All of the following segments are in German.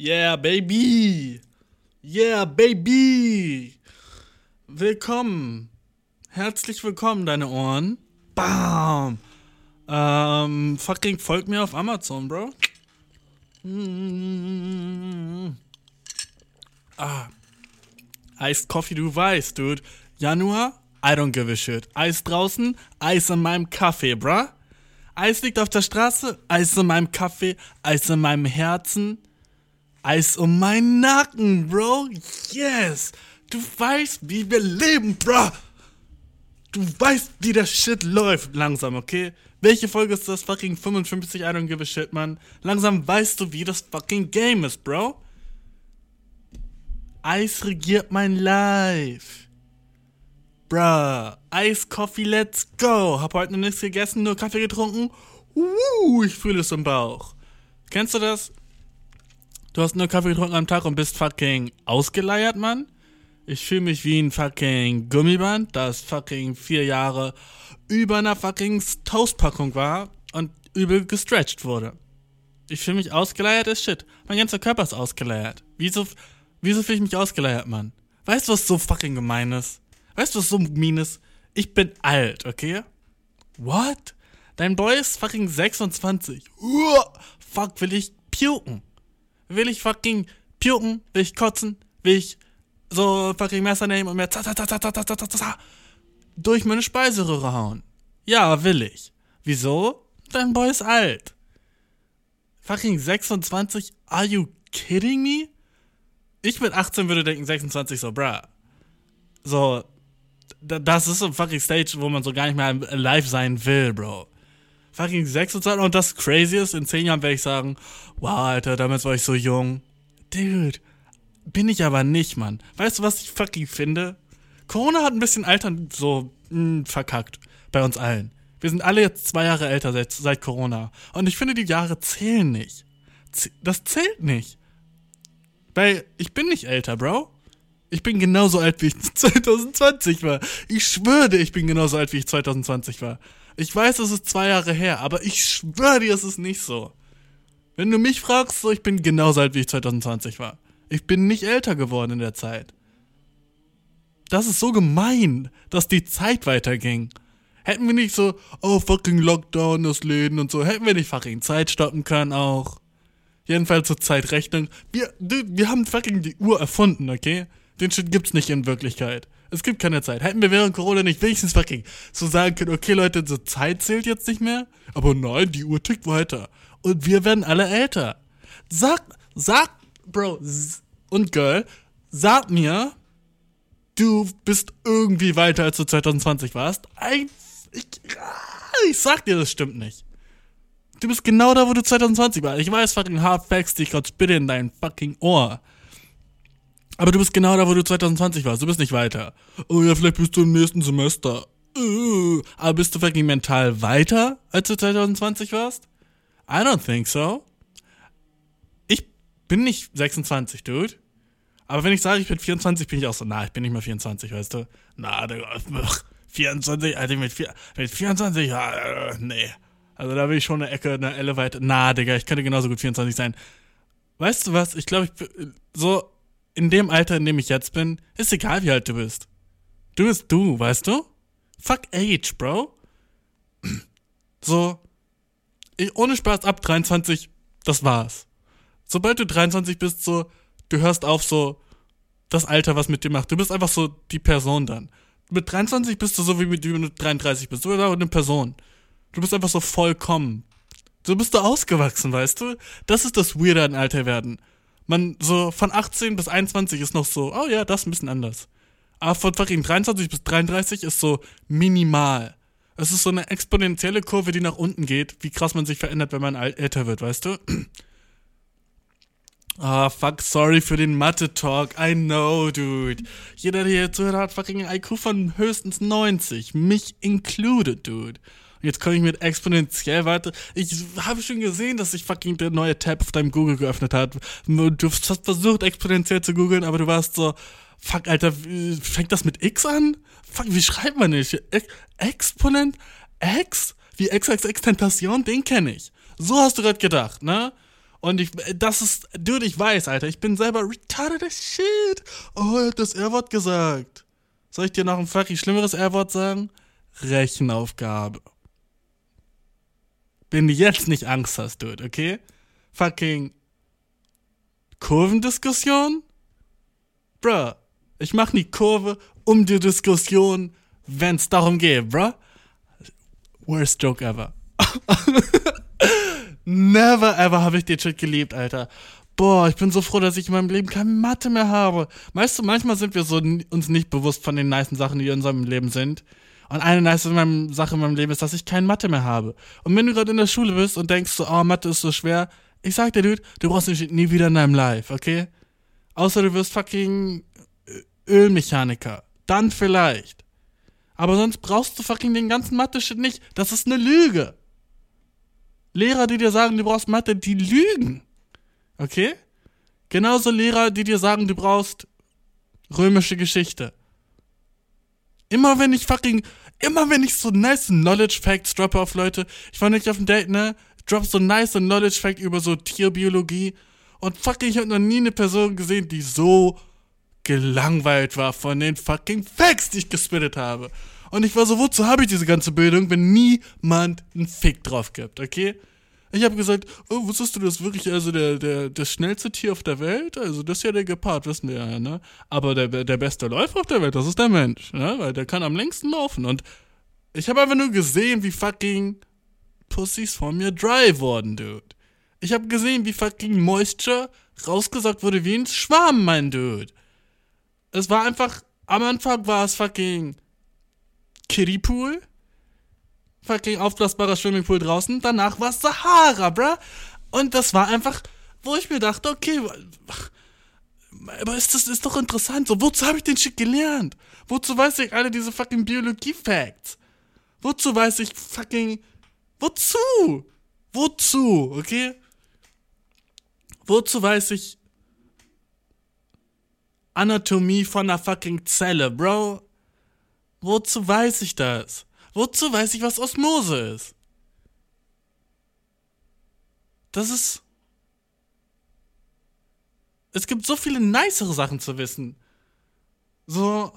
Yeah, baby. Yeah, baby. Willkommen. Herzlich willkommen, deine Ohren. Bam. Ähm, fucking folgt mir auf Amazon, Bro. Mm. Ah. Iced Coffee, du weißt, dude. Januar, I don't give a shit. Eis draußen, Eis in meinem Kaffee, bruh. Eis liegt auf der Straße, Eis in meinem Kaffee, Eis in meinem Herzen, Eis um meinen Nacken, Bro. Yes! Du weißt, wie wir leben, Bro. Du weißt, wie der Shit läuft. Langsam, okay? Welche Folge ist das? Fucking 55, I don't give a shit, Mann. Langsam weißt du, wie das fucking Game ist, Bro. Eis regiert mein Life. Bruh, Eis, Coffee, let's go. Hab heute noch nichts gegessen, nur Kaffee getrunken. Uh, ich fühle es im Bauch. Kennst du das? Du hast nur Kaffee getrunken am Tag und bist fucking ausgeleiert, Mann. Ich fühle mich wie ein fucking Gummiband, das fucking vier Jahre über einer fucking Toastpackung war und übel gestretched wurde. Ich fühle mich ausgeleiert as shit. Mein ganzer Körper ist ausgeleiert. Wieso, wieso fühle ich mich ausgeleiert, Mann? Weißt du, was so fucking gemein ist? Weißt du, was so mean ist? Ich bin alt, okay? What? Dein Boy ist fucking 26. Uah, fuck, will ich puken? Will ich fucking puken? Will ich kotzen? Will ich so fucking Messer nehmen und mir za, za, za, za, za, za, za, za? durch meine Speiseröhre hauen? Ja, will ich. Wieso? Dein Boy ist alt. Fucking 26? Are you kidding me? Ich mit 18 würde denken 26 so, bruh. So, das ist so ein fucking Stage, wo man so gar nicht mehr live sein will, Bro. Fucking 26 und das crazy ist, in 10 Jahren werde ich sagen, wow, Alter, damals war ich so jung. Dude, bin ich aber nicht, Mann. Weißt du, was ich fucking finde? Corona hat ein bisschen Altern so mh, hm, verkackt. Bei uns allen. Wir sind alle jetzt zwei Jahre älter seit, seit Corona. Und ich finde, die Jahre zählen nicht. Das zählt nicht. Weil ich bin nicht älter, Bro. Ich bin genauso alt, wie ich 2020 war. Ich schwöre ich bin genauso alt, wie ich 2020 war. Ich weiß, es ist zwei Jahre her, aber ich schwöre dir, es ist nicht so. Wenn du mich fragst, so, ich bin genauso alt, wie ich 2020 war. Ich bin nicht älter geworden in der Zeit. Das ist so gemein, dass die Zeit weiterging. Hätten wir nicht so, oh fucking Lockdown, das Läden und so, hätten wir nicht fucking Zeit stoppen können auch. Jedenfalls zur Zeitrechnung. Wir, wir haben fucking die Uhr erfunden, okay? Den Shit gibt's nicht in Wirklichkeit. Es gibt keine Zeit. Hätten wir während Corona nicht wenigstens fucking so sagen können, okay Leute, so Zeit zählt jetzt nicht mehr. Aber nein, die Uhr tickt weiter. Und wir werden alle älter. Sag, sag, Bro, und Girl, sag mir, du bist irgendwie weiter als du 2020 warst. Ich, ich, sag dir, das stimmt nicht. Du bist genau da, wo du 2020 warst. Ich weiß fucking Hard Facts, die ich gerade bitte in dein fucking Ohr. Aber du bist genau da, wo du 2020 warst. Du bist nicht weiter. Oh ja, vielleicht bist du im nächsten Semester. Uh, aber bist du fucking mental weiter, als du 2020 warst? I don't think so. Ich bin nicht 26, Dude. Aber wenn ich sage, ich bin 24, bin ich auch so, na, ich bin nicht mehr 24, weißt du? Na, Digga, 24, also mit, mit 24, ja, äh, nee. Also da will ich schon eine Ecke, eine Elle weiter. Na, Digga, ich könnte genauso gut 24 sein. Weißt du was? Ich glaube, ich bin so in dem Alter, in dem ich jetzt bin, ist egal, wie alt du bist. Du bist du, weißt du? Fuck age, Bro. So, ich, ohne Spaß ab 23, das war's. Sobald du 23 bist, so, du hörst auf, so, das Alter, was mit dir macht. Du bist einfach so die Person dann. Mit 23 bist du so, wie, mit, wie du 33 bist. Du bist einfach eine Person. Du bist einfach so vollkommen. So bist du ausgewachsen, weißt du? Das ist das Weirde an Alter werden man so von 18 bis 21 ist noch so, oh ja, das ist ein bisschen anders. Aber von fucking 23 bis 33 ist so minimal. Es ist so eine exponentielle Kurve, die nach unten geht, wie krass man sich verändert, wenn man älter wird, weißt du? Ah, oh, fuck, sorry für den Mathe-Talk. I know, dude. Jeder, der hier zuhört, hat fucking IQ von höchstens 90. Mich included, dude. Jetzt komme ich mit exponentiell weiter. Ich habe schon gesehen, dass sich fucking der neue Tab auf deinem Google geöffnet hat. Du hast versucht, exponentiell zu googeln, aber du warst so, fuck, Alter, fängt das mit X an? Fuck, wie schreibt man nicht? Exponent? X? Wie X, X, Extentation? Den kenne ich. So hast du gerade gedacht, ne? Und ich, das ist, dude, ich weiß, Alter, ich bin selber retarded as shit. Oh, er hat das R-Wort gesagt. Soll ich dir noch ein fucking schlimmeres R-Wort sagen? Rechenaufgabe. Wenn du jetzt nicht Angst hast, dude, okay? Fucking Kurvendiskussion? Bruh, ich mach nie Kurve um die Diskussion, wenn's darum geht, bruh. Worst joke ever. Never ever habe ich den Shit geliebt, Alter. Boah, ich bin so froh, dass ich in meinem Leben keine Mathe mehr habe. Weißt du, manchmal sind wir so uns nicht bewusst von den nice Sachen, die in unserem Leben sind. Und eine nice Sache in meinem Leben ist, dass ich keine Mathe mehr habe. Und wenn du gerade in der Schule bist und denkst so, oh, Mathe ist so schwer, ich sag dir, Dude, du brauchst Shit nie wieder in deinem Life, okay? Außer du wirst fucking Ölmechaniker. Dann vielleicht. Aber sonst brauchst du fucking den ganzen Mathe-Shit nicht. Das ist eine Lüge. Lehrer, die dir sagen, du brauchst Mathe, die lügen. Okay? Genauso Lehrer, die dir sagen, du brauchst römische Geschichte. Immer wenn ich fucking, immer wenn ich so nice Knowledge Facts droppe auf Leute, ich war nicht auf dem Date, ne? Drop so nice Knowledge Fact über so Tierbiologie und fucking, ich hab noch nie eine Person gesehen, die so gelangweilt war von den fucking Facts, die ich gespittet habe. Und ich war so, wozu habe ich diese ganze Bildung, wenn niemand einen Fick drauf gibt, okay? Ich habe gesagt, oh, wusstest du, das wirklich also der, der, das schnellste Tier auf der Welt? Also das ist ja der Gepard, wissen wir ja, ne? Aber der, der beste Läufer auf der Welt, das ist der Mensch, ne? Weil der kann am längsten laufen. Und ich habe einfach nur gesehen, wie fucking Pussys von mir dry wurden, dude. Ich habe gesehen, wie fucking Moisture rausgesagt wurde wie ein Schwarm, mein Dude. Es war einfach, am Anfang war es fucking Kiddiepool. Fucking aufblasbarer Swimmingpool draußen. Danach war Sahara, bruh. Und das war einfach, wo ich mir dachte, okay, aber ist das ist doch interessant. So, wozu habe ich den Shit gelernt? Wozu weiß ich alle diese fucking Biologie-Facts? Wozu weiß ich fucking. Wozu? Wozu? Okay? Wozu weiß ich Anatomie von einer fucking Zelle, Bro? Wozu weiß ich das? Wozu weiß ich, was Osmose ist? Das ist. Es gibt so viele nicere Sachen zu wissen. So.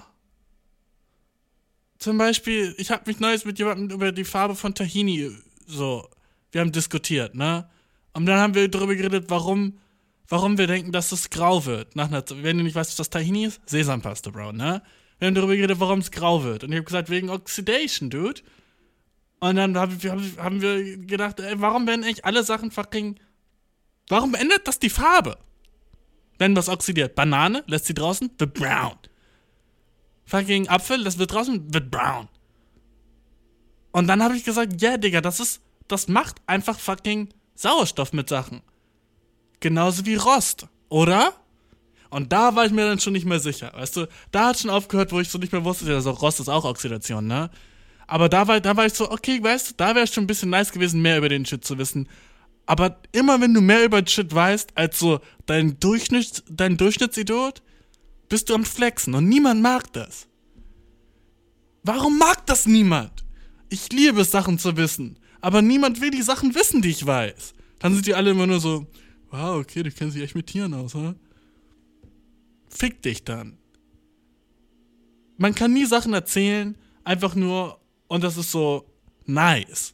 Zum Beispiel, ich habe mich neues mit jemandem über die Farbe von Tahini so. Wir haben diskutiert, ne? Und dann haben wir darüber geredet, warum, warum wir denken, dass es grau wird. Nach einer, wenn du nicht weißt, was das Tahini ist, Sesampaste, Bro, ne? Wir haben darüber geredet, warum es grau wird. Und ich habe gesagt, wegen Oxidation, Dude. Und dann haben wir, haben wir gedacht, ey, warum werden eigentlich alle Sachen fucking. Warum ändert das die Farbe? Wenn was oxidiert. Banane, lässt sie draußen, wird brown. Fucking Apfel, das wird draußen, wird brown. Und dann habe ich gesagt, ja, yeah, Digga, das ist. Das macht einfach fucking Sauerstoff mit Sachen. Genauso wie Rost, oder? Und da war ich mir dann schon nicht mehr sicher, weißt du? Da hat schon aufgehört, wo ich so nicht mehr wusste, also Rost ist auch Oxidation, ne? Aber da war, da war ich so, okay, weißt du, da wäre es schon ein bisschen nice gewesen, mehr über den Shit zu wissen. Aber immer wenn du mehr über den Shit weißt, als so dein, Durchschnitt, dein Durchschnittsidiot, bist du am Flexen und niemand mag das. Warum mag das niemand? Ich liebe es, Sachen zu wissen. Aber niemand will die Sachen wissen, die ich weiß. Dann sind die alle immer nur so, wow, okay, du kennst dich echt mit Tieren aus, ha? Fick dich dann. Man kann nie Sachen erzählen, einfach nur, und das ist so nice.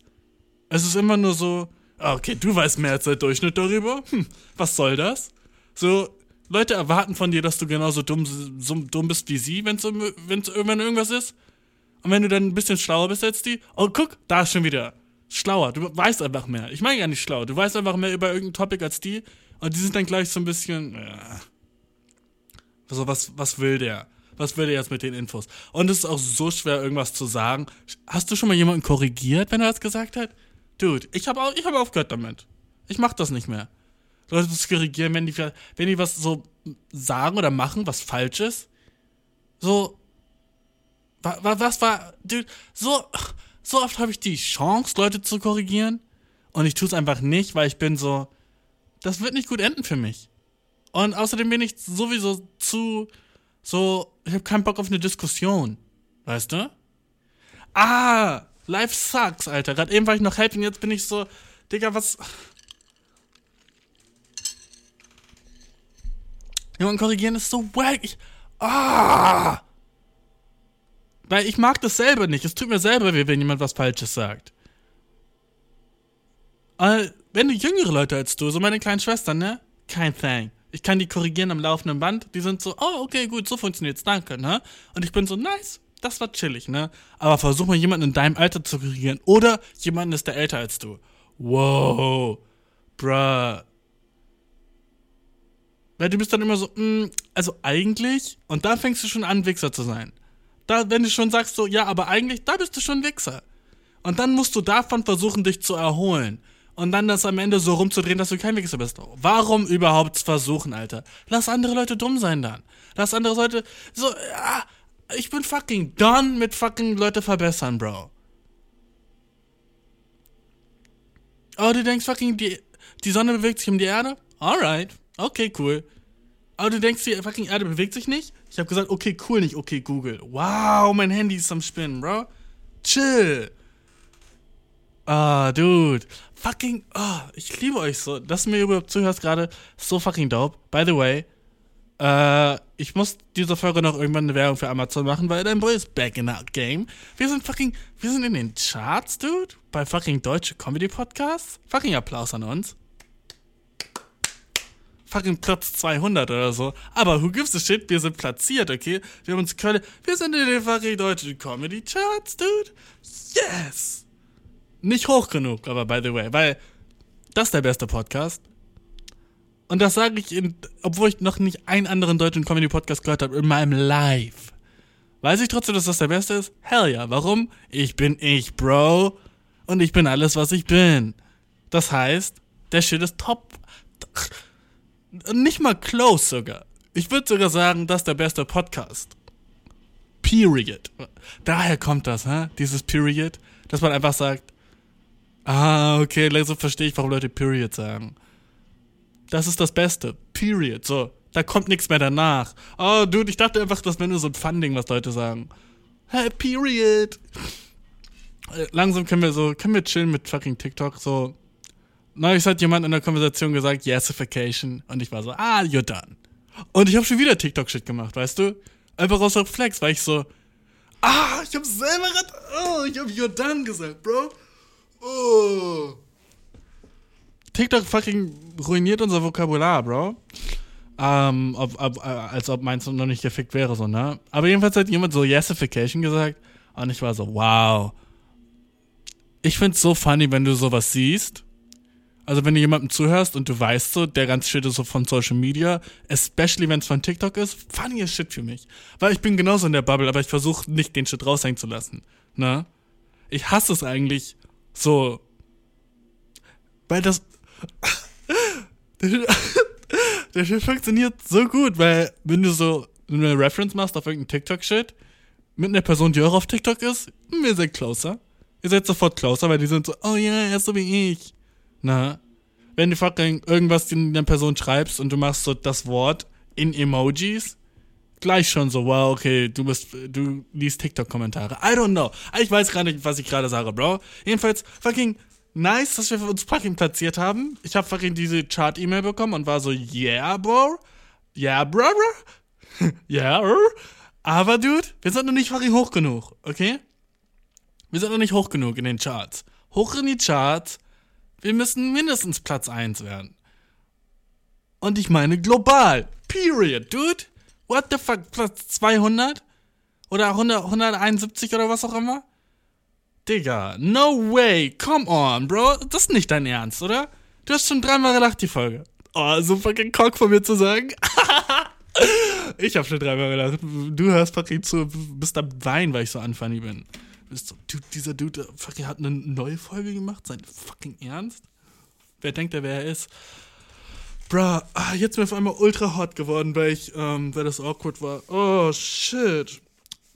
Es ist immer nur so, ah, okay, du weißt mehr als der Durchschnitt darüber. Hm, was soll das? So, Leute erwarten von dir, dass du genauso dumm, so dumm bist wie sie, wenn es irgendwann irgendwas ist. Und wenn du dann ein bisschen schlauer bist als die, oh, guck, da ist schon wieder. Schlauer, du weißt einfach mehr. Ich meine ja nicht schlau, du weißt einfach mehr über irgendein Topic als die. Und die sind dann gleich so ein bisschen, ja, also was, was will der? Was will der jetzt mit den Infos? Und es ist auch so schwer, irgendwas zu sagen. Hast du schon mal jemanden korrigiert, wenn er das gesagt hat? Dude, ich habe hab aufgehört damit. Ich mach das nicht mehr. Leute zu korrigieren, wenn die, wenn die was so sagen oder machen, was falsch ist. So. Was, was war. Dude, so, so oft habe ich die Chance, Leute zu korrigieren. Und ich tue es einfach nicht, weil ich bin so. Das wird nicht gut enden für mich. Und außerdem bin ich sowieso zu so, ich habe keinen Bock auf eine Diskussion. Weißt du? Ah, life sucks, Alter. Gerade eben war ich noch happy und jetzt bin ich so, Digga, was. Jemanden korrigieren ist so wack. Ich, ah! Weil ich mag das selber nicht. Es tut mir selber weh, wenn jemand was Falsches sagt. Aber wenn du jüngere Leute als du, so meine kleinen Schwestern, ne? Kein Thing. Ich kann die korrigieren am laufenden Band. Die sind so, oh, okay, gut, so funktioniert's, danke, ne? Und ich bin so, nice, das war chillig, ne? Aber versuch mal jemanden in deinem Alter zu korrigieren. Oder jemanden ist der älter als du. Wow. Bruh. Weil du bist dann immer so, mh, also eigentlich, und da fängst du schon an, Wichser zu sein. Da, wenn du schon sagst so, ja, aber eigentlich, da bist du schon Wichser. Und dann musst du davon versuchen, dich zu erholen. Und dann das am Ende so rumzudrehen, dass du kein Wichser bist. Warum überhaupt versuchen, Alter? Lass andere Leute dumm sein dann. Lass andere Leute so, ja, ich bin fucking done mit fucking Leute verbessern, Bro. Oh, du denkst fucking, die, die Sonne bewegt sich um die Erde? Alright. Okay, cool. Aber du denkst, die fucking Erde bewegt sich nicht? Ich habe gesagt, okay, cool, nicht okay, Google. Wow, mein Handy ist am Spinnen, Bro. Chill. Ah, dude. Fucking, oh, ich liebe euch so. Dass du mir überhaupt zuhörst gerade, so fucking dope. By the way, äh, ich muss diese Folge noch irgendwann eine Werbung für Amazon machen, weil dein Boy ist back in that game. Wir sind fucking, wir sind in den Charts, dude. Bei fucking deutsche Comedy Podcasts. Fucking Applaus an uns. Fucking Platz 200 oder so. Aber who gives a shit? Wir sind platziert, okay? Wir haben uns Köln. Wir sind in den fucking deutschen Comedy Charts, dude. Yes! Nicht hoch genug, aber by the way, weil das ist der beste Podcast. Und das sage ich, in, obwohl ich noch nicht einen anderen deutschen Comedy-Podcast gehört habe in meinem Live. Weiß ich trotzdem, dass das der beste ist? Hell ja. Warum? Ich bin ich, Bro. Und ich bin alles, was ich bin. Das heißt, der Shit ist top. Nicht mal close sogar. Ich würde sogar sagen, das ist der beste Podcast. Period. Daher kommt das, hä? Dieses Period. Dass man einfach sagt, ah, okay, so verstehe ich, warum Leute Period sagen. Das ist das Beste. Period. So, da kommt nichts mehr danach. Oh, dude, ich dachte einfach, das wäre nur so ein Funding, was Leute sagen. Hey, period. Äh, langsam können wir so, können wir chillen mit fucking TikTok. So, neulich hat jemand in der Konversation gesagt, Yesification. Und ich war so, ah, you're done. Und ich habe schon wieder TikTok-Shit gemacht, weißt du? Einfach aus Reflex, weil ich so, ah, ich hab selber oh, ich hab you're done gesagt, Bro. Oh. TikTok fucking ruiniert unser Vokabular, Bro. Ähm, ob, ob, äh, als ob meins noch nicht gefickt wäre, so, ne? Aber jedenfalls hat jemand so Yesification gesagt. Und ich war so, wow. Ich find's so funny, wenn du sowas siehst. Also wenn du jemandem zuhörst und du weißt so, der ganze Shit ist so von Social Media, especially wenn es von TikTok ist, funny as Shit für mich. Weil ich bin genauso in der Bubble, aber ich versuche nicht den Shit raushängen zu lassen. Ne? Ich hasse es eigentlich so. Weil das, der Shit funktioniert so gut, weil wenn du so eine Reference machst auf irgendeinen TikTok-Shit mit einer Person, die auch auf TikTok ist, wir sind closer. Ihr seid sofort closer, weil die sind so, oh ja, yeah, er ist so wie ich. Na, wenn du fucking irgendwas in der Person schreibst und du machst so das Wort in Emojis, gleich schon so, wow, okay, du bist, du liest TikTok-Kommentare. I don't know. Ich weiß gar nicht, was ich gerade sage, Bro. Jedenfalls, fucking, nice, dass wir uns fucking platziert haben. Ich habe fucking diese Chart-E-Mail bekommen und war so, yeah, bro. Yeah, bro. yeah, bro. Aber, dude, wir sind noch nicht fucking hoch genug, okay? Wir sind noch nicht hoch genug in den Charts. Hoch in die Charts. Wir müssen mindestens Platz 1 werden. Und ich meine global. Period, dude. What the fuck? Platz 200? Oder 100, 171 oder was auch immer? Digga, no way, come on, Bro. Das ist nicht dein Ernst, oder? Du hast schon dreimal gelacht, die Folge. Oh, so fucking cock von mir zu sagen. ich hab schon dreimal gelacht. Du hörst fucking zu, bist am Wein, weil ich so unfunny bin. Du bist so, Dude, dieser Dude fucking hat eine neue Folge gemacht. Sein fucking Ernst? Wer denkt er, wer er ist? Bruh, ah, jetzt bin ich auf einmal ultra hot geworden, weil ich, ähm, weil das awkward war. Oh, shit.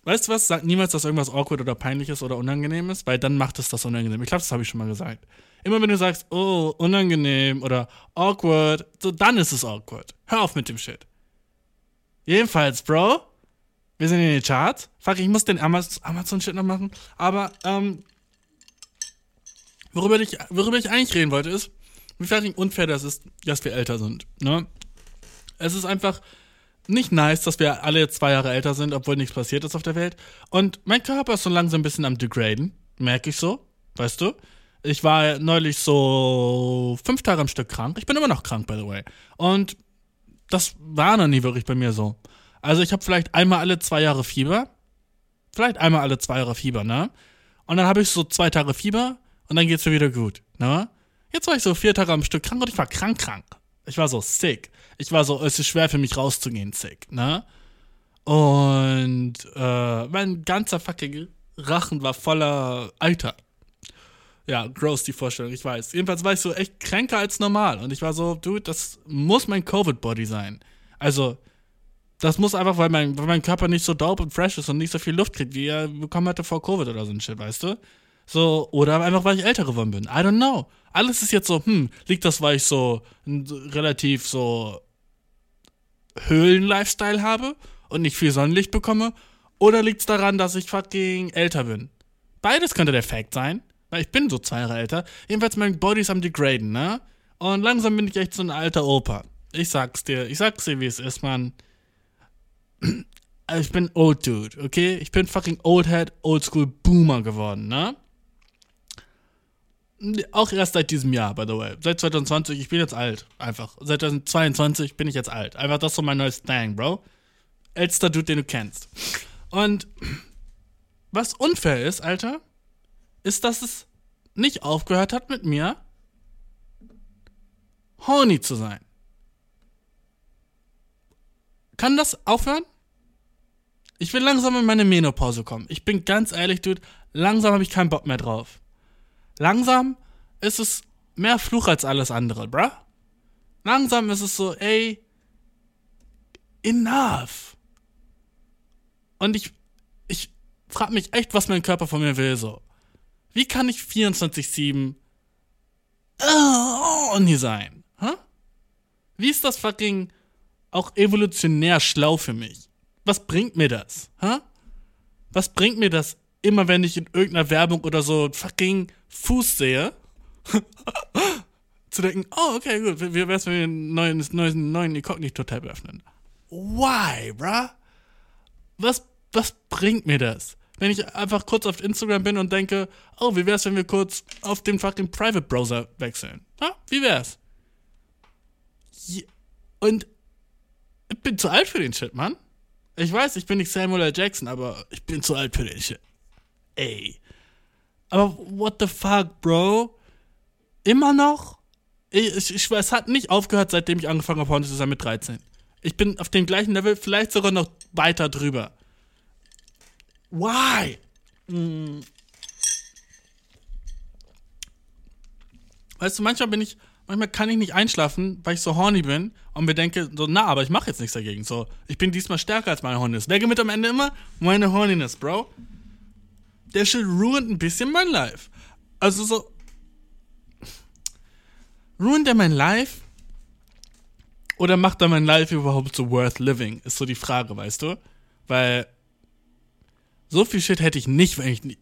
Weißt du was? Sag niemals, dass irgendwas awkward oder peinlich ist oder unangenehm ist, weil dann macht es das unangenehm. Ich glaube, das habe ich schon mal gesagt. Immer wenn du sagst, oh, unangenehm oder awkward, so dann ist es awkward. Hör auf mit dem Shit. Jedenfalls, Bro, wir sind in den Charts. Fuck, ich muss den Amazon-Shit noch machen. Aber, ähm, worüber ich, worüber ich eigentlich reden wollte, ist, wie fucking unfair das ist, dass wir älter sind, ne? Es ist einfach, nicht nice, dass wir alle zwei Jahre älter sind, obwohl nichts passiert ist auf der Welt. Und mein Körper ist so langsam ein bisschen am degraden, merke ich so, weißt du? Ich war neulich so fünf Tage am Stück krank. Ich bin immer noch krank, by the way. Und das war noch nie wirklich bei mir so. Also ich habe vielleicht einmal alle zwei Jahre Fieber. Vielleicht einmal alle zwei Jahre Fieber, ne? Und dann habe ich so zwei Tage Fieber und dann geht's mir wieder gut, ne? Jetzt war ich so vier Tage am Stück krank und ich war krank, krank. Ich war so sick. Ich war so, es ist schwer für mich rauszugehen, sick, ne? Und äh, mein ganzer fucking Rachen war voller Alter. Ja, gross die Vorstellung, ich weiß. Jedenfalls war ich so echt kränker als normal. Und ich war so, dude, das muss mein Covid-Body sein. Also, das muss einfach, weil mein, weil mein Körper nicht so dope und fresh ist und nicht so viel Luft kriegt, wie er bekommen hatte vor Covid oder so ein Shit, weißt du? So, oder einfach, weil ich älter geworden bin. I don't know. Alles ist jetzt so, hm, liegt das, weil ich so ein relativ so Höhlen-Lifestyle habe und nicht viel Sonnenlicht bekomme? Oder liegt es daran, dass ich fucking älter bin? Beides könnte der Fact sein, weil ich bin so zwei Jahre älter. Jedenfalls mein Body ist am degraden, ne? Und langsam bin ich echt so ein alter Opa. Ich sag's dir, ich sag's dir, wie es ist, Mann. Ich bin old dude, okay? Ich bin fucking old head, old school Boomer geworden, ne? Auch erst seit diesem Jahr, by the way. Seit 2020, ich bin jetzt alt. Einfach. Seit 2022 bin ich jetzt alt. Einfach das ist so mein neues Thing, Bro. Ältester Dude, den du kennst. Und was unfair ist, Alter, ist, dass es nicht aufgehört hat mit mir, horny zu sein. Kann das aufhören? Ich will langsam in meine Menopause kommen. Ich bin ganz ehrlich, Dude, langsam habe ich keinen Bock mehr drauf. Langsam ist es mehr Fluch als alles andere, bruh. Langsam ist es so, ey, enough. Und ich, ich frag mich echt, was mein Körper von mir will, so. Wie kann ich 24-7 horny sein? Huh? Wie ist das fucking auch evolutionär schlau für mich? Was bringt mir das? Huh? Was bringt mir das, immer wenn ich in irgendeiner Werbung oder so fucking Fuß sehe? zu denken, oh, okay, gut, wie wär's, wenn wir einen neuen, neuen, neuen Inkognito-Tab öffnen? Why, bruh? Was, was bringt mir das? wenn ich einfach kurz auf Instagram bin und denke, oh, wie wär's, wenn wir kurz auf den fucking Private Browser wechseln? Ja, wie wär's? Und ich bin zu alt für den Shit, Mann. Ich weiß, ich bin nicht Samuel L. Jackson, aber ich bin zu alt für den Shit. Ey. Aber what the fuck, Bro? Immer noch? Ich, ich, es hat nicht aufgehört, seitdem ich angefangen habe, Horny zu sein mit 13. Ich bin auf dem gleichen Level, vielleicht sogar noch weiter drüber. Why? Hm. Weißt du, manchmal bin ich, manchmal kann ich nicht einschlafen, weil ich so horny bin und mir denke, so, na, aber ich mache jetzt nichts dagegen. So, ich bin diesmal stärker als meine Horniness. Wer gewinnt am Ende immer? Meine Horniness, Bro. Der shit ruined ein bisschen mein Life. Also so. Ruined er mein Life? Oder macht er mein Life überhaupt so worth living? Ist so die Frage, weißt du? Weil so viel Shit hätte ich nicht, wenn ich nicht.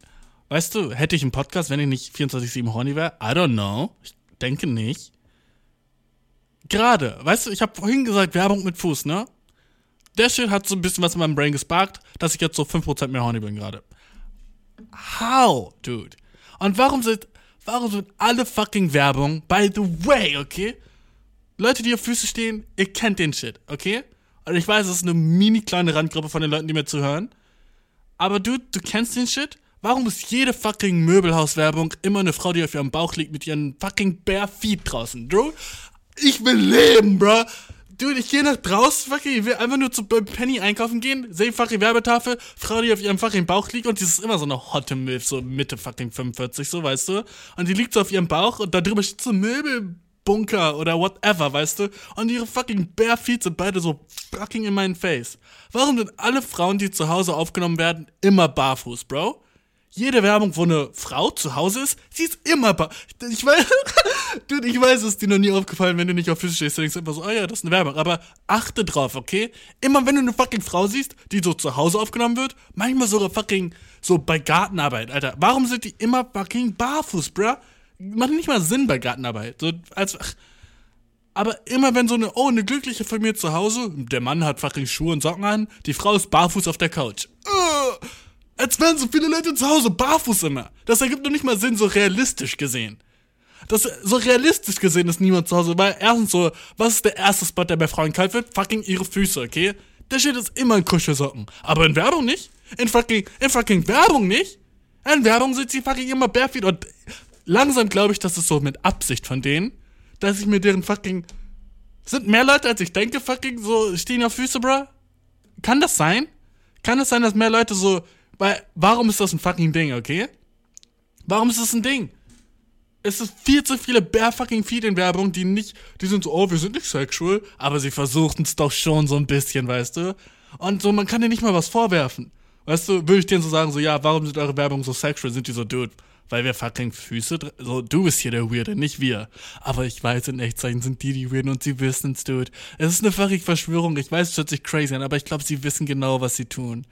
Weißt du, hätte ich einen Podcast, wenn ich nicht 24-7 horny wäre? I don't know. Ich denke nicht. Gerade, weißt du, ich habe vorhin gesagt, Werbung mit Fuß, ne? Der Shit hat so ein bisschen was in meinem Brain gesparkt, dass ich jetzt so 5% mehr horny bin gerade. How, dude? Und warum sind, warum sind alle fucking Werbung, by the way, okay? Leute, die auf Füße stehen, ihr kennt den Shit, okay? Und ich weiß, es ist eine mini kleine Randgruppe von den Leuten, die mir zuhören. Aber du, du kennst den Shit? Warum ist jede fucking Möbelhauswerbung immer eine Frau, die auf ihrem Bauch liegt mit ihren fucking bare feet draußen? Bro, ich will leben, bro. Dude, ich gehe nach draußen, fucking, ich will einfach nur zu Penny einkaufen gehen, sehe fucking Werbetafel, Frau, die auf ihrem fucking Bauch liegt und die ist immer so eine hotte Milf, so Mitte fucking 45, so, weißt du? Und die liegt so auf ihrem Bauch und da drüber steht so Möbel, Bunker oder whatever, weißt du? Und ihre fucking bare feet sind beide so fucking in meinen Face. Warum sind alle Frauen, die zu Hause aufgenommen werden, immer barfuß, Bro? Jede Werbung, wo eine Frau zu Hause ist, sie ist immer bar. Ich weiß, dude, ich weiß, es ist dir noch nie aufgefallen, wenn du nicht auf Füße stehst, du denkst immer so, oh ja, das ist eine Werbung. Aber achte drauf, okay? Immer wenn du eine fucking Frau siehst, die so zu Hause aufgenommen wird, manchmal sogar fucking so bei Gartenarbeit, Alter. Warum sind die immer fucking barfuß, bruh? macht nicht mal Sinn bei Gartenarbeit. So, als, ach, Aber immer wenn so eine, oh, eine glückliche Familie zu Hause, der Mann hat fucking Schuhe und Socken an, die Frau ist barfuß auf der Couch. Uh, als wären so viele Leute zu Hause barfuß immer. Das ergibt nur nicht mal Sinn, so realistisch gesehen. Das, so realistisch gesehen ist niemand zu Hause, weil erstens so, was ist der erste Spot, der bei Frauen kalt wird? Fucking ihre Füße, okay? Der steht ist immer in Kuschelsocken. Aber in Werbung nicht. In fucking, in fucking Werbung nicht. In Werbung sind sie fucking immer barefoot und langsam glaube ich, das ist so mit Absicht von denen, dass ich mir deren fucking. Sind mehr Leute, als ich denke, fucking so stehen auf Füße, bruh? Kann das sein? Kann es sein, dass mehr Leute so. Weil, warum ist das ein fucking Ding, okay? Warum ist das ein Ding? Es ist viel zu viele bare fucking feet in Werbung, die nicht, die sind so, oh, wir sind nicht sexual, aber sie versuchten es doch schon so ein bisschen, weißt du? Und so, man kann dir nicht mal was vorwerfen. Weißt du, würde ich denen so sagen, so, ja, warum sind eure Werbung so sexual? Sind die so, dude, weil wir fucking Füße, so, du bist hier der Weirde, nicht wir. Aber ich weiß, in Echtzeichen sind die die Weirden und sie wissen's, dude. Es ist eine fucking Verschwörung, ich weiß, es hört sich crazy an, aber ich glaube, sie wissen genau, was sie tun.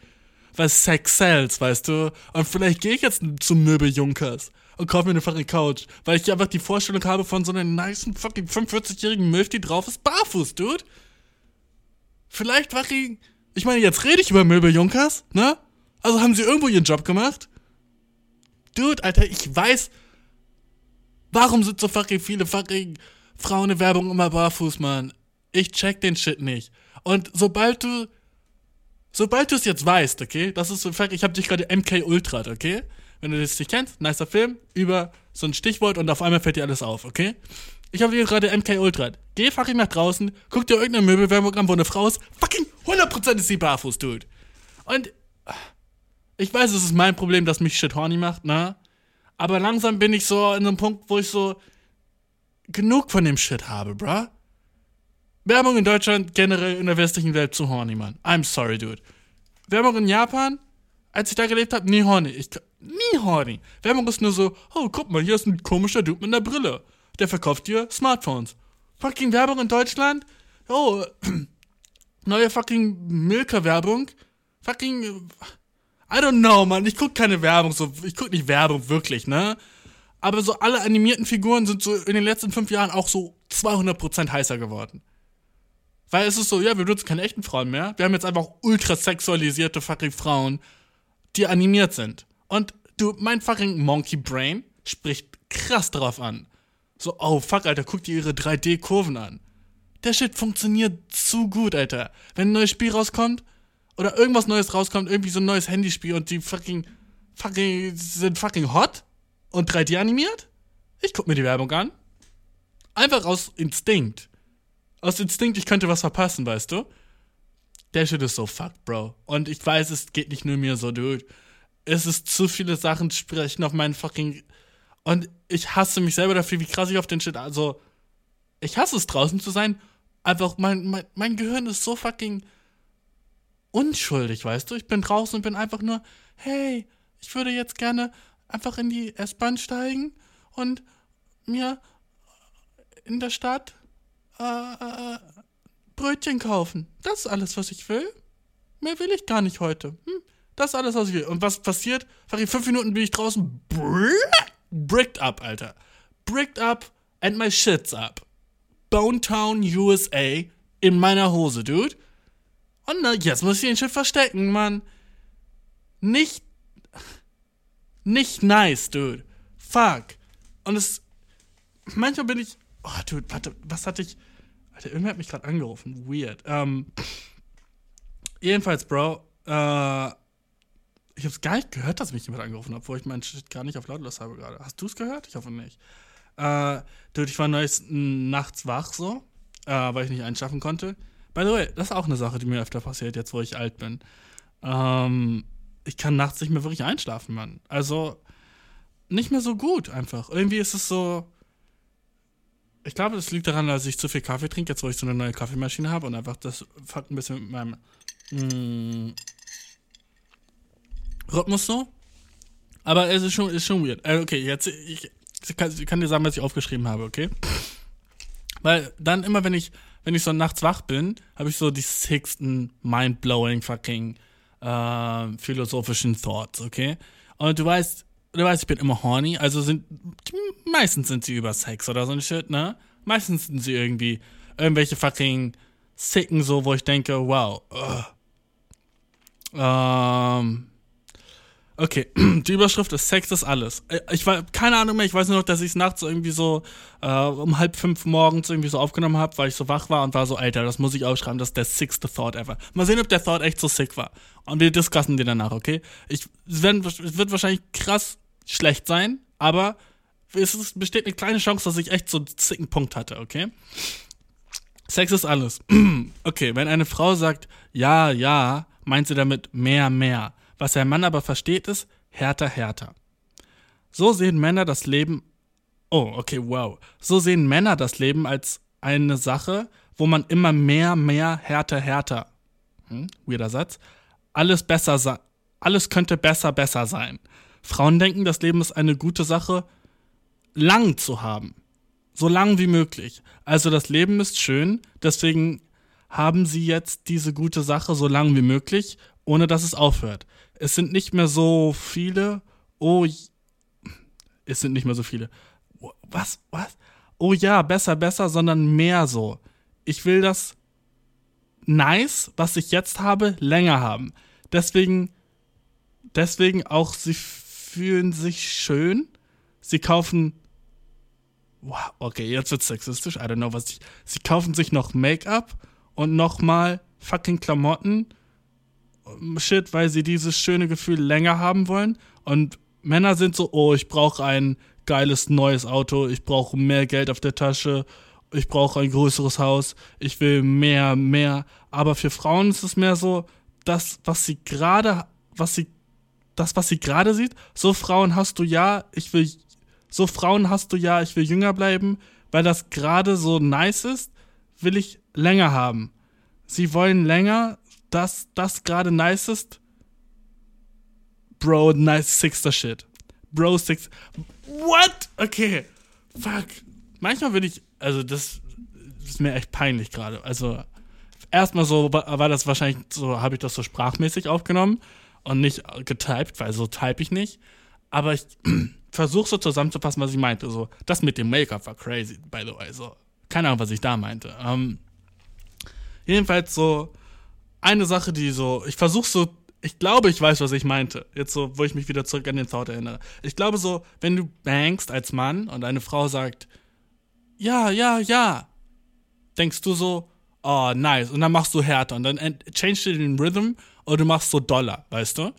Weil Sex sells, weißt du? Und vielleicht gehe ich jetzt zum Möbeljunkers und kaufe mir eine fucking Couch, weil ich einfach die Vorstellung habe von so einer nice fucking 45-jährigen Milf, die drauf ist, barfuß, dude. Vielleicht fucking, ich meine, jetzt rede ich über Möbeljunkers, ne? Also haben sie irgendwo ihren Job gemacht? Dude, Alter, ich weiß. Warum sind so fucking viele fucking Frauen in Werbung immer barfuß, Mann? Ich check den Shit nicht. Und sobald du. Sobald du es jetzt weißt, okay? Das ist so fuck, ich hab dich gerade MK Ultra, okay? Wenn du das nicht kennst, nicer Film, über so ein Stichwort und auf einmal fällt dir alles auf, okay? Ich habe hier gerade MK Ultra. Geh fucking nach draußen, guck dir irgendeine Möbelwerbung an, wo eine Frau ist. Fucking 100% ist sie barfuß, Dude. Und ich weiß, es ist mein Problem, dass mich shit horny macht, ne? Aber langsam bin ich so in einem Punkt, wo ich so genug von dem Shit habe, bruh. Werbung in Deutschland, generell in der westlichen Welt zu horny, Mann. I'm sorry, dude. Werbung in Japan, als ich da gelebt habe, nie horny. Ich, nie horny. Werbung ist nur so, oh, guck mal, hier ist ein komischer Dude mit einer Brille. Der verkauft dir Smartphones. Fucking Werbung in Deutschland? Oh, neue fucking Milka-Werbung. Fucking I don't know, man. Ich guck keine Werbung, so, ich guck nicht Werbung wirklich, ne? Aber so alle animierten Figuren sind so in den letzten fünf Jahren auch so 200% heißer geworden. Weil es ist so, ja, wir benutzen keine echten Frauen mehr. Wir haben jetzt einfach ultra sexualisierte fucking Frauen, die animiert sind. Und du, mein fucking Monkey Brain spricht krass darauf an. So, oh fuck, Alter, guck dir ihre 3D-Kurven an. Der Shit funktioniert zu gut, Alter. Wenn ein neues Spiel rauskommt, oder irgendwas Neues rauskommt, irgendwie so ein neues Handyspiel und die fucking, fucking, sind fucking hot und 3D animiert? Ich guck mir die Werbung an. Einfach aus Instinkt. Aus Instinkt, ich könnte was verpassen, weißt du? Der Shit ist so fucked, Bro. Und ich weiß, es geht nicht nur mir so, dude. Es ist zu viele Sachen sprechen auf meinen fucking. Und ich hasse mich selber dafür, wie krass ich auf den Shit. Also, ich hasse es draußen zu sein. Einfach, mein, mein, mein Gehirn ist so fucking unschuldig, weißt du? Ich bin draußen und bin einfach nur, hey, ich würde jetzt gerne einfach in die S-Bahn steigen und mir in der Stadt äh, äh, Brötchen kaufen. Das ist alles, was ich will. Mehr will ich gar nicht heute. Hm, das ist alles, was ich will. Und was passiert? in fünf Minuten bin ich draußen. Bricked up, Alter. Bricked up and my shit's up. Bone Town, USA in meiner Hose, Dude. Und na, jetzt muss ich den Schiff verstecken, Mann. Nicht. Nicht nice, dude. Fuck. Und es. Manchmal bin ich. Oh, dude, warte, was hatte ich. Alter, irgendwer hat mich gerade angerufen. Weird. Ähm. Jedenfalls, Bro. Äh. Ich hab's gar nicht gehört, dass mich jemand angerufen hat, obwohl ich meinen Shit gar nicht auf lautlos habe gerade. Hast du's gehört? Ich hoffe nicht. Äh, dude, ich war neues nachts wach so, äh, weil ich nicht einschaffen konnte. By the way, das ist auch eine Sache, die mir öfter passiert, jetzt wo ich alt bin. Ähm, ich kann nachts nicht mehr wirklich einschlafen, Mann. Also, nicht mehr so gut einfach. Irgendwie ist es so. Ich glaube, das liegt daran, dass ich zu viel Kaffee trinke, jetzt wo ich so eine neue Kaffeemaschine habe und einfach das fuckt ein bisschen mit meinem mm, Rhythmus so. Aber es ist schon, ist schon weird. Äh, okay, jetzt, ich, ich, kann, ich kann dir sagen, was ich aufgeschrieben habe, okay? Weil dann immer, wenn ich wenn ich so nachts wach bin, habe ich so die sixten mind-blowing fucking äh, philosophischen Thoughts, okay? Und du weißt, du weißt, ich bin immer horny, also sind, meistens sind sie über Sex oder so ein Shit, ne? Meistens sind sie irgendwie irgendwelche fucking Sicken, so, wo ich denke, wow. Ähm. Okay, die Überschrift ist Sex ist alles. Äh, ich war keine Ahnung mehr, ich weiß nur noch, dass ich es nachts irgendwie so äh, um halb fünf morgens irgendwie so aufgenommen habe, weil ich so wach war und war so, Alter, das muss ich aufschreiben, das ist der sickste Thought ever. Mal sehen, ob der Thought echt so sick war. Und wir discussen den danach, okay? Ich, es, werden, es wird wahrscheinlich krass schlecht sein, aber es ist, besteht eine kleine Chance, dass ich echt so einen sicken Punkt hatte, okay? Sex ist alles. okay, wenn eine Frau sagt, ja, ja, meint sie damit mehr, mehr. Was ein Mann aber versteht ist, härter, härter. So sehen Männer das Leben. Oh, okay, wow. So sehen Männer das Leben als eine Sache, wo man immer mehr, mehr, härter, härter. Hm, weirder Satz. Alles besser sein. Alles könnte besser, besser sein. Frauen denken, das Leben ist eine gute Sache, lang zu haben. So lang wie möglich. Also das Leben ist schön, deswegen haben sie jetzt diese gute Sache so lang wie möglich, ohne dass es aufhört es sind nicht mehr so viele. Oh, es sind nicht mehr so viele. Was? Was? Oh ja, besser, besser, sondern mehr so. Ich will das nice, was ich jetzt habe, länger haben. Deswegen, deswegen auch, sie fühlen sich schön. Sie kaufen. Wow, okay, jetzt wird's sexistisch. I don't know, was ich. Sie kaufen sich noch Make-up und nochmal fucking Klamotten Shit, weil sie dieses schöne Gefühl länger haben wollen. Und Männer sind so, oh, ich brauche ein geiles neues Auto, ich brauche mehr Geld auf der Tasche, ich brauche ein größeres Haus, ich will mehr, mehr. Aber für Frauen ist es mehr so, das, was sie gerade, was sie, das, was sie gerade sieht, so Frauen hast du ja, ich will, so Frauen hast du ja, ich will jünger bleiben, weil das gerade so nice ist, will ich länger haben. Sie wollen länger, dass das gerade nice ist, Bro, nice sixter Shit. Bro, six. What? Okay. Fuck. Manchmal will ich, also das ist mir echt peinlich gerade. Also erstmal so war das wahrscheinlich so, habe ich das so sprachmäßig aufgenommen und nicht getypt, weil so type ich nicht. Aber ich versuche so zusammenzufassen, was ich meinte. So, das mit dem Make-up war crazy, by the way. So, keine Ahnung, was ich da meinte. Ähm, jedenfalls so, eine Sache, die so, ich versuche so, ich glaube, ich weiß, was ich meinte. Jetzt so, wo ich mich wieder zurück an den Thought erinnere. Ich glaube so, wenn du bangst als Mann und eine Frau sagt, ja, ja, ja, denkst du so, oh, nice. Und dann machst du härter und dann change du den Rhythm oder du machst so doller, weißt du?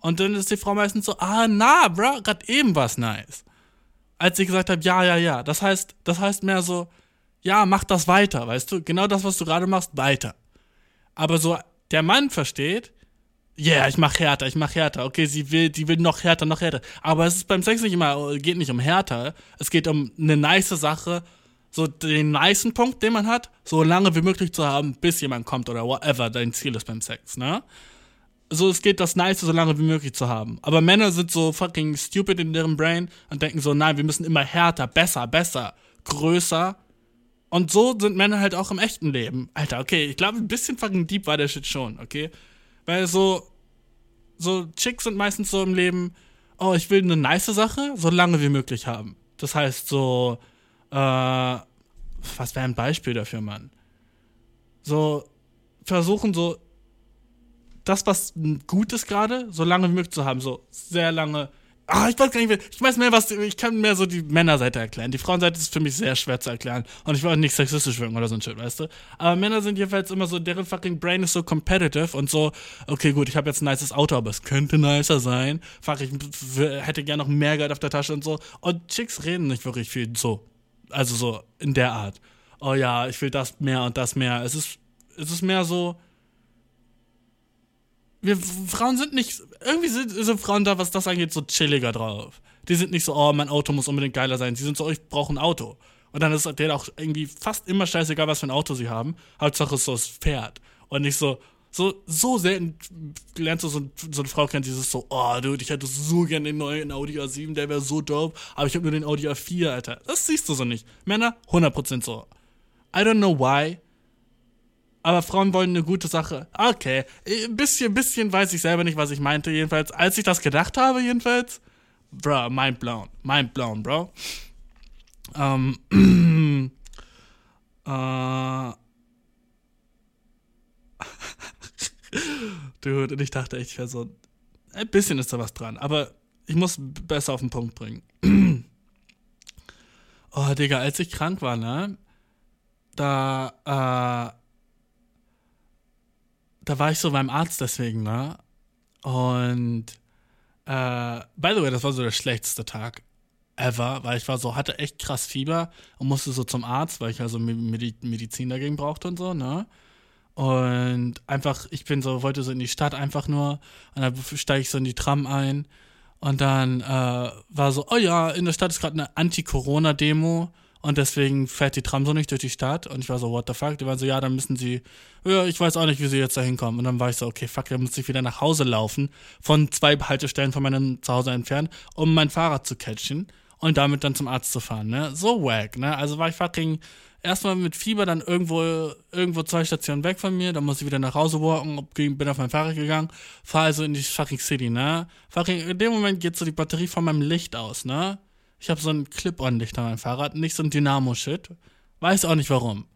Und dann ist die Frau meistens so, ah, na, bro, grad eben war's nice. Als ich gesagt habe, ja, ja, ja. Das heißt, das heißt mehr so, ja, mach das weiter, weißt du? Genau das, was du gerade machst, weiter. Aber so der Mann versteht, ja, yeah, ich mach härter, ich mach härter. Okay, sie will, die will noch härter, noch härter. Aber es ist beim Sex nicht immer, geht nicht um härter. Es geht um eine nice Sache, so den nicen Punkt, den man hat, so lange wie möglich zu haben, bis jemand kommt oder whatever dein Ziel ist beim Sex, ne? So, es geht das Nice so lange wie möglich zu haben. Aber Männer sind so fucking stupid in deren Brain und denken so, nein, wir müssen immer härter, besser, besser, größer und so sind Männer halt auch im echten Leben. Alter, okay, ich glaube, ein bisschen fucking deep war der Shit schon, okay? Weil so, so Chicks sind meistens so im Leben, oh, ich will eine nice Sache so lange wie möglich haben. Das heißt so, äh, was wäre ein Beispiel dafür, Mann? So, versuchen so, das, was gut ist gerade, so lange wie möglich zu haben, so sehr lange Ah, ich weiß gar nicht, ich weiß mehr, was, ich kann mehr so die Männerseite erklären. Die Frauenseite ist für mich sehr schwer zu erklären. Und ich will auch nicht sexistisch wirken oder so ein Shit, weißt du? Aber Männer sind jedenfalls immer so, deren fucking Brain ist so competitive und so, okay, gut, ich habe jetzt ein nices Auto, aber es könnte nicer sein. Fuck, ich hätte gerne noch mehr Geld auf der Tasche und so. Und Chicks reden nicht wirklich viel so. Also so in der Art. Oh ja, ich will das mehr und das mehr. Es ist, es ist mehr so, wir Frauen sind nicht, irgendwie sind, sind Frauen da, was das angeht, so chilliger drauf. Die sind nicht so, oh, mein Auto muss unbedingt geiler sein. Sie sind so, oh, ich brauche ein Auto. Und dann ist denen auch irgendwie fast immer scheißegal, was für ein Auto sie haben. Hauptsache es ist so das Pferd. Und nicht so, so, so selten lernst du so, so eine Frau kennen, dieses so, oh, dude, ich hätte so gerne den neuen Audi A7, der wäre so dope, aber ich habe nur den Audi A4, Alter. Das siehst du so nicht. Männer, 100% so. I don't know why, aber Frauen wollen eine gute Sache. Okay, ein bisschen, bisschen weiß ich selber nicht, was ich meinte. Jedenfalls, als ich das gedacht habe, jedenfalls, bro, mind blown, mind blown, bro. Ähm, Äh. Dude, und ich dachte echt, ich wäre so. Ein bisschen ist da was dran, aber ich muss besser auf den Punkt bringen. oh, Digga, als ich krank war, ne? Da, äh. Da war ich so beim Arzt deswegen, ne? Und. Äh, by the way, das war so der schlechteste Tag ever, weil ich war so, hatte echt krass Fieber und musste so zum Arzt, weil ich also Medizin dagegen brauchte und so, ne? Und einfach, ich bin so, wollte so in die Stadt einfach nur und dann steige ich so in die Tram ein und dann äh, war so, oh ja, in der Stadt ist gerade eine Anti-Corona-Demo und deswegen fährt die Tram so nicht durch die Stadt. Und ich war so, what the fuck? Die waren so, ja, dann müssen sie, ja, ich weiß auch nicht, wie sie jetzt da hinkommen. Und dann war ich so, okay, fuck, dann muss ich wieder nach Hause laufen, von zwei Haltestellen von meinem Zuhause entfernt, um mein Fahrrad zu catchen und damit dann zum Arzt zu fahren, ne? So wack, ne? Also war ich fucking erstmal mit Fieber, dann irgendwo, irgendwo zwei Stationen weg von mir, dann muss ich wieder nach Hause walken, bin auf mein Fahrrad gegangen, fahr also in die fucking City, ne? Fucking, in dem Moment geht so die Batterie von meinem Licht aus, ne? Ich habe so ein Clip-on-Licht an meinem Fahrrad, nicht so ein Dynamo-Shit. Weiß auch nicht warum.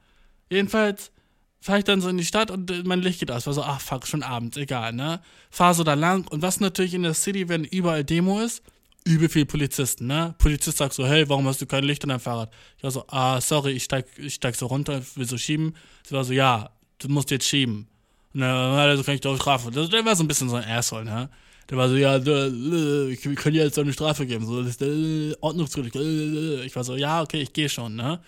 Jedenfalls fahre ich dann so in die Stadt und mein Licht geht aus. War so, ach fuck, schon abends, egal, ne? Fahr so da lang und was natürlich in der City, wenn überall Demo ist, übel viel Polizisten, ne? Polizist sagt so, hey, warum hast du kein Licht an deinem Fahrrad? Ich war so, ah, sorry, ich steig, ich steig so runter, will so schieben. Sie war so, ja, du musst jetzt schieben. Und dann, also kann ich doch strafen. Das, der war so ein bisschen so ein Asshole, ne? Der war so, ja, ich kann dir jetzt eine Strafe geben, so, das ist äh, ordnungswidrig. Ich war so, ja, okay, ich gehe schon, ne?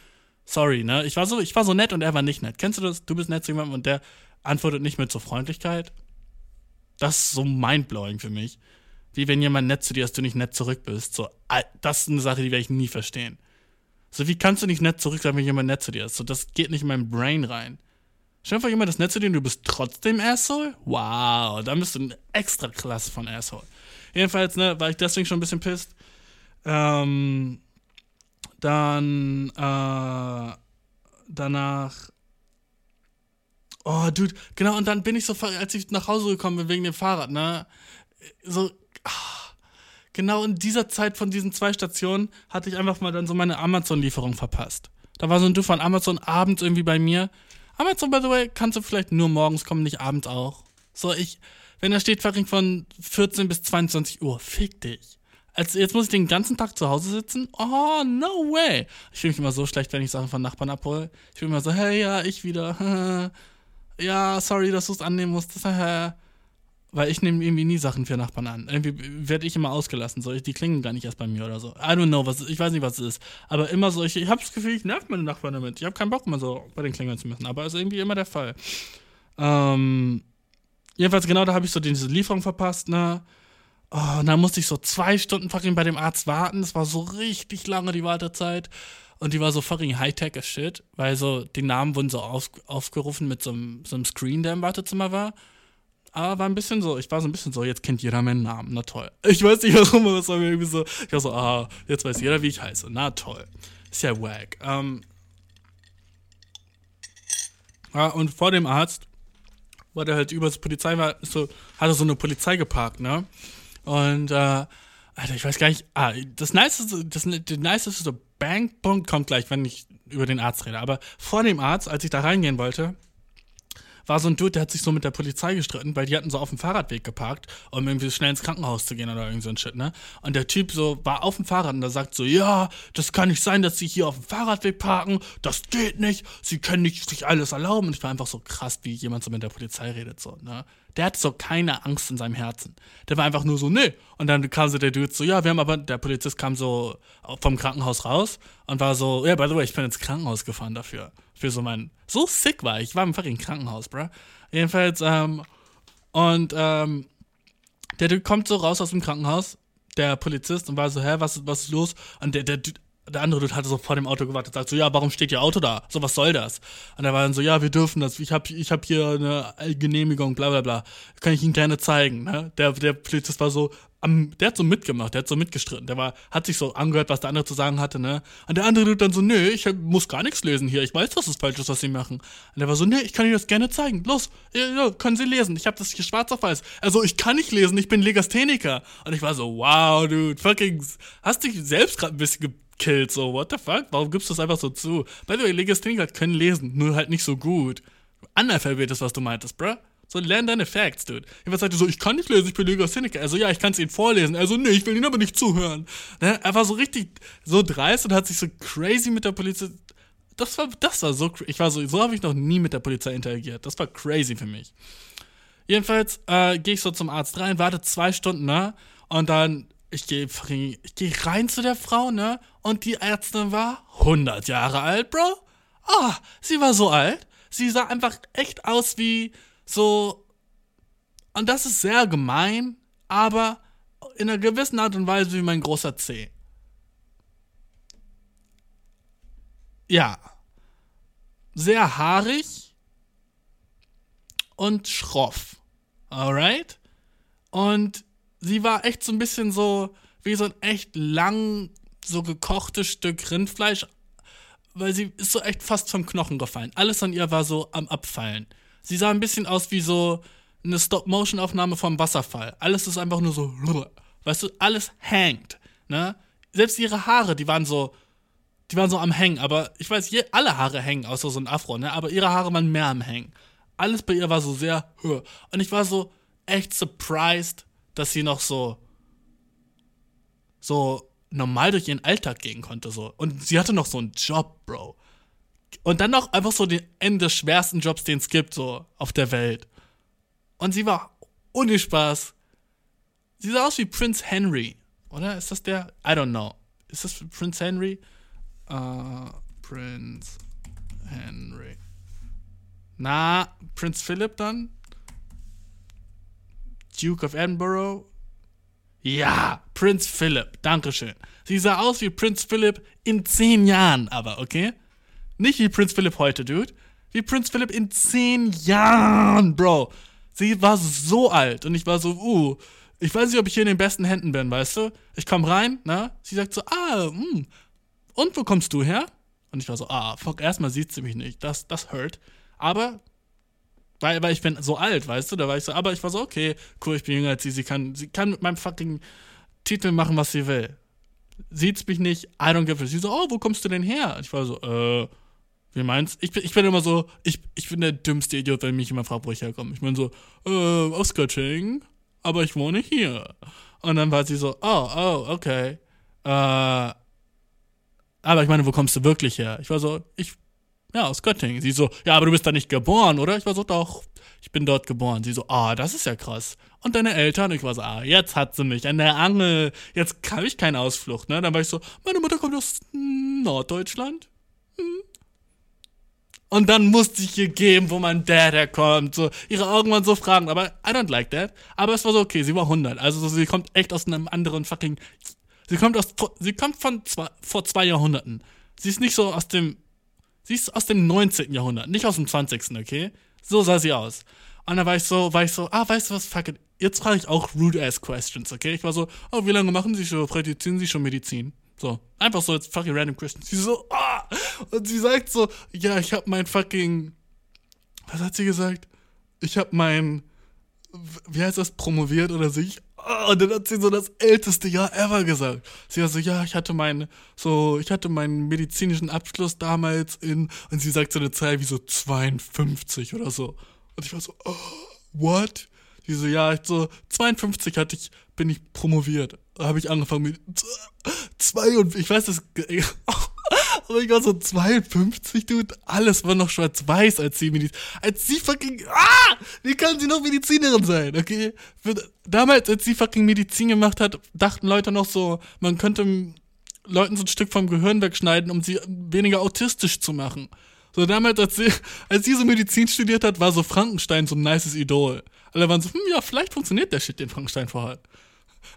Sorry, ne? Ich war so, ich war so nett und er war nicht nett. Kennst du das? Du bist nett zu jemandem und der antwortet nicht mit so Freundlichkeit? Das ist so mindblowing für mich wie wenn jemand nett zu dir ist, du nicht nett zurück bist. So, das ist eine Sache, die werde ich nie verstehen. So, wie kannst du nicht nett zurück sein, wenn jemand nett zu dir ist? So, das geht nicht in mein Brain rein. Stell vor, jemand ist nett zu dir und du bist trotzdem Asshole? Wow, dann bist du eine extra Klasse von Asshole. Jedenfalls, ne, war ich deswegen schon ein bisschen pisst. Ähm, dann, äh, danach, oh, Dude, genau, und dann bin ich so, als ich nach Hause gekommen bin wegen dem Fahrrad, ne, so, genau in dieser Zeit von diesen zwei Stationen hatte ich einfach mal dann so meine Amazon-Lieferung verpasst. Da war so ein Dude von Amazon abends irgendwie bei mir. Amazon, by the way, kannst du vielleicht nur morgens kommen, nicht abends auch. So, ich, wenn da steht Fucking von 14 bis 22 Uhr, fick dich. Also jetzt muss ich den ganzen Tag zu Hause sitzen? Oh, no way. Ich fühle mich immer so schlecht, wenn ich Sachen von Nachbarn abhole. Ich bin immer so, hey, ja, ich wieder. ja, sorry, dass du es annehmen musstest. Weil ich nehme irgendwie nie Sachen für Nachbarn an. Irgendwie werde ich immer ausgelassen. So, die klingen gar nicht erst bei mir oder so. I don't know, was, ich weiß nicht, was es ist. Aber immer so, ich, ich habe das Gefühl, ich nerv meine Nachbarn damit. Ich habe keinen Bock mehr so bei den Klingeln zu müssen. Aber ist irgendwie immer der Fall. Ähm, jedenfalls genau da habe ich so diese Lieferung verpasst, ne? Oh, und dann musste ich so zwei Stunden fucking bei dem Arzt warten. Das war so richtig lange, die Wartezeit. Und die war so fucking Hightech as shit, weil so die Namen wurden so auf, aufgerufen mit so einem, so einem Screen, der im Wartezimmer war. Aber war ein bisschen so, ich war so ein bisschen so, jetzt kennt jeder meinen Namen, na toll. Ich weiß nicht warum, aber es war mir irgendwie so, ich war so, ah, jetzt weiß jeder, wie ich heiße, na toll. Ist ja wack. Ähm, ja, und vor dem Arzt, war der halt über das Polizei war, so, hatte so eine Polizei geparkt, ne? Und, äh, Alter, ich weiß gar nicht, ah, das Nice, das, das Nice ist so, Bang, Punkt kommt gleich, wenn ich über den Arzt rede. Aber vor dem Arzt, als ich da reingehen wollte, war so ein Dude, der hat sich so mit der Polizei gestritten, weil die hatten so auf dem Fahrradweg geparkt, um irgendwie schnell ins Krankenhaus zu gehen oder irgend so ein Shit, ne? Und der Typ so war auf dem Fahrrad und der sagt so, ja, das kann nicht sein, dass sie hier auf dem Fahrradweg parken, das geht nicht, sie können nicht sich alles erlauben. Und ich war einfach so krass, wie jemand so mit der Polizei redet, so, ne? Der hatte so keine Angst in seinem Herzen. Der war einfach nur so, nee. Und dann kam so der Dude so, ja, wir haben aber, der Polizist kam so vom Krankenhaus raus und war so, ja, yeah, by the way, ich bin ins Krankenhaus gefahren dafür für so mein. So sick war ich. Ich war im fucking Krankenhaus, bruh. Jedenfalls, ähm, und, ähm, der Typ kommt so raus aus dem Krankenhaus, der Polizist, und war so, hä, was, was ist los? Und der, der, der andere Dude hatte so vor dem Auto gewartet, sagt so, ja, warum steht Ihr Auto da? So, was soll das? Und er war dann so, ja, wir dürfen das, ich hab, ich hab hier eine Genehmigung, bla bla bla. Kann ich Ihnen gerne zeigen, ne? Der, der Polizist war so, am, der hat so mitgemacht, der hat so mitgestritten. Der war, hat sich so angehört, was der andere zu sagen hatte, ne? Und der andere tut dann so, nö, ich muss gar nichts lesen hier. Ich weiß, dass es falsch ist, was sie machen. Und der war so, nee, ich kann Ihnen das gerne zeigen. Los, ja, können Sie lesen. Ich habe das hier schwarz auf weiß. Also, ich kann nicht lesen, ich bin Legastheniker. Und ich war so, wow, dude, fucking, hast dich selbst gerade ein bisschen killt, so, what the fuck? Warum gibst du das einfach so zu? By the way, Legastheniker können lesen, nur halt nicht so gut. Analphabet ist, was du meintest, bruh. So, lern deine Facts, dude. Jemand sagte so, ich kann nicht lesen, ich bin Legastheniker. Also, ja, ich kann es ihnen vorlesen. Also, nee, ich will ihnen aber nicht zuhören. Ne? Er war so richtig, so dreist und hat sich so crazy mit der Polizei. Das war, das war so, ich war so, so habe ich noch nie mit der Polizei interagiert. Das war crazy für mich. Jedenfalls äh, gehe ich so zum Arzt rein, warte zwei Stunden, ne? Und dann, ich gehe ich geh rein zu der Frau, ne? Und die Ärztin war 100 Jahre alt, Bro. Ah, sie war so alt. Sie sah einfach echt aus wie so. Und das ist sehr gemein, aber in einer gewissen Art und Weise wie mein großer C. Ja. Sehr haarig und schroff. Alright? Und sie war echt so ein bisschen so wie so ein echt lang so gekochtes Stück Rindfleisch, weil sie ist so echt fast vom Knochen gefallen. Alles an ihr war so am Abfallen. Sie sah ein bisschen aus wie so eine Stop-Motion-Aufnahme vom Wasserfall. Alles ist einfach nur so, weißt du, alles hängt, ne? Selbst ihre Haare, die waren so, die waren so am Hängen, aber ich weiß, je, alle Haare hängen, außer so ein Afro, ne? Aber ihre Haare waren mehr am Hängen. Alles bei ihr war so sehr, und ich war so echt surprised, dass sie noch so, so normal durch ihren Alltag gehen konnte. So. Und sie hatte noch so einen Job, Bro. Und dann noch einfach so den Ende des schwersten Jobs, den es gibt, so auf der Welt. Und sie war ohne Spaß. Sie sah aus wie Prince Henry. Oder? Ist das der? I don't know. Ist das Prince Henry? Uh, Prince Henry. Na, Prince Philip dann? Duke of Edinburgh? Ja, Prince Philip, Dankeschön. Sie sah aus wie Prince Philip in zehn Jahren, aber, okay? Nicht wie Prince Philip heute, Dude. Wie Prince Philip in zehn Jahren, Bro. Sie war so alt und ich war so, uh, ich weiß nicht, ob ich hier in den besten Händen bin, weißt du? Ich komm rein, ne? Sie sagt so, ah, hm, und wo kommst du her? Und ich war so, ah, fuck, erstmal sieht sie mich nicht, das, das hurt. Aber weil, weil ich bin so alt, weißt du? Da war ich so, aber ich war so, okay, cool, ich bin jünger als sie. Sie kann, sie kann mit meinem fucking Titel machen, was sie will. Sieht's mich nicht, I don't give a Sie so, oh, wo kommst du denn her? Ich war so, äh, wie meinst ich bin, ich bin immer so, ich, ich bin der dümmste Idiot, wenn mich jemand fragt, wo ich herkomme. Ich bin so, äh, aus Göttingen, aber ich wohne hier. Und dann war sie so, oh, oh, okay. Äh, aber ich meine, wo kommst du wirklich her? Ich war so, ich ja, aus Göttingen. Sie so, ja, aber du bist da nicht geboren, oder? Ich war so, doch, ich bin dort geboren. Sie so, ah, das ist ja krass. Und deine Eltern? Ich war so, ah, jetzt hat sie mich an der Angel. Jetzt kann ich keine Ausflucht, ne? Dann war ich so, meine Mutter kommt aus Norddeutschland. Hm. Und dann musste ich ihr geben, wo mein Dad herkommt. So, ihre Augen waren so fragend, aber I don't like that. Aber es war so okay, sie war 100. Also sie kommt echt aus einem anderen fucking. Sie kommt aus. Sie kommt von zwei, vor zwei Jahrhunderten. Sie ist nicht so aus dem Sie ist aus dem 19. Jahrhundert, nicht aus dem 20. okay? So sah sie aus. Und dann war ich so, war ich so, ah, weißt du was, fuck it. Jetzt frage ich auch rude-ass Questions, okay? Ich war so, oh, wie lange machen Sie schon, praktizieren Sie schon Medizin? So, einfach so jetzt fucking random questions. Sie so, ah! Und sie sagt so, ja, ich hab mein fucking, was hat sie gesagt? Ich hab mein, wie heißt das, promoviert oder so. Ich, Oh, und dann hat sie so das älteste Jahr ever gesagt. Sie war so, ja, ich hatte meinen, so, ich hatte meinen medizinischen Abschluss damals in, und sie sagt so eine Zahl wie so 52 oder so. Und ich war so, oh, what? Sie so, ja, ich so, 52 hatte ich, bin ich promoviert. Habe ich angefangen mit zwei und ich weiß das, Aber ich war so 52, Dude. Alles war noch schwarz-weiß, als sie Medizin. Als sie fucking. Ah! Wie kann sie noch Medizinerin sein, okay? Damals, als sie fucking Medizin gemacht hat, dachten Leute noch so, man könnte Leuten so ein Stück vom Gehirn wegschneiden, um sie weniger autistisch zu machen. So damals, als sie, als sie so Medizin studiert hat, war so Frankenstein so ein nices Idol. Alle waren so, hm, ja, vielleicht funktioniert der Shit, den Frankenstein vorhat.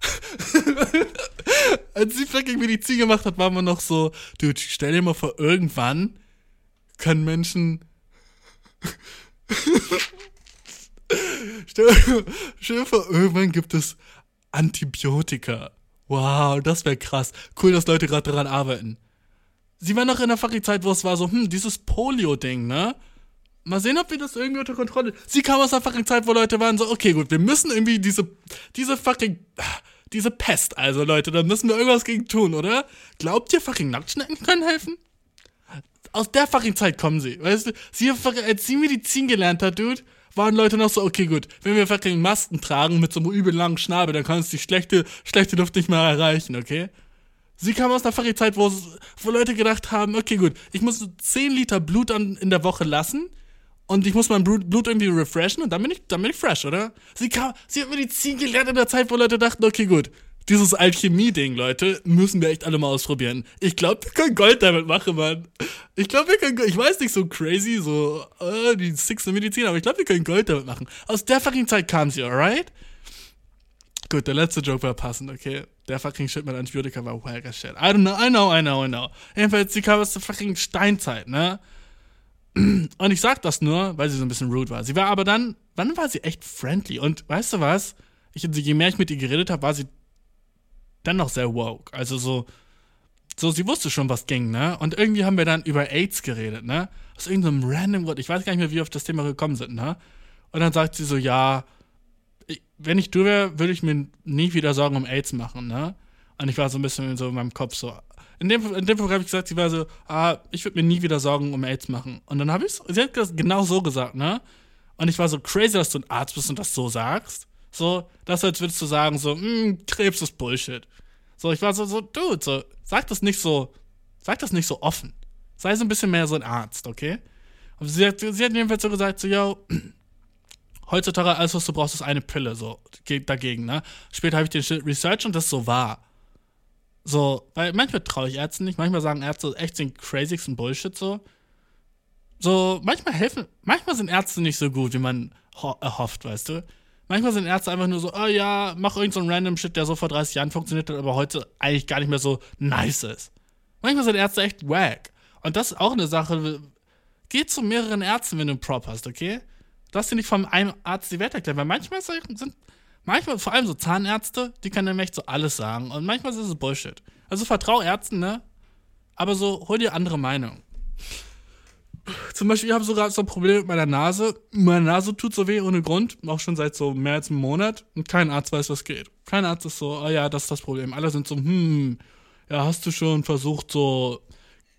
Als sie fucking Medizin gemacht hat, waren wir noch so, dude, stell dir mal vor, irgendwann können Menschen. stell, stell dir vor, irgendwann gibt es Antibiotika. Wow, das wäre krass. Cool, dass Leute gerade daran arbeiten. Sie war noch in der fucking Zeit, wo es war so, hm, dieses Polio-Ding, ne? Mal sehen, ob wir das irgendwie unter Kontrolle. Sie kam aus der fucking Zeit, wo Leute waren so, okay, gut, wir müssen irgendwie diese, diese fucking, Diese Pest, also Leute, da müssen wir irgendwas gegen tun, oder? Glaubt ihr, fucking Nacktschnecken können helfen? Aus der fucking Zeit kommen sie, weißt du? Sie, als sie Medizin gelernt hat, Dude, waren Leute noch so, okay, gut, wenn wir fucking Masken tragen mit so einem übel langen Schnabel, dann kannst du die schlechte, schlechte Luft nicht mehr erreichen, okay? Sie kam aus einer fucking Zeit, wo, wo Leute gedacht haben, okay, gut, ich muss 10 Liter Blut an, in der Woche lassen und ich muss mein Blut, irgendwie refreshen und dann bin ich, dann bin ich fresh, oder? Sie kam, sie hat Medizin gelernt in der Zeit, wo Leute dachten, okay, gut, dieses Alchemie-Ding, Leute, müssen wir echt alle mal ausprobieren. Ich glaube, wir können Gold damit machen, Mann. Ich glaube, wir können, ich weiß nicht, so crazy, so, äh, die sixte Medizin, aber ich glaube, wir können Gold damit machen. Aus der fucking Zeit kam sie, alright? Gut, der letzte Joke war passend, okay? Der fucking Shit mit Antibiotika war wacker Shit. I don't know, I know, I know, I know. Jedenfalls, sie kam aus der fucking Steinzeit, ne? Und ich sag das nur, weil sie so ein bisschen rude war. Sie war aber dann, wann war sie echt friendly? Und weißt du was? Ich, je mehr ich mit ihr geredet habe, war sie dann noch sehr woke. Also so, so, sie wusste schon, was ging, ne? Und irgendwie haben wir dann über AIDS geredet, ne? Aus irgendeinem random Wort. Ich weiß gar nicht mehr, wie wir auf das Thema gekommen sind, ne? Und dann sagt sie so, ja, wenn ich du wäre, würde ich mir nie wieder Sorgen um AIDS machen, ne? Und ich war so ein bisschen so in meinem Kopf so. In dem, in dem Fall habe ich gesagt, sie war so, ah, ich würde mir nie wieder Sorgen um AIDS machen. Und dann habe ich sie hat das genau so gesagt, ne? Und ich war so crazy, dass du ein Arzt bist und das so sagst. So, das als würdest du sagen, so, hm, Krebs ist Bullshit. So, ich war so, so, dude, so, sag das nicht so, sag das nicht so offen. Sei so ein bisschen mehr so ein Arzt, okay? Aber sie hat, sie hat jedenfalls so gesagt, so, yo, heutzutage alles, was du brauchst, ist eine Pille, so, dagegen, ne? Später habe ich den Shit research und das so war. So, weil manchmal traue ich Ärzten nicht, manchmal sagen Ärzte echt den crazysten Bullshit, so. So, manchmal helfen, manchmal sind Ärzte nicht so gut, wie man erhofft, weißt du? Manchmal sind Ärzte einfach nur so, oh ja, mach irgend so random Shit, der so vor 30 Jahren funktioniert hat, aber heute eigentlich gar nicht mehr so nice ist. Manchmal sind Ärzte echt wack. Und das ist auch eine Sache. Geh zu mehreren Ärzten, wenn du einen Prop hast, okay? Lass dir nicht von einem Arzt die Welt erklären, weil manchmal sind, manchmal, vor allem so Zahnärzte, die können einem echt so alles sagen. Und manchmal ist es Bullshit. Also vertrau Ärzten, ne? Aber so, hol dir andere Meinung. Zum Beispiel, ich habe sogar so ein Problem mit meiner Nase. Meine Nase tut so weh ohne Grund, auch schon seit so mehr als einem Monat. Und kein Arzt weiß, was geht. Kein Arzt ist so, oh ja, das ist das Problem. Alle sind so, hm, ja, hast du schon versucht, so,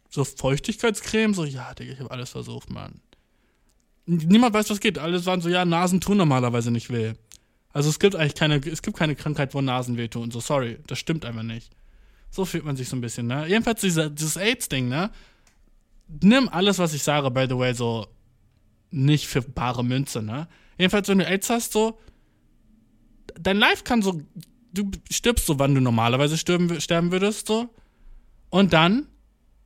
so Feuchtigkeitscreme? So, ja, Digga, ich habe alles versucht, Mann. Niemand weiß, was geht. Alle waren so, ja, Nasen tun normalerweise nicht weh. Also es gibt eigentlich keine, es gibt keine Krankheit, wo Nasen wehtun. So, sorry, das stimmt einfach nicht. So fühlt man sich so ein bisschen, ne? Jedenfalls dieser, dieses AIDS-Ding, ne? nimm alles, was ich sage, by the way, so nicht für bare Münze, ne? Jedenfalls, wenn du AIDS hast, so, dein Life kann so, du stirbst so, wann du normalerweise sterben, sterben würdest, so. Und dann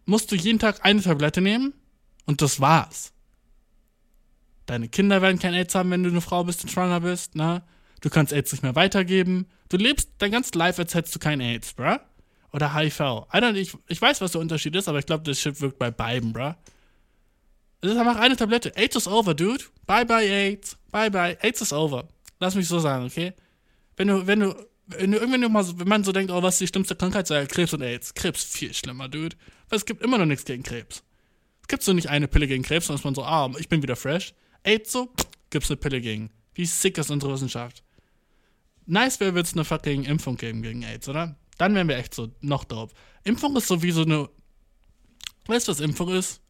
musst du jeden Tag eine Tablette nehmen und das war's. Deine Kinder werden kein AIDS haben, wenn du eine Frau bist und schwanger bist, ne? Du kannst AIDS nicht mehr weitergeben. Du lebst dein ganzes Life, als hättest du kein AIDS, bruh oder HIV. Ich, ich weiß, was der Unterschied ist, aber ich glaube, das Shit wirkt bei beiden, bruh. Es ist einfach eine Tablette. AIDS is over, dude. Bye bye AIDS. Bye bye. AIDS is over. Lass mich so sagen, okay? Wenn du, wenn du, wenn du irgendwann mal so, wenn man so denkt, oh, was ist die schlimmste Krankheit? Sei Krebs und AIDS. Krebs viel schlimmer, dude. Weil es gibt immer noch nichts gegen Krebs. Es gibt so nicht eine Pille gegen Krebs, sondern ist man so, ah, ich bin wieder fresh. AIDS so, gibt's eine Pille gegen. Wie sick ist unsere Wissenschaft? Nice wäre, wird's eine fucking Impfung geben gegen AIDS, oder? Dann wären wir echt so noch drauf. Impfung ist so wie so eine. Weißt du, was Impfung ist?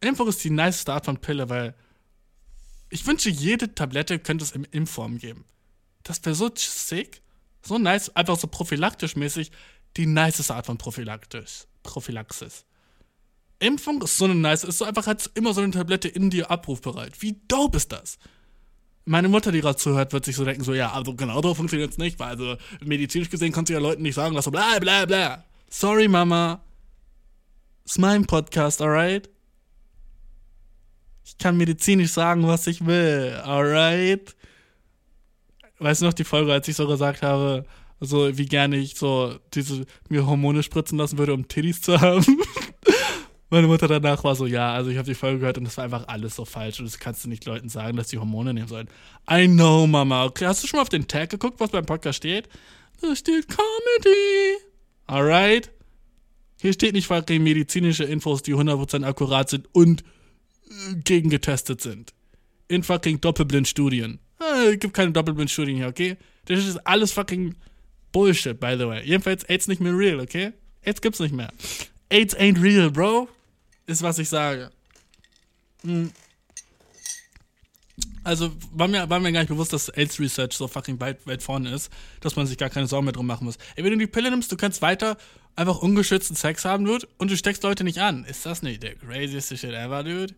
Impfung ist die niceste Art von Pille, weil ich wünsche, jede Tablette könnte es in Impfform geben. Das wäre so sick, so nice, einfach so prophylaktisch mäßig, die niceste Art von Prophylaktisch, Prophylaxis. Impfung ist so eine nice, ist so einfach hat immer so eine Tablette in dir abrufbereit. Wie dope ist das? Meine Mutter, die gerade zuhört, wird sich so denken, so, ja, also genau so funktioniert es nicht, weil also medizinisch gesehen kannst du ja Leuten nicht sagen, was so bla bla bla. Sorry, Mama. Ist mein Podcast, alright? Ich kann medizinisch sagen, was ich will, alright? Weißt du noch die Folge, als ich so gesagt habe, so wie gerne ich so diese mir Hormone spritzen lassen würde, um Titties zu haben? Meine Mutter danach war so, ja, also ich habe die Folge gehört und das war einfach alles so falsch und das kannst du nicht Leuten sagen, dass sie Hormone nehmen sollen. I know, Mama. Okay, hast du schon mal auf den Tag geguckt, was beim Podcast steht? Da steht Comedy. Alright? Hier steht nicht fucking medizinische Infos, die 100% akkurat sind und äh, gegengetestet sind. In fucking Doppelblindstudien. Ah, es gibt keine Doppelblindstudien hier, okay? Das ist alles fucking Bullshit, by the way. Jedenfalls AIDS nicht mehr real, okay? AIDS gibt's nicht mehr. AIDS ain't real, bro. Ist, was ich sage. Hm. Also war mir, war mir gar nicht bewusst, dass AIDS Research so fucking weit, weit vorne ist, dass man sich gar keine Sorgen mehr drum machen muss. Ey, wenn du die Pille nimmst, du kannst weiter einfach ungeschützten Sex haben, Dude, und du steckst Leute nicht an. Ist das nicht der craziest shit ever, Dude?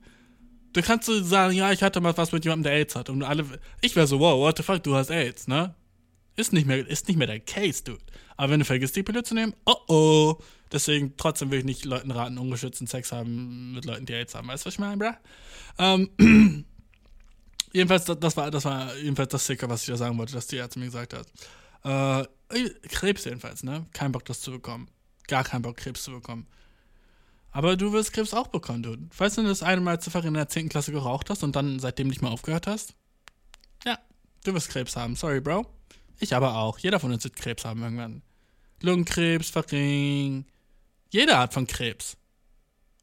Du kannst so sagen, ja, ich hatte mal was mit jemandem, der AIDS hat. Und alle, ich wäre so, wow, what the fuck, du hast AIDS, ne? Ist nicht mehr, ist nicht mehr der Case, Dude. Aber wenn du vergisst, die Pille zu nehmen, oh oh. Deswegen, trotzdem will ich nicht Leuten raten, ungeschützten Sex haben mit Leuten, die AIDS haben. Weißt du, was ich meine, bruh? Ähm, jedenfalls, das, das, war, das war jedenfalls das Sicker, was ich da sagen wollte, dass die Ärzte mir gesagt hat. Äh, Krebs jedenfalls, ne? Kein Bock, das zu bekommen. Gar kein Bock, Krebs zu bekommen. Aber du wirst Krebs auch bekommen, du. Weißt du, dass du einmal zuvor in der 10. Klasse geraucht hast und dann seitdem nicht mehr aufgehört hast? Ja, du wirst Krebs haben. Sorry, Bro. Ich aber auch. Jeder von uns wird Krebs haben irgendwann. Lungenkrebs, fucking. Jede Art von Krebs.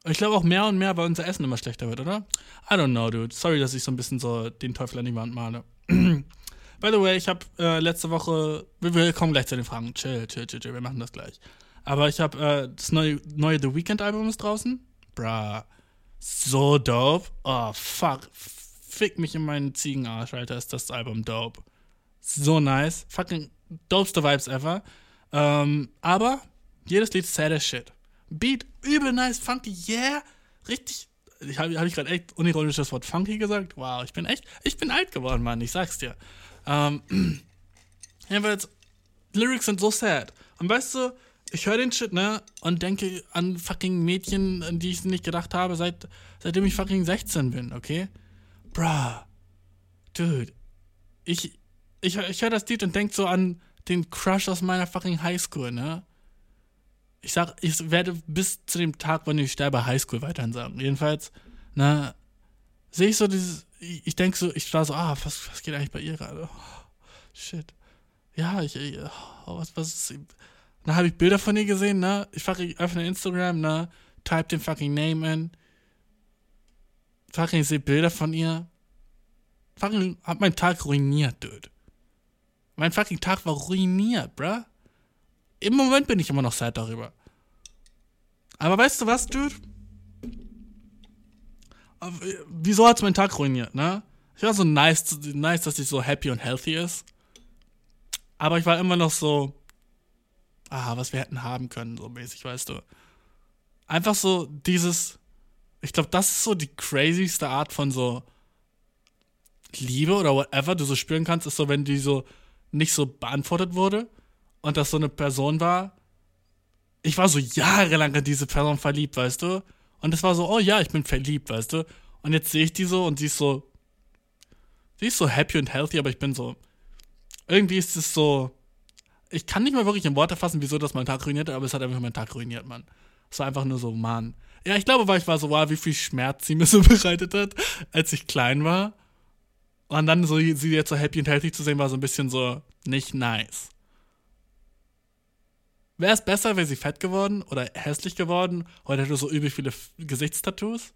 Und ich glaube auch mehr und mehr, weil unser Essen immer schlechter wird, oder? I don't know, dude. Sorry, dass ich so ein bisschen so den Teufel an die Wand male. By the way, ich habe äh, letzte Woche. Wir, wir, kommen gleich zu den Fragen. Chill, chill, chill, chill. Wir machen das gleich. Aber ich habe äh, das neue, neue The Weeknd Album ist draußen. Bruh. So dope. Oh, fuck. Fick mich in meinen Ziegenarsch, Alter. Ist das Album dope. So nice. Fucking dopeste Vibes ever. Ähm, aber jedes Lied sad as shit. Beat übel nice, funky, yeah. Richtig. Ich habe hab ich gerade echt unironisch das Wort funky gesagt? Wow, ich bin echt, ich bin alt geworden, Mann, ich sag's dir. Ähm, jedenfalls, Lyrics sind so sad. Und weißt du, ich höre den Shit, ne, und denke an fucking Mädchen, an die ich nicht gedacht habe, seit, seitdem ich fucking 16 bin, okay? Bruh. Dude. Ich, ich, ich höre das Lied und denke so an den Crush aus meiner fucking Highschool, ne? Ich sag, ich werde bis zu dem Tag, wann ich sterbe, Highschool weiterhin sagen. Jedenfalls, ne, sehe ich so dieses, ich denke so, ich war so, ah, was, was geht eigentlich bei ihr gerade? Oh, shit. Ja, ich, oh, was, was ist, dann habe ich Bilder von ihr gesehen, ne? Ich fucking öffne Instagram, ne? Type den fucking Name in. Fucking sehe Bilder von ihr. Fucking hat meinen Tag ruiniert, dude. Mein fucking Tag war ruiniert, bruh. Im Moment bin ich immer noch sad darüber. Aber weißt du was, dude? Wieso hat's meinen Tag ruiniert, ne? Ich war so nice, nice, dass sie so happy und healthy ist. Aber ich war immer noch so, ah, was wir hätten haben können, so mäßig, weißt du. Einfach so dieses, ich glaube, das ist so die crazyste Art von so Liebe oder whatever du so spüren kannst, ist so, wenn die so nicht so beantwortet wurde und das so eine Person war. Ich war so jahrelang in diese Person verliebt, weißt du? Und es war so, oh ja, ich bin verliebt, weißt du? Und jetzt sehe ich die so und sie ist so, sie ist so happy und healthy, aber ich bin so, irgendwie ist es so, ich kann nicht mal wirklich in Worte fassen, wieso das mein Tag ruiniert, aber es hat einfach meinen Tag ruiniert, Mann. Es war einfach nur so, Mann. Ja, ich glaube, weil ich war so, wow, wie viel Schmerz sie mir so bereitet hat, als ich klein war. Und dann so sie jetzt so happy und healthy zu sehen, war so ein bisschen so nicht nice. Wäre es besser, wäre sie fett geworden oder hässlich geworden oder hätte so übel viele Gesichtstattoos?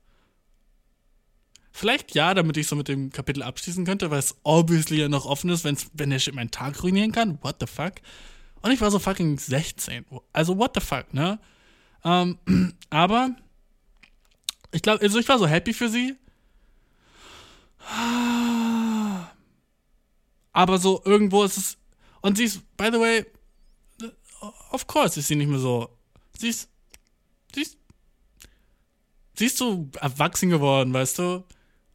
Vielleicht ja, damit ich so mit dem Kapitel abschließen könnte, weil es obviously ja noch offen ist, wenn's, wenn der Shit meinen Tag ruinieren kann. What the fuck? Und ich war so fucking 16. Also, what the fuck, ne? Ähm, aber, ich glaube, also ich war so happy für sie. Aber so irgendwo ist es. Und sie ist, by the way, of course ist sie nicht mehr so. Sie ist. Sie ist. Sie ist so erwachsen geworden, weißt du?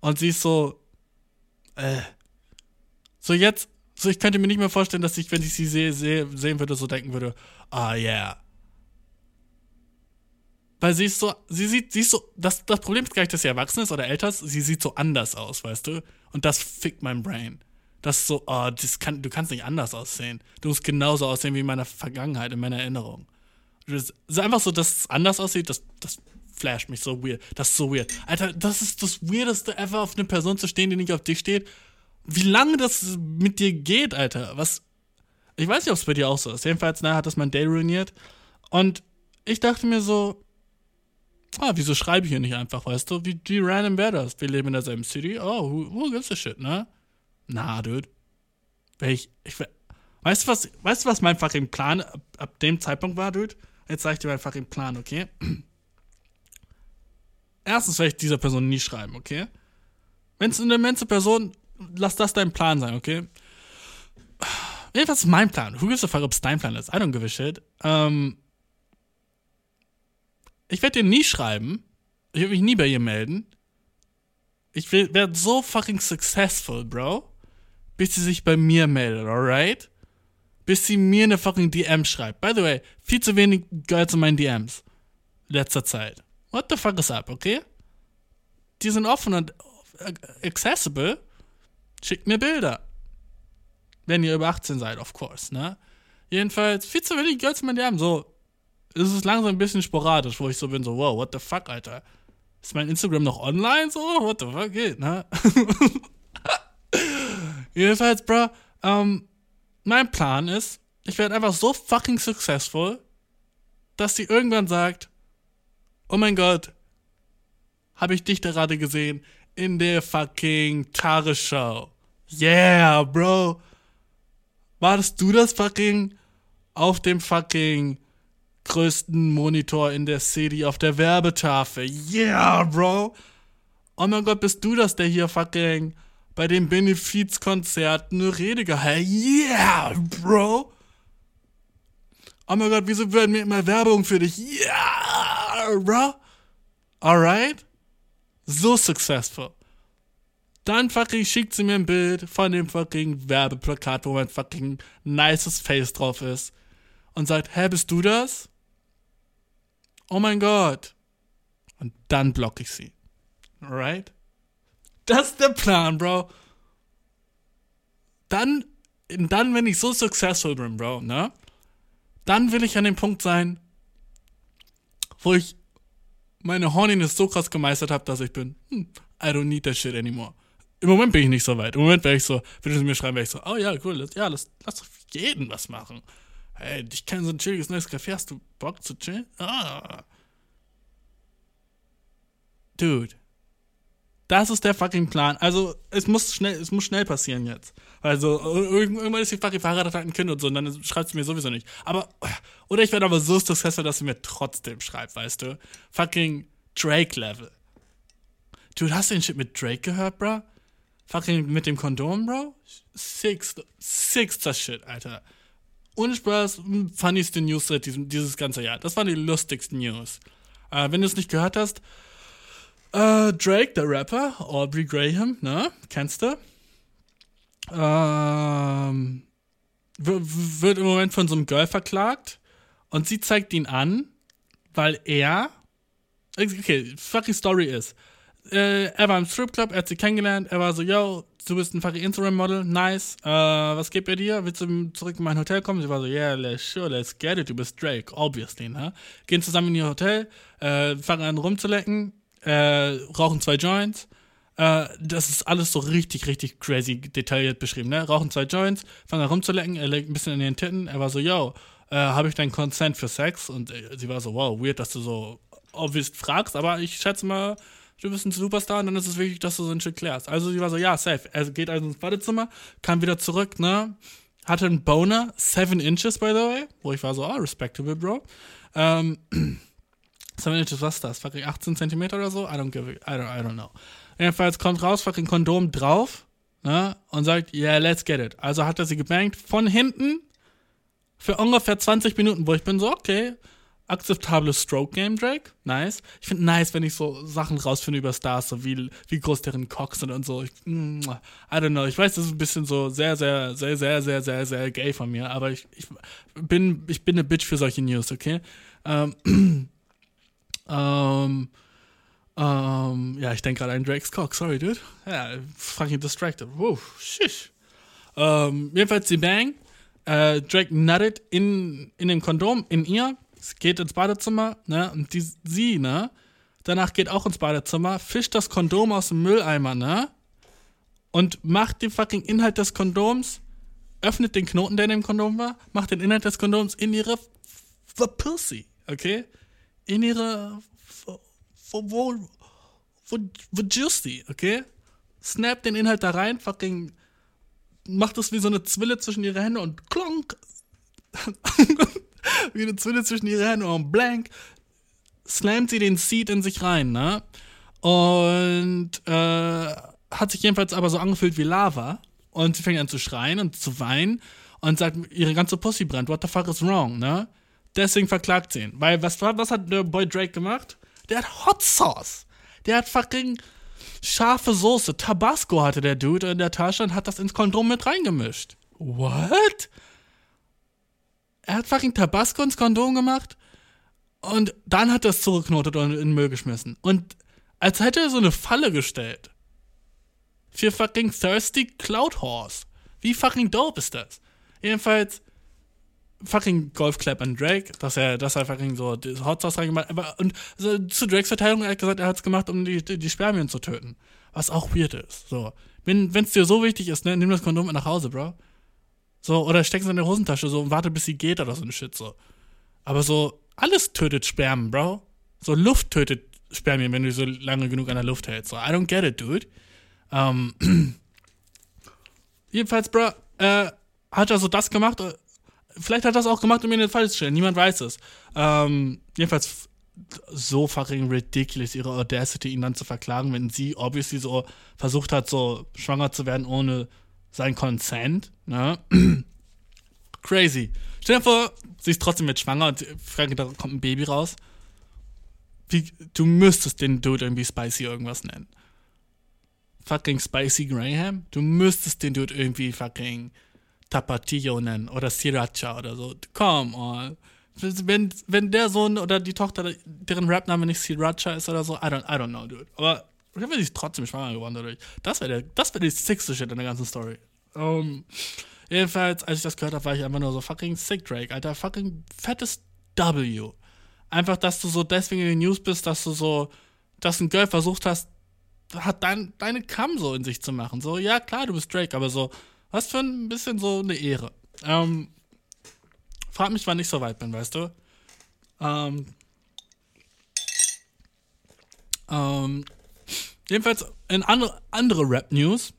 Und sie ist so, äh, so jetzt, so ich könnte mir nicht mehr vorstellen, dass ich, wenn ich sie sehe, sehe sehen würde, so denken würde, ah, yeah. Weil sie ist so, sie sieht, sie ist so, das, das Problem ist gar nicht, dass sie erwachsen ist oder älter ist, sie sieht so anders aus, weißt du? Und das fickt mein Brain. Das ist so, oh, das kann, du kannst nicht anders aussehen. Du musst genauso aussehen wie in meiner Vergangenheit, in meiner Erinnerung. Es ist einfach so, dass es anders aussieht, das, das flasht mich so weird. Das ist so weird. Alter, das ist das Weirdeste ever, auf eine Person zu stehen, die nicht auf dich steht. Wie lange das mit dir geht, Alter. Was. Ich weiß nicht, ob es bei dir auch so ist. Jedenfalls, na, hat das mein Day ruiniert. Und ich dachte mir so, ah, wieso schreibe ich hier nicht einfach, weißt du? Wie, wie random wäre das? Wir leben in derselben City. Oh, who, who gives a shit, ne? Na, dude. Ich, ich, Weißt du, was, weißt du, was mein fucking Plan ab, ab dem Zeitpunkt war, Dude? Jetzt sag ich dir meinen fucking Plan, okay? Erstens werde ich dieser Person nie schreiben, okay? Wenn es eine immense Person, lass das dein Plan sein, okay? Jedenfalls ist mein Plan. Who gives a fuck, ob es dein Plan ist? I don't give a shit. Ähm, ich werde dir nie schreiben. Ich werde mich nie bei ihr melden. Ich werde so fucking successful, Bro. Bis sie sich bei mir meldet, alright? Bis sie mir eine fucking DM schreibt. By the way, viel zu wenig Girls in meinen DMs. Letzter Zeit. What the fuck is up, okay? Die sind offen und accessible. Schickt mir Bilder. Wenn ihr über 18 seid, of course, ne? Jedenfalls, viel zu wenig Girls in meinen DMs. So, es ist langsam ein bisschen sporadisch, wo ich so bin, so, wow, what the fuck, Alter? Ist mein Instagram noch online? So, what the fuck geht, ne? Jedenfalls, bro, ähm, mein Plan ist, ich werde einfach so fucking successful, dass sie irgendwann sagt, oh mein Gott, habe ich dich gerade gesehen in der fucking Tagesschau. Yeah, bro. Wartest du das fucking auf dem fucking größten Monitor in der City auf der Werbetafel? Yeah, bro. Oh mein Gott, bist du das, der hier fucking bei dem Benefizkonzert eine Rede gehalten. Yeah, Bro. Oh mein Gott, wieso werden mir immer Werbung für dich? Yeah, Bro. Alright? So successful. Dann fucking schickt sie mir ein Bild von dem fucking Werbeplakat, wo mein fucking nices Face drauf ist. Und sagt, hä, bist du das? Oh mein Gott. Und dann block ich sie. Alright? Das ist der Plan, Bro. Dann, dann, wenn ich so successful bin, Bro, ne? Dann will ich an dem Punkt sein, wo ich meine Horniness so krass gemeistert habe, dass ich bin, hm, I don't need that shit anymore. Im Moment bin ich nicht so weit. Im Moment wäre ich so, wenn du mir schreiben, wäre ich so, oh ja, cool, lass, ja, lass, lass jeden was machen. Hey, ich kenne so ein chilliges neues Café, hast du Bock zu chillen? Ah. Dude, das ist der fucking Plan. Also, es muss schnell, es muss schnell passieren jetzt. Also, irgendwann ist die fucking verheiratet, hat ein Kind und so, und dann schreibt sie mir sowieso nicht. Aber, oder ich werde aber so successful, dass sie mir trotzdem schreibt, weißt du? Fucking Drake-Level. Dude, hast du den Shit mit Drake gehört, bro? Fucking mit dem Kondom, bro? Sixth, sixter Shit, Alter. Ohne Spaß, funnyste News seit dieses ganze Jahr. Das waren die lustigsten News. Äh, wenn du es nicht gehört hast, äh, Drake, der Rapper, Aubrey Graham, ne? Kennst du? Ähm, wird im Moment von so einem Girl verklagt und sie zeigt ihn an, weil er. Okay, fucking Story ist. Äh, er war im Stripclub, er hat sie kennengelernt, er war so, yo, du bist ein fucking Instagram-Model, nice. Äh, was gibt er dir? Willst du zurück in mein Hotel kommen? Sie war so, yeah, let's, sure, let's get it, du bist Drake, obviously, ne? Gehen zusammen in ihr Hotel, äh, fangen an rumzulecken, äh, rauchen zwei Joints. Äh, das ist alles so richtig, richtig crazy detailliert beschrieben, ne? Rauchen zwei Joints, fangen an rumzulecken, er legt ein bisschen in den Titten, er war so, yo, äh, habe ich deinen Consent für Sex? Und äh, sie war so, wow, weird, dass du so obvious fragst, aber ich schätze mal, du bist ein Superstar und dann ist es wichtig, dass du so ein Shit klärst. Also sie war so, ja, safe. Er geht also ins Badezimmer, kam wieder zurück, ne? Hatte einen Boner, seven inches, by the way, wo ich war so, oh, respectable, Bro. Ähm, Was ist das? Fucking 18 Zentimeter oder so? I don't give it, I don't, I don't know. Jedenfalls kommt raus, fucking Kondom drauf, ne? Und sagt, yeah, let's get it. Also hat er sie gebankt von hinten für ungefähr 20 Minuten, wo ich bin so, okay, akzeptables Stroke-Game, Drake. Nice. Ich finde nice, wenn ich so Sachen rausfinde über Stars, so wie, wie groß deren Cocks sind und so. Ich, I don't know. Ich weiß, das ist ein bisschen so sehr, sehr, sehr, sehr, sehr, sehr, sehr gay von mir, aber ich, ich bin, ich bin eine Bitch für solche News, okay? Ähm, Ähm, ähm, ja, ich denke gerade an Drake's Cock, sorry, dude. Ja, fucking distracted. Wow, shish. Ähm, jedenfalls die Bang. Äh, Drake nuttet in, in dem Kondom, in ihr, geht ins Badezimmer, ne, und die, sie, ne, danach geht auch ins Badezimmer, fischt das Kondom aus dem Mülleimer, ne, und macht den fucking Inhalt des Kondoms, öffnet den Knoten, der in dem Kondom war, macht den Inhalt des Kondoms in ihre Pussy, okay? In ihre wo, wo, Juicy, okay? Snap den Inhalt da rein, fucking macht es wie so eine Zwille zwischen ihre Hände und klonk. wie eine Zwille zwischen ihre Hände und blank. Slammt sie den Seed in sich rein, ne? Und äh, hat sich jedenfalls aber so angefühlt wie Lava. Und sie fängt an zu schreien und zu weinen und sagt, ihre ganze Pussy brennt. What the fuck is wrong, ne? Deswegen verklagt sie ihn. Weil was, was hat der Boy Drake gemacht? Der hat Hot Sauce. Der hat fucking scharfe Soße. Tabasco hatte der Dude in der Tasche und hat das ins Kondom mit reingemischt. What? Er hat fucking Tabasco ins Kondom gemacht und dann hat er es zurückknotet und in den Müll geschmissen. Und als hätte er so eine Falle gestellt. Für fucking Thirsty Cloud Horse. Wie fucking dope ist das? Jedenfalls, fucking Golfclap an Drake, dass er, dass er fucking so Hot Sauce reingemacht hat. Und also, zu Drakes Verteidigung, er gesagt, er hat es gemacht, um die, die, Spermien zu töten. Was auch weird ist. So. Wenn es dir so wichtig ist, ne, nimm das Kondom mit nach Hause, Bro. So, oder steck es in deine Hosentasche so und warte, bis sie geht oder so ein Shit, so. Aber so, alles tötet Spermien, Bro. So, Luft tötet Spermien, wenn du so lange genug an der Luft hältst. So, I don't get it, dude. Ähm, jedenfalls, Bro, äh, hat er so das gemacht. Vielleicht hat das auch gemacht, um ihn in den Fall zu stellen. Niemand weiß es. Ähm, jedenfalls so fucking ridiculous, ihre Audacity, ihn dann zu verklagen, wenn sie obviously so versucht hat, so schwanger zu werden ohne sein Consent. Ne? Crazy. Stell dir vor, sie ist trotzdem mit schwanger und fragt, da kommt ein Baby raus. Wie, du müsstest den Dude irgendwie Spicy irgendwas nennen. Fucking Spicy Graham? Du müsstest den Dude irgendwie fucking Tapatio nennen oder Sriracha oder so. Come on. Wenn, wenn der Sohn oder die Tochter, deren Rapname nicht Sriracha ist oder so, I don't, I don't know, dude. Aber ich bin trotzdem schwanger geworden dadurch. Das wäre wär die sickste Shit in der ganzen Story. Um, jedenfalls, als ich das gehört habe, war ich einfach nur so fucking sick, Drake. Alter, fucking fettes W. Einfach, dass du so deswegen in den News bist, dass du so, dass ein Girl versucht hast, hat dein, deine Cam so in sich zu machen. So, ja, klar, du bist Drake, aber so, was für ein bisschen so eine Ehre. Ähm, frag mich, wann ich so weit bin, weißt du? Ähm, ähm, jedenfalls in andere, andere Rap-News.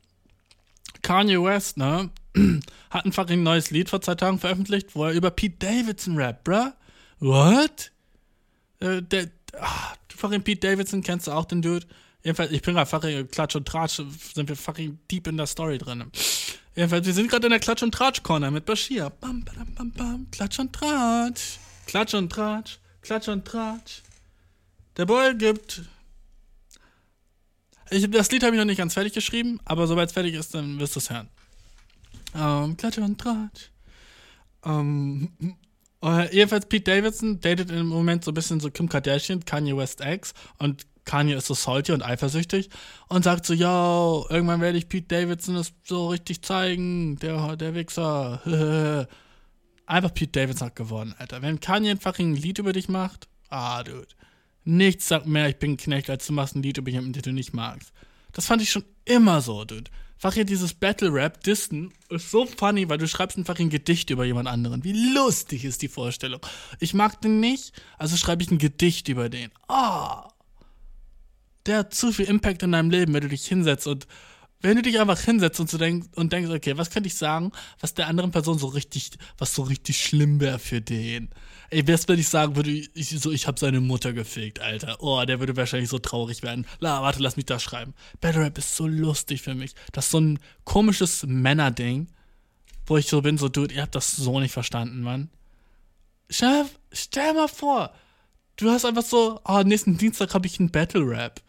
Kanye West, ne? Hat ein fucking neues Lied vor zwei Tagen veröffentlicht, wo er über Pete Davidson rappt, bruh. What? Äh, der, ach, fucking Pete Davidson kennst du auch den Dude? Jedenfalls, ich bin gerade fucking Klatsch und Tratsch, sind wir fucking deep in der Story drin. Jedenfalls, wir sind gerade in der Klatsch- und Tratsch-Corner mit Bashir. Bam, bam, bam, bam, Klatsch und Tratsch. Klatsch und Tratsch. Klatsch und Tratsch. Der Boy gibt. Ich, das Lied habe ich noch nicht ganz fertig geschrieben, aber sobald es fertig ist, dann wirst du es hören. Ähm, Klatsch und Tratsch. Ähm, äh, jedenfalls Pete Davidson datet im Moment so ein bisschen so Kim Kardashian, Kanye West Ex und Kanye ist so salty und eifersüchtig und sagt so, yo, irgendwann werde ich Pete Davidson das so richtig zeigen, der, der Wichser. einfach Pete Davidson hat gewonnen, Alter. Wenn Kanye ein Lied über dich macht, ah, dude. Nichts sagt mehr, ich bin ein Knecht, als du machst ein Lied über jemanden, den du nicht magst. Das fand ich schon immer so, dude. Einfach hier dieses Battle-Rap, Disten, ist so funny, weil du schreibst einfach ein Gedicht über jemand anderen. Wie lustig ist die Vorstellung. Ich mag den nicht, also schreibe ich ein Gedicht über den. Ah. Oh der hat zu viel Impact in deinem Leben, wenn du dich hinsetzt und wenn du dich einfach hinsetzt und, so denk, und denkst, okay, was könnte ich sagen, was der anderen Person so richtig, was so richtig schlimm wäre für den? Ey, was wenn ich sagen würde, ich, so, ich habe seine Mutter gefickt, Alter. Oh, der würde wahrscheinlich so traurig werden. La, warte, lass mich das schreiben. Battle Rap ist so lustig für mich. Das ist so ein komisches Männerding, wo ich so bin, so, dude, ihr habt das so nicht verstanden, Mann. Stell, stell mal vor, du hast einfach so, oh, nächsten Dienstag habe ich einen Battle Rap.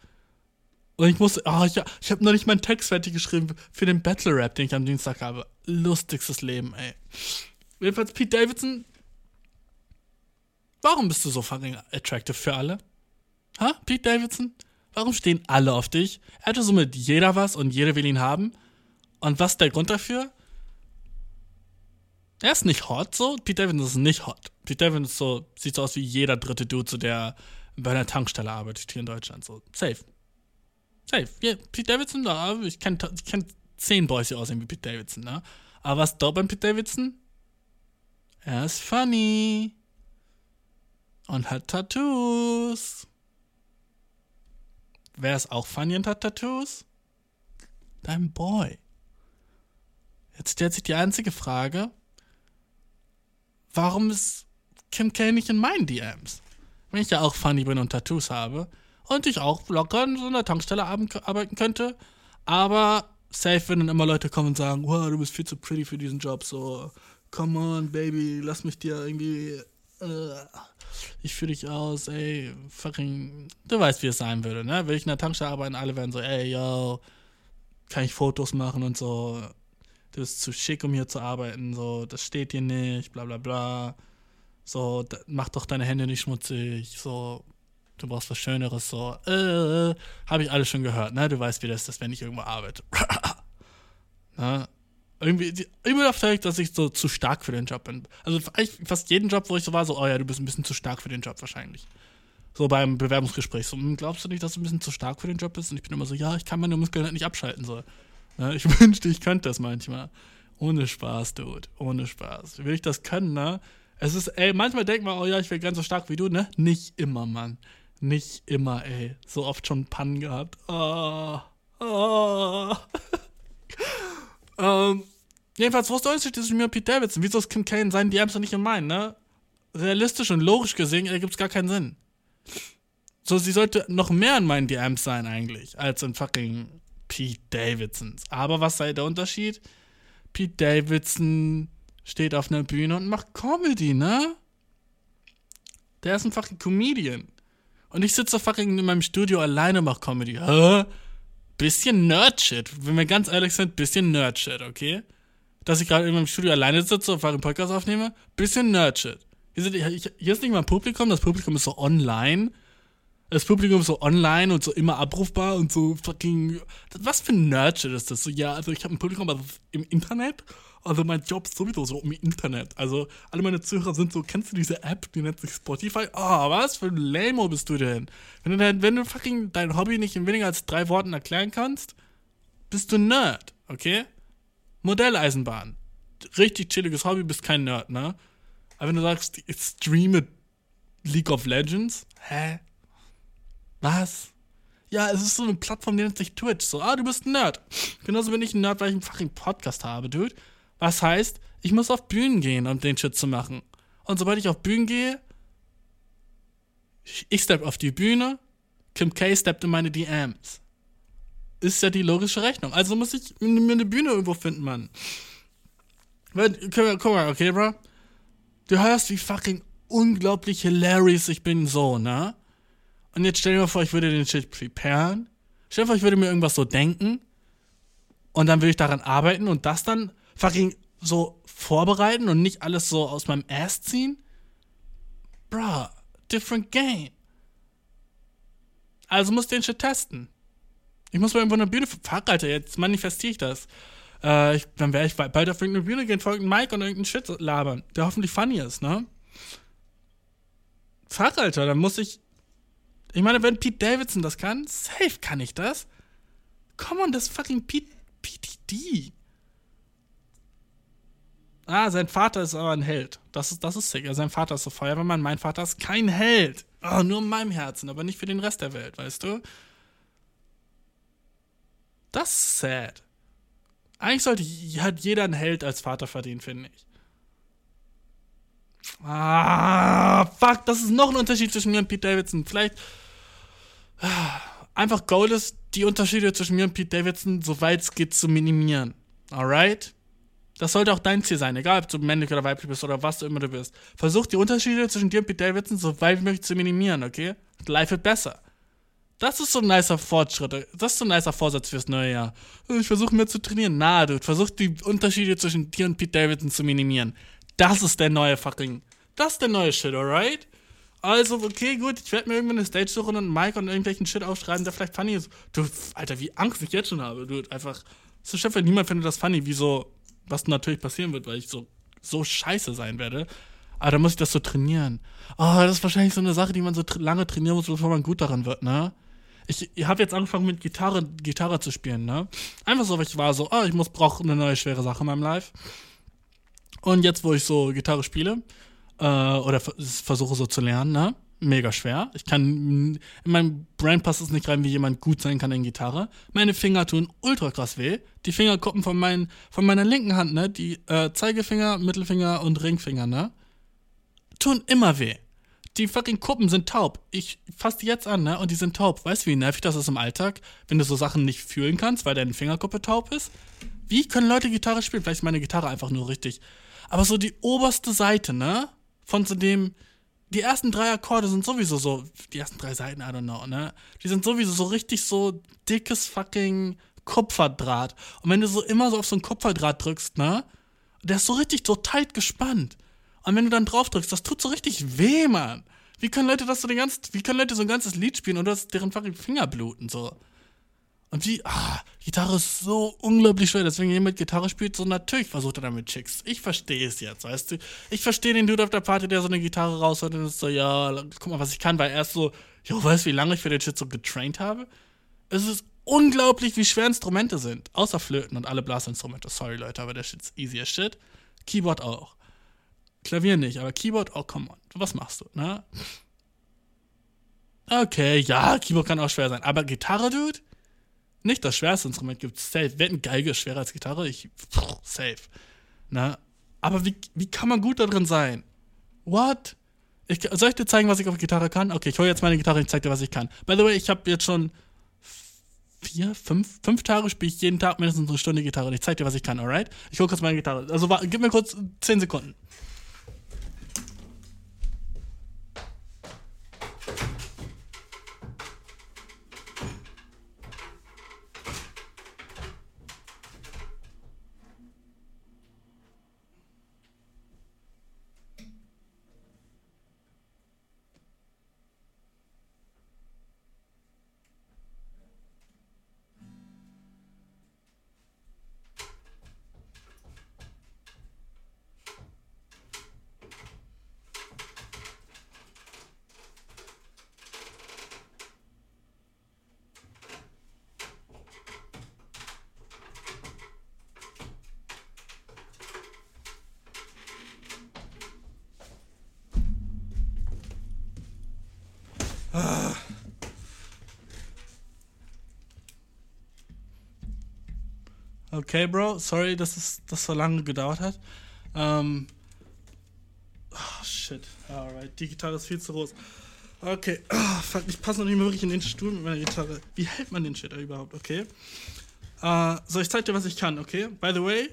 Und ich muss, oh, ich, ich habe noch nicht meinen Text fertig geschrieben für den Battle Rap, den ich am Dienstag habe. Lustigstes Leben, ey. Jedenfalls Pete Davidson. Warum bist du so fucking attractive für alle? Ha, Pete Davidson? Warum stehen alle auf dich? Er hatte so mit jeder was und jeder will ihn haben. Und was ist der Grund dafür? Er ist nicht hot so. Pete Davidson ist nicht hot. Pete Davidson so, sieht so aus wie jeder dritte Dude, so der bei einer Tankstelle arbeitet hier in Deutschland. So, safe. Safe. Yeah, Pete Davidson, da, ich kenne ich kenn zehn Boys, die aussehen wie Pete Davidson, ne? Aber was dope an Pete Davidson? Er ist funny. Und hat Tattoos. Wer ist auch funny und hat Tattoos? Dein Boy. Jetzt stellt sich die einzige Frage, warum ist Kim K nicht in meinen DMs? Wenn ich ja auch funny bin und Tattoos habe und ich auch locker in so einer Tankstelle arbeiten könnte, aber safe, wenn dann immer Leute kommen und sagen, wow, du bist viel zu pretty für diesen Job, so, come on, baby, lass mich dir irgendwie, äh, ich fühle dich aus, ey, fucking, du weißt, wie es sein würde, ne? Will ich in der Tankstelle arbeiten, alle werden so, ey, yo, kann ich Fotos machen und so, du bist zu schick, um hier zu arbeiten, so, das steht dir nicht, bla bla bla. So, mach doch deine Hände nicht schmutzig, so, du brauchst was Schöneres, so, äh, habe ich alles schon gehört, ne? Du weißt, wie das ist, wenn ich irgendwo arbeite. ne? Irgendwie, immer dachte ich, dass ich so zu stark für den Job bin. Also fast jeden Job, wo ich so war, so, oh ja, du bist ein bisschen zu stark für den Job wahrscheinlich. So beim Bewerbungsgespräch. So, hm, glaubst du nicht, dass du ein bisschen zu stark für den Job bist? Und ich bin immer so, ja, ich kann meine Muskeln halt nicht abschalten. So. Ne? Ich wünschte, ich könnte das manchmal. Ohne Spaß, Dude. Ohne Spaß. Will ich das können, ne? Es ist, ey, manchmal denkt man, oh ja, ich wäre ganz so stark wie du, ne? Nicht immer, Mann. Nicht immer, ey. So oft schon Pannen gehabt. Oh. Oh. ähm, jedenfalls, wo ist der Unterschied zwischen mir und Pete Davidson? Wieso ist Kim Kane seinen DMs nicht in meinen, ne? Realistisch und logisch gesehen ergibt es gar keinen Sinn. So, sie sollte noch mehr in meinen DMs sein, eigentlich, als in fucking Pete Davidsons. Aber was sei der Unterschied? Pete Davidson steht auf einer Bühne und macht Comedy, ne? Der ist ein fucking Comedian. Und ich sitze fucking in meinem Studio alleine und mach Comedy. Hä? Bisschen Nerdshit. Wenn wir ganz ehrlich sind, bisschen Nerdshit, okay? Dass ich gerade in meinem Studio alleine sitze und einen Podcast aufnehme, bisschen Nerdshit. Hier, hier ist nicht mal ein Publikum, das Publikum ist so online das Publikum so online und so immer abrufbar und so fucking. Was für ein Nerdshit ist das? So, ja, also ich habe ein Publikum also im Internet. Also mein Job ist sowieso so im Internet. Also alle meine Zuhörer sind so, kennst du diese App, die nennt sich Spotify? Oh, was für ein Lamo bist du denn? Wenn du, dein, wenn du fucking dein Hobby nicht in weniger als drei Worten erklären kannst, bist du Nerd, okay? Modelleisenbahn. Richtig chilliges Hobby, bist kein Nerd, ne? Aber wenn du sagst, ich streame League of Legends, hä? Was? Ja, es ist so eine Plattform, die nennt sich Twitch. So, ah, du bist ein Nerd. Genauso bin ich ein Nerd, weil ich einen fucking Podcast habe, dude. Was heißt, ich muss auf Bühnen gehen, um den Shit zu machen. Und sobald ich auf Bühnen gehe, ich step auf die Bühne, Kim K steppt in meine DMs. Ist ja die logische Rechnung. Also muss ich mir eine Bühne irgendwo finden, Mann. Guck mal, okay, bro? Du hörst, wie fucking unglaublich hilarious ich bin, so, ne? Und jetzt stell dir mal vor, ich würde den Shit preparen. Stell dir vor, ich würde mir irgendwas so denken. Und dann würde ich daran arbeiten und das dann fucking so vorbereiten und nicht alles so aus meinem Ass ziehen. Bruh, different game. Also muss den Shit testen. Ich muss mal irgendwo eine Bühne. Fuck, Alter, jetzt manifestiere ich das. Äh, ich, dann werde ich bald auf irgendeine Bühne gehen, folgenden Mike und irgendeinen Shit labern, der hoffentlich funny ist, ne? Fuck, Alter, dann muss ich ich meine, wenn Pete Davidson das kann, safe kann ich das. Come on, das fucking Pete, PTD. Ah, sein Vater ist aber ein Held. Das ist, das ist sick. sein Vater ist so Feuerwehrmann, mein Vater ist kein Held. Oh, nur in meinem Herzen, aber nicht für den Rest der Welt, weißt du? Das ist sad. Eigentlich sollte hat jeder einen Held als Vater verdienen, finde ich. Ah, fuck, das ist noch ein Unterschied zwischen mir und Pete Davidson. Vielleicht einfach Goal ist, die Unterschiede zwischen mir und Pete Davidson, soweit es geht, zu minimieren. Alright? Das sollte auch dein Ziel sein, egal ob du männlich oder weiblich bist oder was du immer du bist. Versuch die Unterschiede zwischen dir und Pete Davidson so weit wie möglich zu minimieren, okay? Life wird besser. Das ist so ein nicer Fortschritt. Das ist so ein nicer Vorsatz fürs neue Jahr. Ich versuche mehr zu trainieren. Na, du versuch die Unterschiede zwischen dir und Pete Davidson zu minimieren. Das ist der neue fucking. Das ist der neue Shit, alright? Also, okay, gut, ich werde mir irgendwann eine Stage suchen und Mike und irgendwelchen Shit aufschreiben, der vielleicht funny ist. Du, Alter, wie Angst ich jetzt schon habe. Du, einfach. So, Chef, niemand findet das funny, wieso, was natürlich passieren wird, weil ich so, so scheiße sein werde. Aber da muss ich das so trainieren. Oh, das ist wahrscheinlich so eine Sache, die man so lange trainieren muss, bevor man gut daran wird, ne? Ich, ich habe jetzt angefangen mit Gitarre, Gitarre zu spielen, ne? Einfach so, weil ich war so, oh, ich muss, brauche eine neue schwere Sache in meinem Life. Und jetzt, wo ich so Gitarre spiele, äh, oder versuche so zu lernen, ne? mega schwer. Ich kann, in meinem Brain passt es nicht rein, wie jemand gut sein kann in Gitarre. Meine Finger tun ultra krass weh. Die Fingerkuppen von, mein, von meiner linken Hand, ne, die äh, Zeigefinger, Mittelfinger und Ringfinger, ne, tun immer weh. Die fucking Kuppen sind taub. Ich fasse die jetzt an, ne, und die sind taub. Weißt du, wie nervig das ist im Alltag, wenn du so Sachen nicht fühlen kannst, weil deine Fingerkuppe taub ist? Wie können Leute Gitarre spielen? Vielleicht ist meine Gitarre einfach nur richtig. Aber so die oberste Seite, ne, von so dem, die ersten drei Akkorde sind sowieso so, die ersten drei Seiten, I don't know, ne? Die sind sowieso so richtig so dickes fucking Kupferdraht. Und wenn du so immer so auf so ein Kupferdraht drückst, ne? Der ist so richtig so tight gespannt. Und wenn du dann drauf drückst, das tut so richtig weh, Mann. Wie können Leute das so den ganzen, wie können Leute so ein ganzes Lied spielen und das deren fucking Finger bluten, so? Und wie, ah, Gitarre ist so unglaublich schwer. Deswegen, wenn jemand Gitarre spielt, so natürlich versucht er damit Chicks. Ich verstehe es jetzt, weißt du? Ich verstehe den Dude auf der Party, der so eine Gitarre rausholt und ist so, ja, guck mal, was ich kann, weil er ist so, jo, weißt du, wie lange ich für den Shit so getraint habe? Es ist unglaublich, wie schwer Instrumente sind. Außer Flöten und alle Blasinstrumente. Sorry, Leute, aber der Shit ist easy as shit. Keyboard auch. Klavier nicht, aber Keyboard, oh, come on. Was machst du, ne? Okay, ja, Keyboard kann auch schwer sein. Aber Gitarre, Dude? Nicht das schwerste Instrument gibt. Safe. Wetten, Geige ist schwerer als Gitarre? Ich, safe. Na, aber wie, wie kann man gut da drin sein? What? Ich, soll ich dir zeigen, was ich auf Gitarre kann? Okay, ich hole jetzt meine Gitarre und zeig dir, was ich kann. By the way, ich habe jetzt schon vier, fünf, fünf Tage spiele ich jeden Tag mindestens eine Stunde Gitarre und ich zeig dir, was ich kann, alright? Ich hole kurz meine Gitarre. Also gib mir kurz zehn Sekunden. Okay, Bro, sorry, dass es das so lange gedauert hat. Ähm. Oh, shit. Alright, die Gitarre ist viel zu groß. Okay, oh, fuck, ich passe noch nicht mehr wirklich in den Stuhl mit meiner Gitarre. Wie hält man den Shit überhaupt, okay? Äh, so, ich zeig dir, was ich kann, okay? By the way,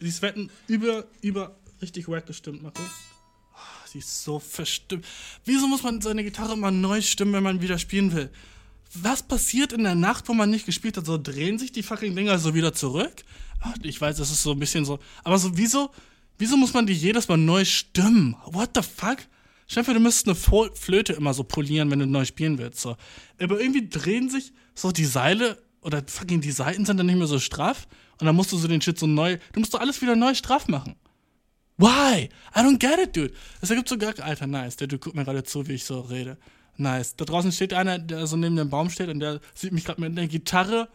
dieses Wetten über, über richtig wack gestimmt, Marco. Oh, sie ist so verstimmt. Wieso muss man seine Gitarre immer neu stimmen, wenn man wieder spielen will? was passiert in der Nacht, wo man nicht gespielt hat? So drehen sich die fucking Dinger so wieder zurück? Ich weiß, das ist so ein bisschen so. Aber so, wieso, wieso muss man die jedes Mal neu stimmen? What the fuck? Dir du müsstest eine Flöte immer so polieren, wenn du neu spielen willst. So. Aber irgendwie drehen sich so die Seile oder fucking die Seiten sind dann nicht mehr so straff und dann musst du so den Shit so neu. Du musst doch alles wieder neu straff machen. Why? I don't get it, dude. Das ergibt so gar. Alter, nice. Der, du guck mir gerade zu, wie ich so rede. Nice. Da draußen steht einer, der so neben dem Baum steht und der sieht mich gerade mit einer Gitarre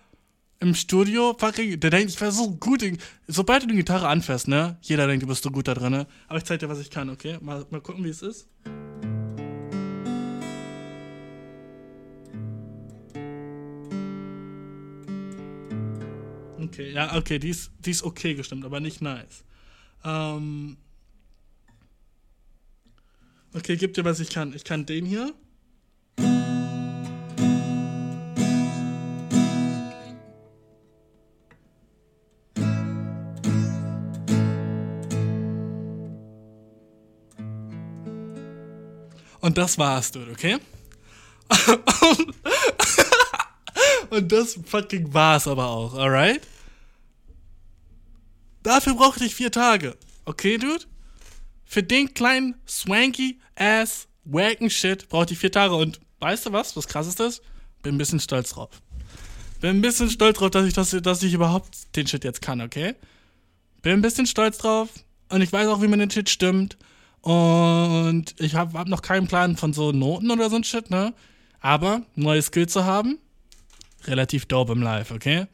im Studio. Fucking, der denkt, ich wäre so gut. In, sobald du die Gitarre anfährst, ne? Jeder denkt, du bist so gut da drin. Aber ich zeig dir, was ich kann, okay? Mal, mal gucken, wie es ist. Okay, ja, okay, die ist, die ist okay gestimmt, aber nicht nice. Ähm. Okay, gib dir, was ich kann. Ich kann den hier. Und das war's, dude, okay? Und das fucking war's aber auch, alright? Dafür brauchte ich vier Tage. Okay, dude? Für den kleinen swanky ass wacken Shit brauchte ich vier Tage. Und weißt du was? Was krass ist das? Bin ein bisschen stolz drauf. Bin ein bisschen stolz drauf, dass ich, das, dass ich überhaupt den Shit jetzt kann, okay? Bin ein bisschen stolz drauf. Und ich weiß auch, wie man den Shit stimmt. Und ich habe hab noch keinen Plan von so Noten oder so ein Shit, ne? Aber neue Skills zu haben, relativ dope im Live, okay?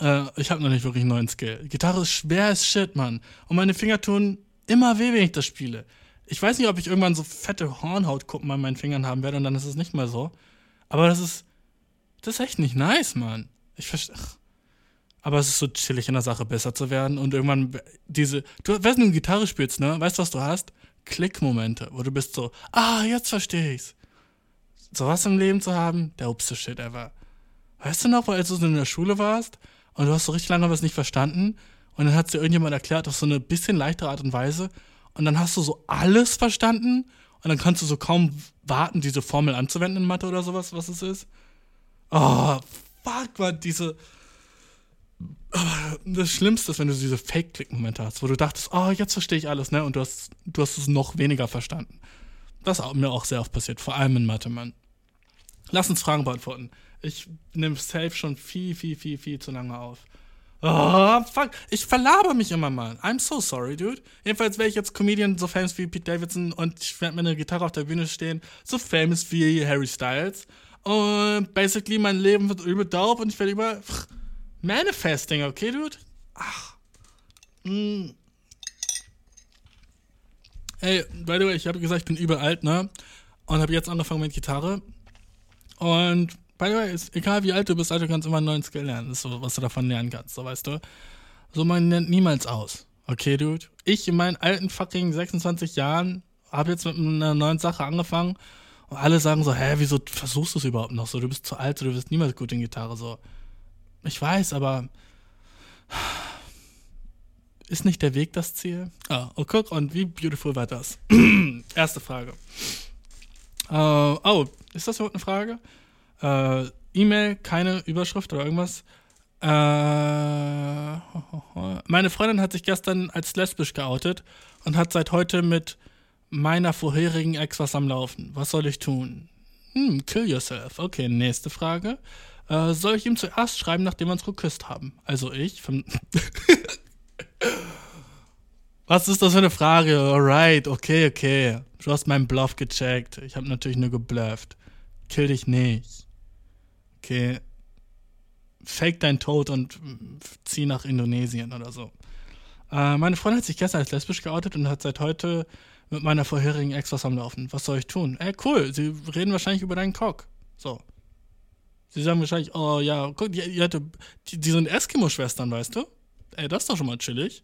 Äh, ich habe noch nicht wirklich einen neuen Skill. Gitarre ist schwer as shit, Mann. Und meine Finger tun immer weh, wenn ich das spiele. Ich weiß nicht, ob ich irgendwann so fette Hornhautkuppen an meinen Fingern haben werde und dann ist es nicht mehr so. Aber das ist, das ist echt nicht nice, Mann. Ich verstehe. Aber es ist so chillig in der Sache, besser zu werden und irgendwann diese. Du, wenn du Gitarre spielst, ne? Weißt du, was du hast? Klickmomente, wo du bist so, ah, jetzt verstehe ich's. Sowas im Leben zu haben, der obste Shit ever. Weißt du noch, als du in der Schule warst und du hast so richtig lange was nicht verstanden und dann hat dir irgendjemand erklärt auf so eine bisschen leichtere Art und Weise und dann hast du so alles verstanden und dann kannst du so kaum warten, diese Formel anzuwenden in Mathe oder sowas, was es ist. Oh, fuck, man, diese. Aber das Schlimmste ist, wenn du diese Fake-Click-Momente hast, wo du dachtest, oh, jetzt verstehe ich alles, ne? Und du hast, du hast es noch weniger verstanden. Das ist mir auch sehr oft passiert, vor allem in Mathe, Mann. Lass uns Fragen beantworten. Ich nehme safe schon viel, viel, viel, viel zu lange auf. Oh, fuck. Ich verlaber mich immer mal. I'm so sorry, dude. Jedenfalls wäre ich jetzt Comedian, so famous wie Pete Davidson und ich werde mit einer Gitarre auf der Bühne stehen, so famous wie Harry Styles. Und basically mein Leben wird übel dope und ich werde über Manifesting, okay, dude? Ach. Mm. Ey, by the way, ich habe gesagt, ich bin übel alt, ne? Und habe jetzt angefangen mit Gitarre. Und by the way, ist egal wie alt du bist, Alter, du kannst immer einen neuen Skill lernen. Das ist so, was du davon lernen kannst, so weißt du. So, man nennt niemals aus. Okay, Dude? Ich in meinen alten fucking 26 Jahren habe jetzt mit einer neuen Sache angefangen und alle sagen so, hä, wieso versuchst du es überhaupt noch so? Du bist zu alt, so, du bist niemals gut in Gitarre, so. Ich weiß, aber ist nicht der Weg das Ziel? Ah, oh, guck, und wie beautiful war das? Erste Frage. Uh, oh, ist das überhaupt eine Frage? Äh, E-Mail, keine Überschrift oder irgendwas. Äh, meine Freundin hat sich gestern als lesbisch geoutet und hat seit heute mit meiner vorherigen Ex was am Laufen. Was soll ich tun? Hm, kill yourself. Okay, nächste Frage. Äh, soll ich ihm zuerst schreiben, nachdem wir uns geküsst haben? Also ich. Was ist das für eine Frage? Alright, okay, okay. Du hast meinen Bluff gecheckt. Ich habe natürlich nur geblufft. Kill dich nicht. Okay. Fake dein Tod und zieh nach Indonesien oder so. Äh, meine Freundin hat sich gestern als lesbisch geoutet und hat seit heute mit meiner vorherigen Ex was am Laufen. Was soll ich tun? Ey, cool. Sie reden wahrscheinlich über deinen Cock. So. Sie sagen wahrscheinlich, oh ja, guck, die, die, die, die sind Eskimo-Schwestern, weißt du? Ey, das ist doch schon mal chillig.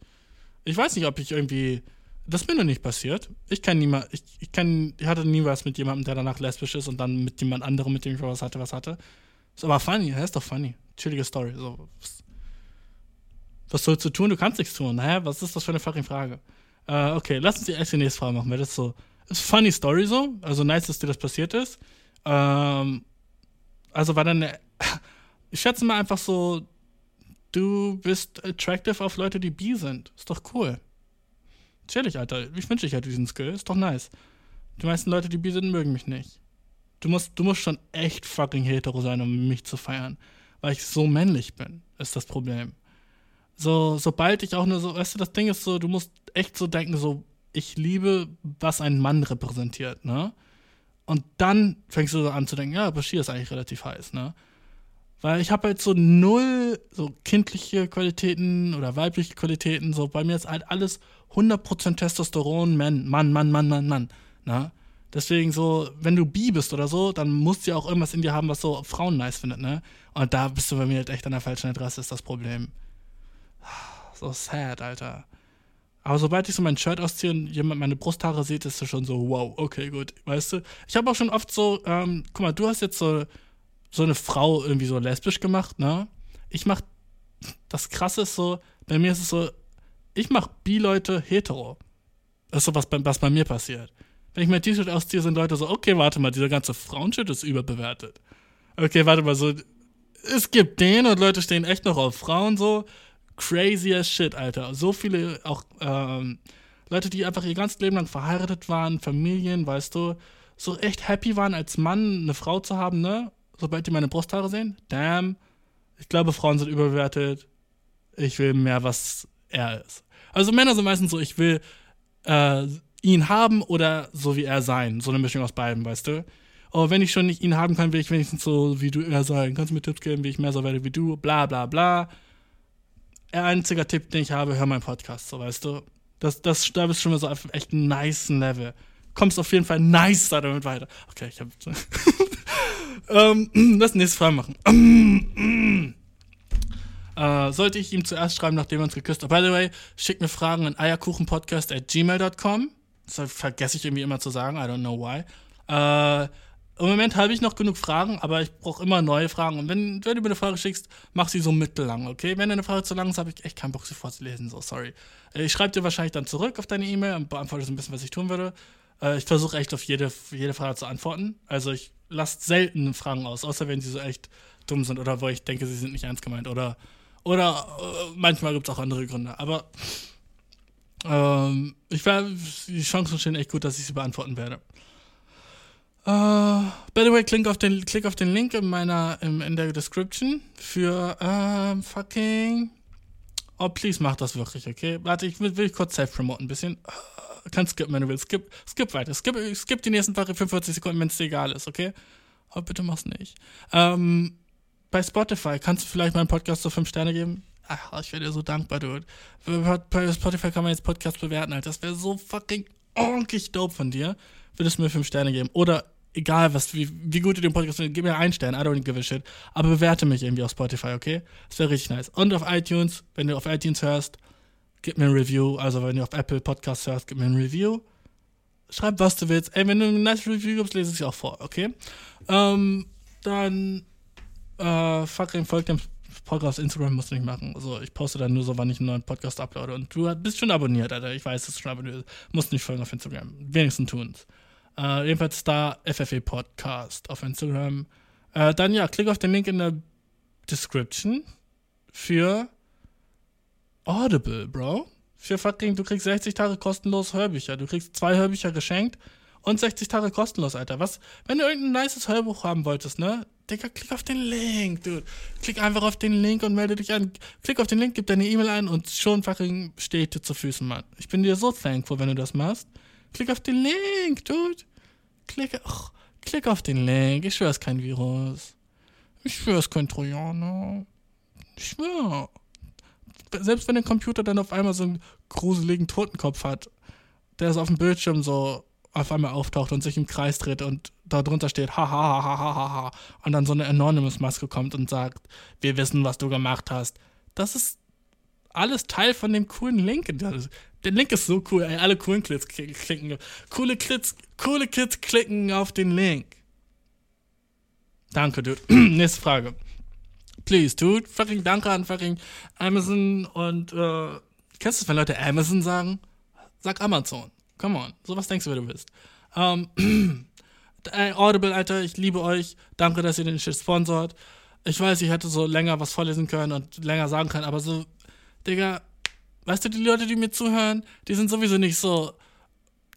Ich weiß nicht, ob ich irgendwie das ist mir noch nicht passiert. Ich kenne niemand, ich, ich, kenn, ich hatte nie was mit jemandem, der danach lesbisch ist und dann mit jemand anderem, mit dem ich was hatte, was hatte. Ist aber funny, er ist doch funny. Chillige Story. So, was, was sollst du tun? Du kannst nichts tun. Hä? Was ist das für eine fucking Frage? Äh, okay, lass uns die erste nächste Frage machen, weil das ist so. Ist funny Story so. Also nice, dass dir das passiert ist. Ähm, also war dann. Ich schätze mal einfach so, du bist attractive auf Leute, die bi sind. Ist doch cool. Chillig, Alter. Ich wünsche, ich hätte diesen Skill. Ist doch nice. Die meisten Leute, die bi sind, mögen mich nicht. Du musst, du musst schon echt fucking hetero sein, um mich zu feiern. Weil ich so männlich bin, ist das Problem. So, sobald ich auch nur so, weißt du, das Ding ist so, du musst echt so denken, so, ich liebe, was ein Mann repräsentiert, ne? Und dann fängst du so an zu denken, ja, Bashir ist eigentlich relativ heiß, ne? Weil ich habe halt so null so kindliche Qualitäten oder weibliche Qualitäten. So bei mir ist halt alles 100% Testosteron, Mann, Mann, Mann, Mann, Mann, Mann. Ne? Deswegen so, wenn du bi bist oder so, dann musst du ja auch irgendwas in dir haben, was so Frauen nice findet, ne? Und da bist du bei mir halt echt an der falschen Adresse, ist das Problem. So sad, Alter. Aber sobald ich so mein Shirt ausziehe und jemand meine Brusthaare sieht, ist es schon so, wow, okay, gut, weißt du? Ich habe auch schon oft so, ähm, guck mal, du hast jetzt so so eine Frau irgendwie so lesbisch gemacht, ne? Ich mach, das krasse ist so, bei mir ist es so, ich mach Bi-Leute hetero. Das ist so, was bei, was bei mir passiert. Wenn ich mein T-Shirt ausziehe, sind Leute so, okay, warte mal, dieser ganze Frauenshit ist überbewertet. Okay, warte mal, so, es gibt den und Leute stehen echt noch auf Frauen so. Crazy as shit, Alter. So viele auch, ähm, Leute, die einfach ihr ganzes Leben lang verheiratet waren, Familien, weißt du, so echt happy waren, als Mann eine Frau zu haben, ne? sobald die meine Brusthaare sehen. Damn. Ich glaube, Frauen sind überbewertet. Ich will mehr, was er ist. Also Männer sind meistens so, ich will äh, ihn haben oder so wie er sein. So eine Mischung aus beiden, weißt du? Aber wenn ich schon nicht ihn haben kann, will ich wenigstens so wie du er sein. Kannst du mir Tipps geben, wie ich mehr so werde wie du? Bla bla bla. Der einzige Tipp, den ich habe, hör meinen Podcast, so weißt du. Das, das, da bist du schon mal so auf echt einem nice Level. Kommst auf jeden Fall nice damit weiter. Okay, ich hab. ähm, lass nächste Frage machen. äh, sollte ich ihm zuerst schreiben, nachdem wir uns geküsst haben? By the way, schick mir Fragen an eierkuchenpodcast at gmail.com. Das vergesse ich irgendwie immer zu sagen. I don't know why. Äh, im Moment habe ich noch genug Fragen, aber ich brauche immer neue Fragen. Und wenn, wenn, du mir eine Frage schickst, mach sie so mittellang, okay? Wenn eine Frage zu lang ist, habe ich echt keinen Bock, sie vorzulesen. So, sorry. Äh, ich schreibe dir wahrscheinlich dann zurück auf deine E-Mail und beantworte so ein bisschen, was ich tun würde. Äh, ich versuche echt auf jede, jede Frage zu antworten. Also ich lasse selten Fragen aus, außer wenn sie so echt dumm sind oder wo ich denke, sie sind nicht ernst gemeint. Oder, oder äh, manchmal gibt es auch andere Gründe. Aber ähm, ich werde, die Chancen stehen echt gut, dass ich sie beantworten werde. Uh, by the way, klick auf den, klick auf den Link in meiner, in, in der Description für uh, fucking. Oh, please mach das wirklich, okay? Warte, ich will, will kurz self-promoten ein bisschen. Uh, kannst skippen, wenn du willst. Skip, skip weiter. Skip, skip die nächsten 45 Sekunden, wenn es dir egal ist, okay? Oh, bitte mach's nicht. Um, bei Spotify kannst du vielleicht meinen Podcast so 5 Sterne geben? Ach, ich wäre dir so dankbar, dude. Bei Spotify kann man jetzt Podcast bewerten, Alter. Das wäre so fucking ordentlich dope von dir. Würdest du mir 5 Sterne geben? Oder egal, was, wie, wie gut du den Podcast findest, gib mir einen Stern, I don't give a shit. Aber bewerte mich irgendwie auf Spotify, okay? Das wäre richtig nice. Und auf iTunes, wenn du auf iTunes hörst, gib mir ein Review. Also wenn du auf Apple Podcasts hörst, gib mir ein Review. Schreib, was du willst. Ey, wenn du ein nice Review gibst, lese ich es auch vor, okay? Ähm, dann, äh, fucking folgt dem Podcast Instagram musst du nicht machen. Also ich poste dann nur so, wann ich einen neuen Podcast uploade. Und du bist schon abonniert, Alter. Ich weiß, dass du schon abonniert Musst nicht folgen auf Instagram. Wenigstens tun's. Äh, jedenfalls da FFE Podcast auf Instagram. Äh, dann ja, klick auf den Link in der Description für Audible, Bro. Für fucking, du kriegst 60 Tage kostenlos Hörbücher. Du kriegst zwei Hörbücher geschenkt und 60 Tage kostenlos, Alter. Was, wenn du irgendein nices Hörbuch haben wolltest, ne? Digga, klick auf den Link, dude. Klick einfach auf den Link und melde dich an. Klick auf den Link, gib deine E-Mail ein und schon fucking steht dir zu Füßen, Mann. Ich bin dir so thankful, wenn du das machst. Klick auf den Link, dude. Klick, ach, klick auf den Link. Ich schwöre, es ist kein Virus. Ich schwöre, es ist kein Trojaner. Ich schwöre. Selbst wenn der Computer dann auf einmal so einen gruseligen Totenkopf hat, der so auf dem Bildschirm so auf einmal auftaucht und sich im Kreis dreht und da drunter steht, ha, ha, ha, ha, ha, ha, und dann so eine Anonymous-Maske kommt und sagt, wir wissen, was du gemacht hast. Das ist alles Teil von dem coolen Link. Der Link ist so cool, ey. Alle coolen Kids klicken. Coole Kids, coole Kids klicken auf den Link. Danke, Dude. Nächste Frage. Please, Dude. Fucking danke an fucking Amazon und, äh, kennst du es, wenn Leute Amazon sagen? Sag Amazon. Come on. So was denkst du, wer du bist. Ähm, ey, Audible, Alter, ich liebe euch. Danke, dass ihr den Shit sponsort. Ich weiß, ich hätte so länger was vorlesen können und länger sagen können, aber so, Digga, weißt du, die Leute, die mir zuhören, die sind sowieso nicht so.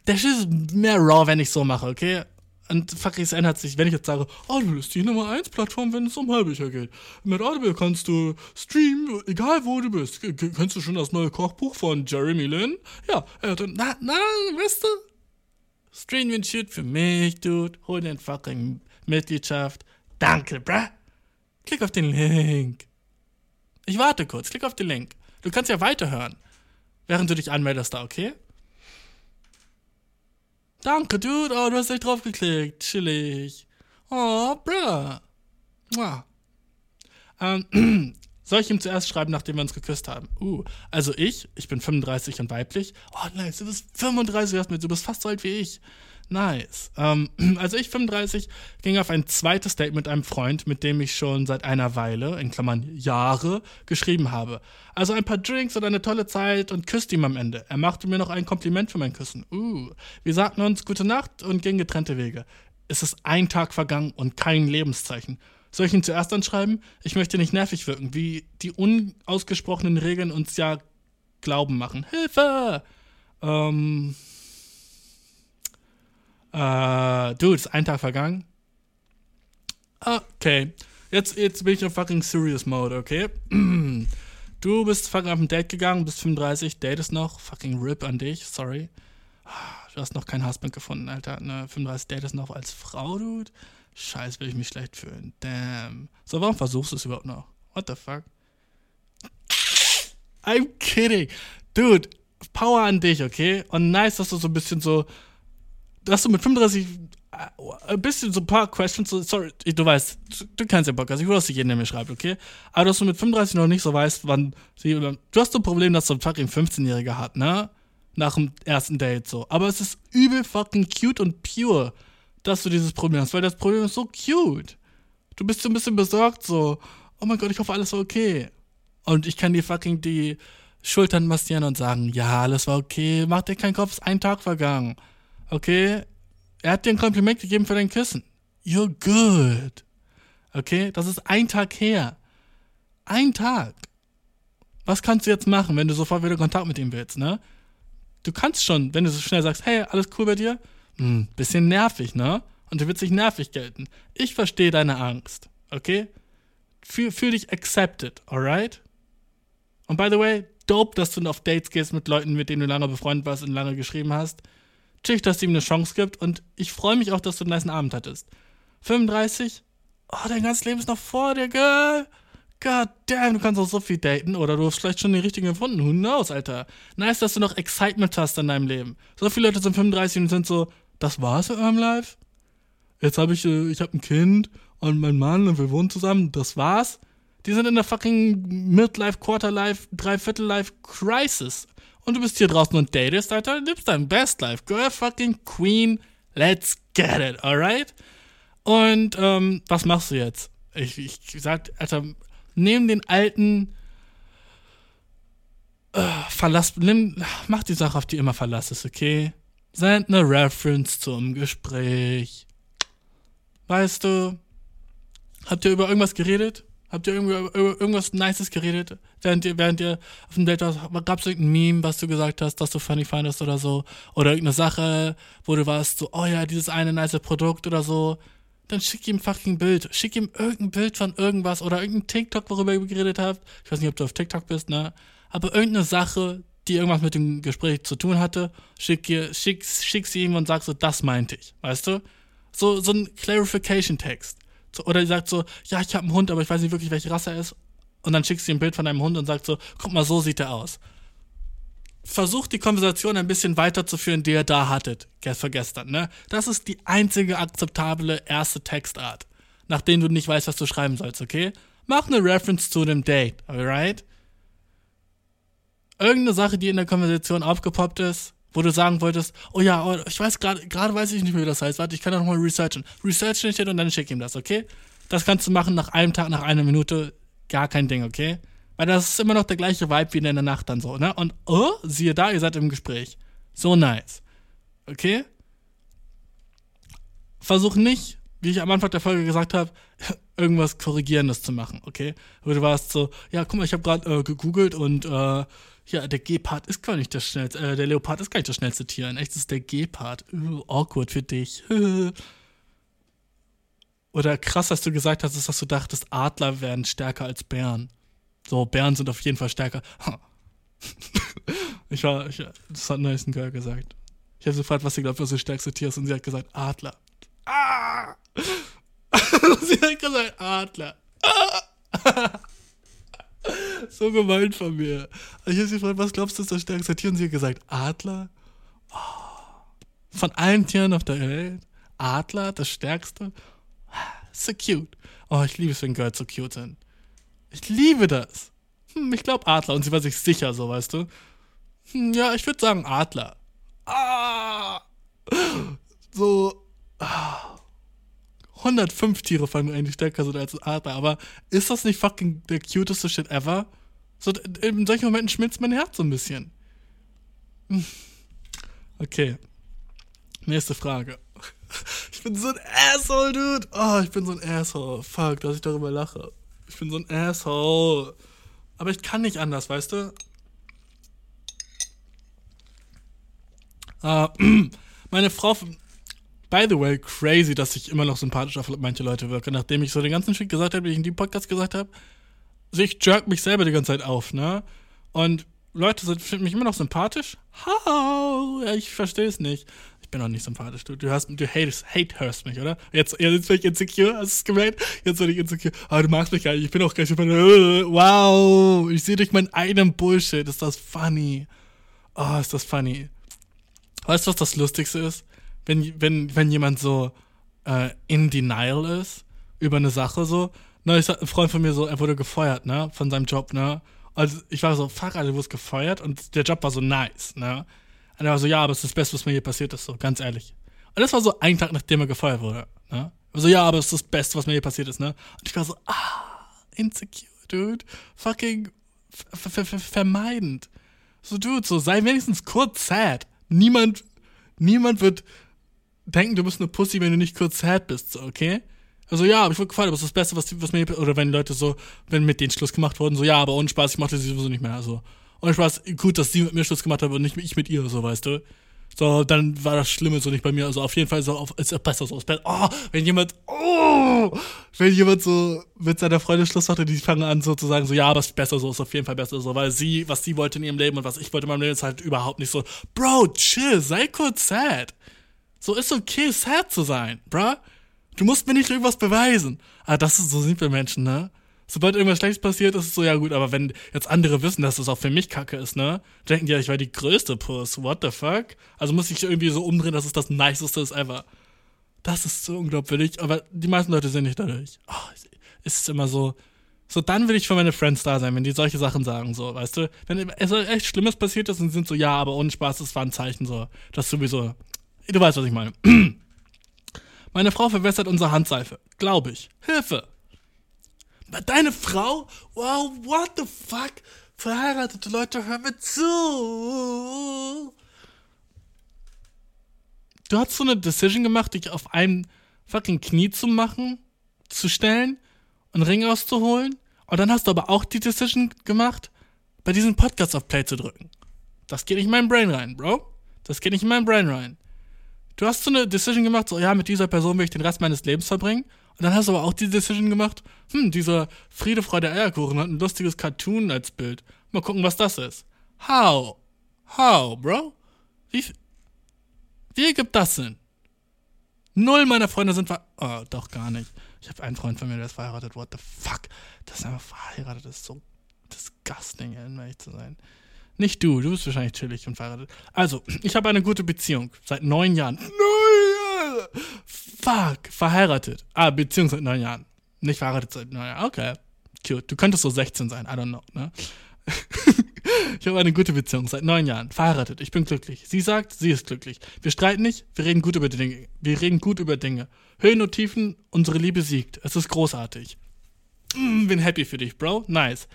Der Shit ist mehr raw, wenn ich so mache, okay? Und fuck, es ändert sich, wenn ich jetzt sage, Audible ist die Nummer 1 Plattform, wenn es um Hörbücher geht. Mit Audible kannst du streamen, egal wo du bist. Kennst du schon das neue Kochbuch von Jeremy Lin? Ja, er hat na, na, weißt du? Streaming Shit für mich, Dude. Hol den fucking Mitgliedschaft. Danke, bruh. Klick auf den Link. Ich warte kurz, klick auf den Link. Du kannst ja weiterhören, während du dich anmeldest da, okay? Danke, Dude. Oh, du hast echt draufgeklickt. Chillig. Oh, bruh. Mua. Ähm, soll ich ihm zuerst schreiben, nachdem wir uns geküsst haben? Uh, also ich, ich bin 35 und weiblich. Oh, nice, du bist 35, du bist fast so alt wie ich. Nice. Ähm, also ich 35 ging auf ein zweites Date mit einem Freund, mit dem ich schon seit einer Weile, in Klammern Jahre, geschrieben habe. Also ein paar Drinks und eine tolle Zeit und küsste ihm am Ende. Er machte mir noch ein Kompliment für mein Küssen. Uh. Wir sagten uns gute Nacht und gingen getrennte Wege. Es ist ein Tag vergangen und kein Lebenszeichen. Soll ich ihn zuerst anschreiben? Ich möchte nicht nervig wirken, wie die unausgesprochenen Regeln uns ja glauben machen. Hilfe! Ähm. Äh, dude, ist ein Tag vergangen. Okay. Jetzt, jetzt bin ich in fucking serious mode, okay? Du bist fucking auf ein Date gegangen, bist 35, Date ist noch, fucking RIP an dich, sorry. Du hast noch kein Husband gefunden, Alter. Ne, 35 Date ist noch als Frau, Dude. Scheiß, will ich mich schlecht fühlen. Damn. So, warum versuchst du es überhaupt noch? What the fuck? I'm kidding. Dude, Power an dich, okay? Und nice, dass du so ein bisschen so, dass du mit 35 äh, ein bisschen so ein paar Questions, so, sorry, du weißt, du, kennst den Podcast, ich will, dass dich jeden, der mir schreibt, okay? Aber dass du mit 35 noch nicht so weißt, wann sie, du hast so ein Problem, dass so ein fucking 15-Jähriger hat, ne? Nach dem ersten Date so. Aber es ist übel fucking cute und pure, dass du dieses Problem hast, weil das Problem ist so cute. Du bist so ein bisschen besorgt, so, oh mein Gott, ich hoffe, alles war okay. Und ich kann dir fucking die Schultern massieren und sagen, ja, alles war okay, mach dir keinen Kopf, ist ein Tag vergangen. Okay? Er hat dir ein Kompliment gegeben für dein Kissen. You're good. Okay? Das ist ein Tag her. Ein Tag. Was kannst du jetzt machen, wenn du sofort wieder Kontakt mit ihm willst, ne? Du kannst schon, wenn du so schnell sagst, hey, alles cool bei dir? Hm, bisschen nervig, ne? Und du willst dich nervig gelten. Ich verstehe deine Angst, okay? Fühl, fühl dich accepted, alright? Und by the way, dope, dass du auf Dates gehst mit Leuten, mit denen du lange befreundet warst und lange geschrieben hast. Chillig, dass du ihm eine Chance gibt und ich freue mich auch, dass du einen nice Abend hattest. 35? Oh, dein ganzes Leben ist noch vor dir, Girl. God damn, du kannst auch so viel daten oder du hast vielleicht schon den richtigen gefunden. Who knows, Alter. Nice, dass du noch Excitement hast in deinem Leben. So viele Leute sind 35 und sind so, das war's in eurem Life? Jetzt habe ich, äh, ich habe ein Kind und mein Mann und wir wohnen zusammen, das war's? Die sind in der fucking Midlife, Quarterlife, Dreiviertellife Crisis. Und du bist hier draußen und datest, Alter, lebst dein Best Life. Girl fucking Queen, let's get it, alright? Und, ähm, was machst du jetzt? Ich, ich sag, Alter, nimm den alten, äh, verlass, nimm, mach die Sache, auf die immer Verlass ist, okay? Send eine Reference zum Gespräch. Weißt du, habt ihr über irgendwas geredet? Habt ihr irgendwie über irgendwas Nices geredet? Während ihr, während ihr auf dem Date warst, gab es irgendein Meme, was du gesagt hast, dass du funny fandest oder so? Oder irgendeine Sache, wo du warst so, oh ja, dieses eine nice Produkt oder so. Dann schick ihm fucking Bild. Schick ihm irgendein Bild von irgendwas oder irgendein TikTok, worüber ihr geredet habt. Ich weiß nicht, ob du auf TikTok bist, ne? Aber irgendeine Sache, die irgendwas mit dem Gespräch zu tun hatte, schick, ihr, schick, schick sie ihm und sag so, das meinte ich. Weißt du? So, so ein Clarification-Text. So, oder die sagt so, ja, ich habe einen Hund, aber ich weiß nicht wirklich, welche Rasse er ist. Und dann schickst du ihm ein Bild von deinem Hund und sagst so, guck mal, so sieht er aus. Versucht die Konversation ein bisschen weiterzuführen, die ihr da hattet, für gestern, ne? Das ist die einzige akzeptable erste Textart, nachdem du nicht weißt, was du schreiben sollst, okay? Mach eine Reference zu dem Date, alright? Irgendeine Sache, die in der Konversation aufgepoppt ist, wo du sagen wolltest, oh ja, oh, ich weiß gerade, gerade weiß ich nicht mehr, wie das heißt. Warte, ich kann da nochmal researchen. Research nicht und dann schick ihm das, okay? Das kannst du machen nach einem Tag, nach einer Minute, gar kein Ding, okay? Weil das ist immer noch der gleiche Vibe wie in der Nacht dann so, ne? Und oh, siehe da, ihr seid im Gespräch. So nice. Okay? Versuch nicht, wie ich am Anfang der Folge gesagt habe, irgendwas Korrigierendes zu machen, okay? Wo du warst so, ja, guck mal, ich habe gerade äh, gegoogelt und äh, ja, der Gepard ist gar nicht das schnellste, äh, der Leopard ist gar nicht das schnellste Tier. In echt ist der Gepard. Uh, awkward für dich. Oder krass, dass du gesagt hast, dass du dachtest, Adler wären stärker als Bären. So, Bären sind auf jeden Fall stärker. ich war, ich, das hat Nelson Girl gesagt. Ich habe sie gefragt, was sie glaubt, was das stärkste Tier ist, und sie hat gesagt, Adler. Ah! sie hat gesagt, Adler. Ah! so gemeint von mir. Ich habe sie gefragt, was glaubst du ist das stärkste Tier? Und sie hat gesagt, Adler. Oh. Von allen Tieren auf der Welt. Adler, das stärkste. So cute. Oh, ich liebe es, wenn Girls so cute sind. Ich liebe das. Hm, ich glaube Adler. Und sie war sich sicher, so, weißt du. Hm, ja, ich würde sagen Adler. Ah! So. Ah. 105 Tiere fallen mir eigentlich stärker sind als Adler, aber ist das nicht fucking der cuteste Shit ever? So, in solchen Momenten schmilzt mein Herz so ein bisschen. Hm. Okay. Nächste Frage. Ich bin so ein Asshole, Dude. Oh, ich bin so ein Asshole. Fuck, dass ich darüber lache. Ich bin so ein Asshole. Aber ich kann nicht anders, weißt du? Uh, meine Frau By the way, crazy, dass ich immer noch sympathisch auf manche Leute wirke, nachdem ich so den ganzen Shit gesagt habe, wie ich in dem Podcast gesagt habe. Also ich jerk mich selber die ganze Zeit auf, ne? Und Leute finden mich immer noch sympathisch? How? Ja, ich verstehe es nicht. Ich bin auch nicht sympathisch. Du, du, hast, du hatest, hate hörst mich, oder? Jetzt, jetzt bin ich insecure, hast du es gemerkt? Jetzt bin ich insecure. Aber ah, du magst mich gar nicht. Ich bin auch gar nicht. Wow, ich sehe durch meinen eigenen Bullshit. Ist das funny? Oh, ist das funny. Weißt du, was das Lustigste ist? Wenn, wenn, wenn jemand so äh, in Denial ist über eine Sache so. Ne, ich ein Freund von mir so, er wurde gefeuert, ne, von seinem Job, ne. Also ich war so, fuck, Alter, du wurdest gefeuert und der Job war so nice, ne. Und er war so, ja, aber es ist das Beste, was mir hier passiert ist, so, ganz ehrlich. Und das war so ein Tag, nachdem er gefeuert wurde, ne. So, ja, aber es ist das Beste, was mir hier passiert ist, ne. Und ich war so, ah, insecure, dude. Fucking vermeidend. So, dude, so, sei wenigstens kurz sad. Niemand, niemand wird denken, du bist eine Pussy, wenn du nicht kurz sad bist, so, okay? Also ja, aber ich wurde gefallen, aber das ist das Beste, was, was mir, oder wenn Leute so, wenn mit denen Schluss gemacht wurden, so, ja, aber ohne Spaß, ich mochte sie sowieso nicht mehr, also. Ohne Spaß, gut, dass sie mit mir Schluss gemacht haben und nicht ich mit ihr, so, weißt du? So, dann war das Schlimme so nicht bei mir. Also auf jeden Fall ist besser so Bett. Oh, wenn jemand, oh, wenn jemand so mit seiner Freundin Schluss macht und die fangen an so zu sagen, so, ja, aber es ist besser so, ist auf jeden Fall besser so, weil sie, was sie wollte in ihrem Leben und was ich wollte in meinem Leben, ist halt überhaupt nicht so, Bro, chill, sei kurz sad. So ist okay, sad zu sein, bruh. Du musst mir nicht irgendwas beweisen. Ah, das ist so sind wir Menschen, ne? Sobald irgendwas Schlechtes passiert, ist es so, ja gut, aber wenn jetzt andere wissen, dass es auch für mich kacke ist, ne? Denken die ja, ich war die größte Puss. What the fuck? Also muss ich irgendwie so umdrehen, dass es das Niceste ist ever. Das ist so unglaubwürdig, aber die meisten Leute sind nicht dadurch. Oh, es ist immer so. So, dann will ich für meine Friends da sein, wenn die solche Sachen sagen, so, weißt du? Wenn es echt Schlimmes passiert ist und sind so, ja, aber ohne Spaß, das war ein Zeichen, so. Das sowieso. Du weißt, was ich meine. Meine Frau verwässert unsere Handseife. Glaube ich. Hilfe! Deine Frau? Wow, what the fuck? Verheiratete Leute, hör mir zu! Du hast so eine Decision gemacht, dich auf einem fucking Knie zu machen, zu stellen und Ring rauszuholen. Und dann hast du aber auch die Decision gemacht, bei diesem Podcast auf Play zu drücken. Das geht nicht in mein Brain rein, Bro. Das geht nicht in mein Brain rein. Du hast so eine Decision gemacht, so, ja, mit dieser Person will ich den Rest meines Lebens verbringen. Und dann hast du aber auch die Decision gemacht, hm, dieser Friede, Freude, Eierkuchen hat ein lustiges Cartoon als Bild. Mal gucken, was das ist. How? How, bro? Wie, wie ergibt das Sinn? Null meiner Freunde sind ver... Oh, doch gar nicht. Ich habe einen Freund von mir, der ist verheiratet. What the fuck? Das ist einfach verheiratet. Das ist so disgusting, ehrlich zu sein. Nicht du, du bist wahrscheinlich chillig und verheiratet. Also, ich habe eine gute Beziehung seit neun Jahren. Neun Jahre! Fuck, verheiratet. Ah, Beziehung seit neun Jahren. Nicht verheiratet seit neun Jahren. Okay, cute. Du könntest so 16 sein, I don't know, ne? ich habe eine gute Beziehung seit neun Jahren. Verheiratet, ich bin glücklich. Sie sagt, sie ist glücklich. Wir streiten nicht, wir reden gut über Dinge. Wir reden gut über Dinge. Höhen und Tiefen, unsere Liebe siegt. Es ist großartig. Mm, bin happy für dich, Bro. Nice.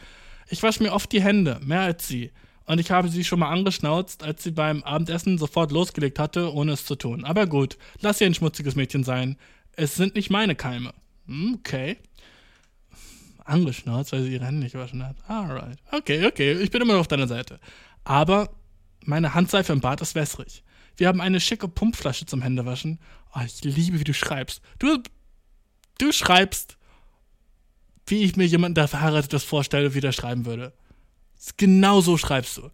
Ich wasche mir oft die Hände, mehr als sie und ich habe sie schon mal angeschnauzt, als sie beim Abendessen sofort losgelegt hatte, ohne es zu tun. Aber gut, lass ihr ein schmutziges Mädchen sein. Es sind nicht meine Keime. Hm, okay. Angeschnauzt, weil sie ihre Hände nicht gewaschen hat. Alright. Okay, okay, ich bin immer noch auf deiner Seite. Aber meine Handseife im Bad ist wässrig. Wir haben eine schicke Pumpflasche zum Händewaschen. Oh, ich liebe, wie du schreibst. Du, du schreibst, wie ich mir jemanden, der verheiratet ist, vorstelle, wie der schreiben würde. Genau so schreibst du.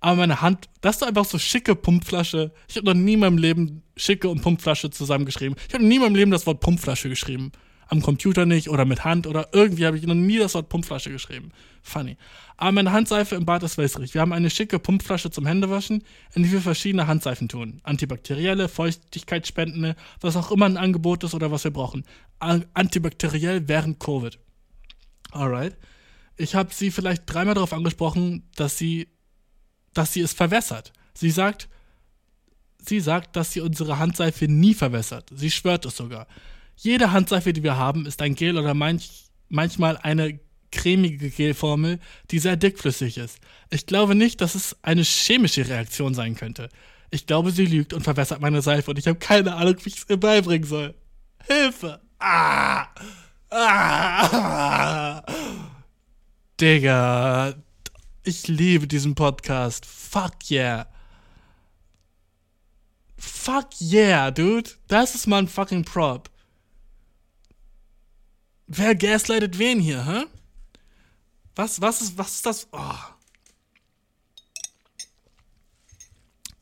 Aber meine Hand, das ist einfach so schicke Pumpflasche. Ich habe noch nie in meinem Leben schicke und Pumpflasche zusammengeschrieben. Ich habe nie in meinem Leben das Wort Pumpflasche geschrieben. Am Computer nicht oder mit Hand oder irgendwie habe ich noch nie das Wort Pumpflasche geschrieben. Funny. Aber meine Handseife im Bad ist wässrig. Wir haben eine schicke Pumpflasche zum Händewaschen, in die wir verschiedene Handseifen tun. Antibakterielle, feuchtigkeitsspendende, was auch immer ein Angebot ist oder was wir brauchen. Antibakteriell während Covid. Alright ich habe sie vielleicht dreimal darauf angesprochen, dass sie, dass sie es verwässert. Sie sagt, sie sagt, dass sie unsere Handseife nie verwässert. Sie schwört es sogar. Jede Handseife, die wir haben, ist ein Gel oder manch, manchmal eine cremige Gelformel, die sehr dickflüssig ist. Ich glaube nicht, dass es eine chemische Reaktion sein könnte. Ich glaube, sie lügt und verwässert meine Seife und ich habe keine Ahnung, wie ich es ihr beibringen soll. Hilfe! Ah! Ah! Digga, ich liebe diesen Podcast. Fuck yeah. Fuck yeah, dude. Das ist mal ein fucking Prop. Wer gaslightet wen hier, hä? Was, was ist, was ist das? Oh.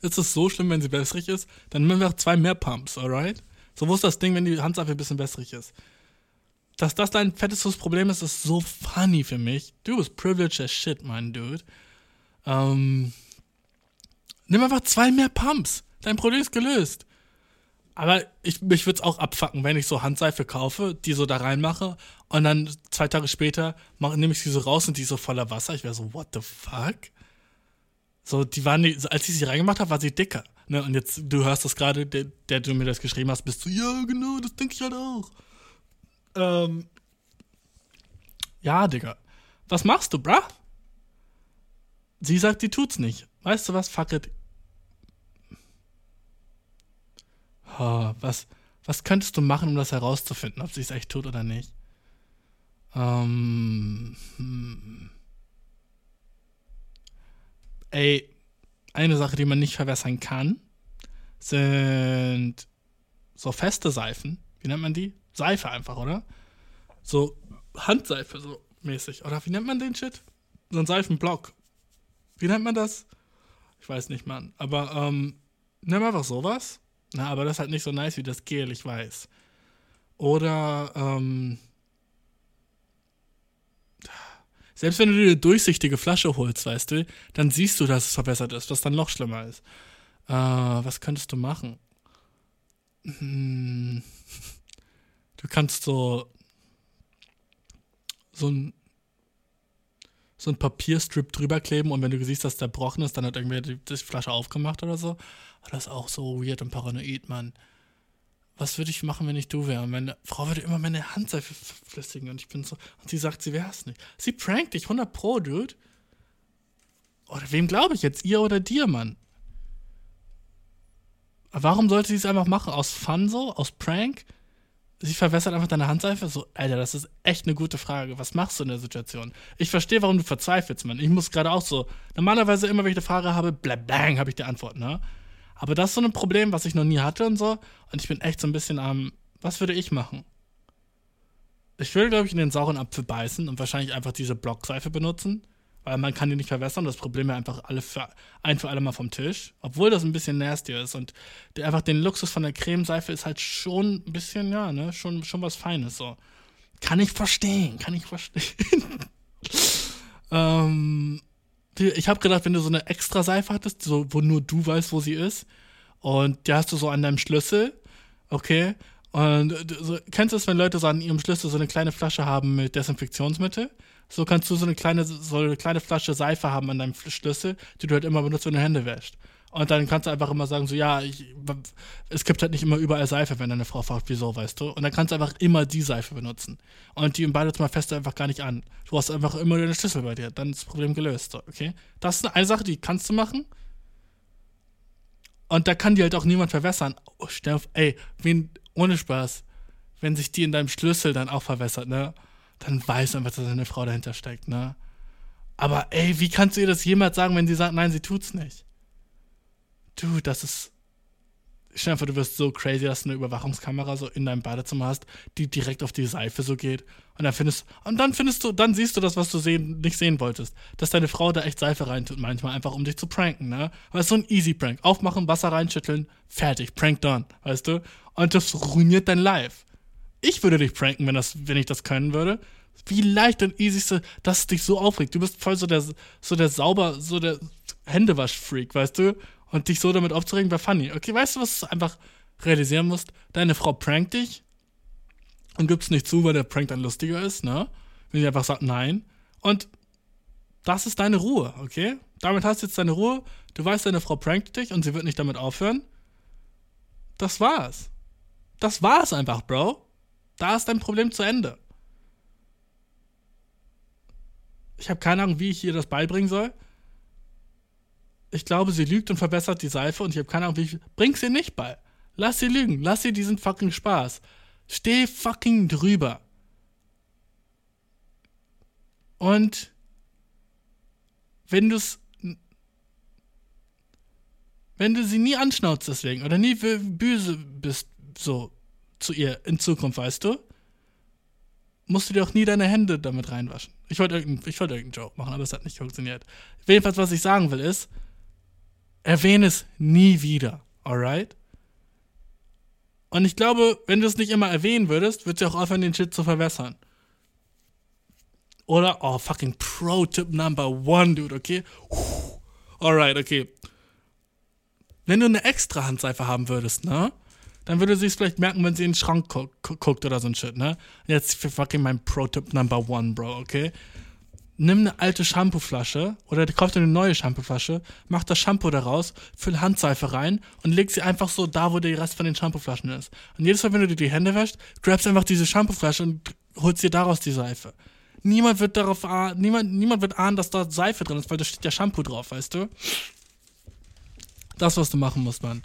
Ist es so schlimm, wenn sie wässrig ist? Dann nehmen wir auch zwei mehr Pumps, alright? So, wo ist das Ding, wenn die Handseife ein bisschen wässrig ist? Dass das dein fettestes Problem ist, ist so funny für mich. Du bist privileged as shit, mein Dude. Ähm, Nimm einfach zwei mehr Pumps. Dein Problem ist gelöst. Aber ich, mich würde es auch abfacken, wenn ich so Handseife kaufe, die so da reinmache und dann zwei Tage später nehme ich sie so raus und die so voller Wasser. Ich wäre so, what the fuck? So, die waren, als ich sie reingemacht habe, war sie dicker. Ne? Und jetzt, du hörst das gerade, der, der du mir das geschrieben hast, bist du, ja, genau, das denke ich halt auch. Ähm, ja, Digga. Was machst du, bruh? Sie sagt, die tut's nicht. Weißt du was? Fuck it. Oh, was, was könntest du machen, um das herauszufinden, ob sie es echt tut oder nicht? Ähm. Hm. Ey, eine Sache, die man nicht verwässern kann, sind so feste Seifen. Wie nennt man die? Seife einfach, oder? So Handseife, so mäßig. Oder wie nennt man den Shit? So ein Seifenblock. Wie nennt man das? Ich weiß nicht, Mann. Aber, ähm, nimm einfach sowas. Na, aber das ist halt nicht so nice wie das Gel, ich weiß. Oder, ähm, selbst wenn du dir eine durchsichtige Flasche holst, weißt du, dann siehst du, dass es verbessert ist, was dann noch schlimmer ist. Äh, was könntest du machen? Hm, du kannst so so ein so ein Papierstrip drüber kleben und wenn du siehst, dass der gebrochen ist, dann hat irgendwer die, die Flasche aufgemacht oder so. Aber das ist auch so weird und paranoid, Mann. Was würde ich machen, wenn ich du wäre? Meine Frau würde immer meine Handseife flüssigen und ich bin so. Und sie sagt, sie wäre es nicht. Sie prankt dich 100 Pro, Dude. Oder wem glaube ich jetzt? Ihr oder dir, Mann? Warum sollte sie es einfach machen? Aus Fun so? Aus Prank? Sie verwässert einfach deine Handseife? So, Alter, das ist echt eine gute Frage. Was machst du in der Situation? Ich verstehe, warum du verzweifelst, Mann. Ich muss gerade auch so, normalerweise immer, wenn ich eine Frage habe, blang, habe ich die Antwort, ne? Aber das ist so ein Problem, was ich noch nie hatte und so. Und ich bin echt so ein bisschen am, was würde ich machen? Ich würde, glaube ich, in den sauren Apfel beißen und wahrscheinlich einfach diese Blockseife benutzen weil man kann die nicht verwässern. Das Problem ist einfach alle für, ein für alle Mal vom Tisch. Obwohl das ein bisschen nasty ist. Und der, einfach den Luxus von der Cremeseife ist halt schon ein bisschen, ja, ne, schon, schon was Feines so. Kann ich verstehen, kann ich verstehen. ähm, ich habe gedacht, wenn du so eine extra Seife hattest, so, wo nur du weißt, wo sie ist, und die hast du so an deinem Schlüssel, okay, und so, kennst du es, wenn Leute so an ihrem Schlüssel so eine kleine Flasche haben mit Desinfektionsmittel? So kannst du so eine kleine, so eine kleine Flasche Seife haben an deinem Schlüssel, die du halt immer benutzt, wenn du Hände wäschst. Und dann kannst du einfach immer sagen, so, ja, ich, es gibt halt nicht immer überall Seife, wenn deine Frau fragt, wieso, weißt du? Und dann kannst du einfach immer die Seife benutzen. Und die im Badezimmer fährst einfach gar nicht an. Du hast einfach immer deine Schlüssel bei dir. Dann ist das Problem gelöst, so, okay? Das ist eine Sache, die kannst du machen. Und da kann die halt auch niemand verwässern. Oh, Steff, ey, wen, ohne Spaß, wenn sich die in deinem Schlüssel dann auch verwässert, ne? Dann weiß einfach, dass eine Frau dahinter steckt, ne? Aber ey, wie kannst du ihr das jemals sagen, wenn sie sagt, nein, sie tut's nicht? Du, das ist. Stell dir vor, du wirst so crazy, dass du eine Überwachungskamera so in deinem Badezimmer hast, die direkt auf die Seife so geht. Und dann findest und dann findest du, dann siehst du das, was du sehen, nicht sehen wolltest. Dass deine Frau da echt Seife reintut, manchmal einfach, um dich zu pranken, ne? Aber es ist so ein easy Prank. Aufmachen, Wasser reinschütteln, fertig, Prank done, weißt du? Und das ruiniert dein Life. Ich würde dich pranken, wenn, das, wenn ich das können würde. Wie leicht und easy dass es dich so aufregt. Du bist voll so der, so der sauber, so der Händewasch-Freak, weißt du? Und dich so damit aufzuregen, wäre funny. Okay, weißt du, was du einfach realisieren musst? Deine Frau prankt dich und gibst nicht zu, weil der Prank dann lustiger ist, ne? Wenn sie einfach sagt, nein. Und das ist deine Ruhe, okay? Damit hast du jetzt deine Ruhe. Du weißt, deine Frau prankt dich und sie wird nicht damit aufhören. Das war's. Das war's einfach, Bro. Da ist dein Problem zu Ende. Ich habe keine Ahnung, wie ich ihr das beibringen soll. Ich glaube, sie lügt und verbessert die Seife und ich habe keine Ahnung, wie ich. Bring sie nicht bei. Lass sie lügen. Lass sie diesen fucking Spaß. Steh fucking drüber. Und wenn du es. Wenn du sie nie anschnauzt deswegen oder nie böse bist, so, zu ihr in Zukunft, weißt du? Musst du dir auch nie deine Hände damit reinwaschen. Ich wollte irgendeinen wollt irgendein Joke machen, aber es hat nicht funktioniert. Jedenfalls, was ich sagen will, ist, erwähne es nie wieder, alright? Und ich glaube, wenn du es nicht immer erwähnen würdest, würdest du auch aufhören, den Shit zu verwässern. Oder, oh, fucking Pro-Tip Number One, dude, okay? Alright, okay. Wenn du eine extra Handseife haben würdest, ne? Dann würde sie es vielleicht merken, wenn sie in den Schrank gu guckt oder so ein Shit, ne? Jetzt für fucking mein Pro-Tip Number One, Bro, okay? Nimm eine alte Shampooflasche oder kauf dir eine neue Shampooflasche, mach das Shampoo daraus, füll Handseife rein und leg sie einfach so da, wo der Rest von den Shampooflaschen ist. Und jedes Mal, wenn du dir die Hände wäschst, grabst einfach diese Shampooflasche und holst dir daraus die Seife. Niemand wird darauf niemand, niemand wird ahnen, dass da Seife drin ist, weil da steht ja Shampoo drauf, weißt du? Das, was du machen musst, Mann.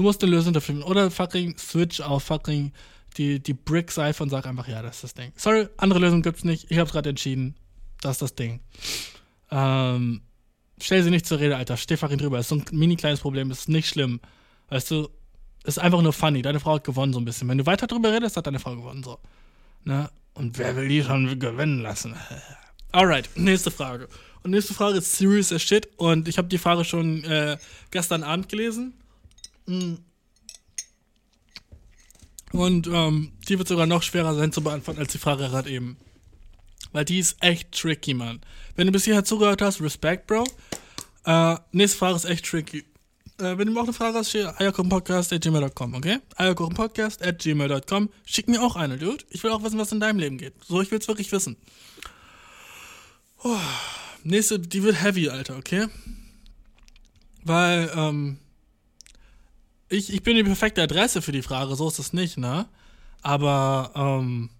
Du musst eine Lösung dafür finden. Oder fucking switch auf fucking die, die Brick-Seife und sag einfach, ja, das ist das Ding. Sorry, andere Lösung gibt's nicht. Ich hab's gerade entschieden. Das ist das Ding. Ähm, stell sie nicht zur Rede, Alter. Steh fucking drüber. Ist so ein mini kleines Problem. Ist nicht schlimm. Weißt du, ist einfach nur funny. Deine Frau hat gewonnen, so ein bisschen. Wenn du weiter drüber redest, hat deine Frau gewonnen, so. Ne? Und wer will die schon gewinnen lassen? Alright, nächste Frage. Und nächste Frage ist serious as shit. Und ich habe die Frage schon äh, gestern Abend gelesen. Mm. Und ähm, die wird sogar noch schwerer sein zu beantworten als die Frage gerade eben. Weil die ist echt tricky, Mann. Wenn du bis hierher zugehört hast, Respekt, Bro. Äh, nächste Frage ist echt tricky. Äh, wenn du mir auch eine Frage hast, eierkuchenpodcast.gmail.com, okay? eierkuchenpodcast.gmail.com. Schick mir auch eine, Dude. Ich will auch wissen, was in deinem Leben geht. So, ich will es wirklich wissen. Oh, nächste, die wird heavy, Alter, okay? Weil, ähm, ich, ich bin die perfekte Adresse für die Frage, so ist es nicht, ne? Aber, ähm,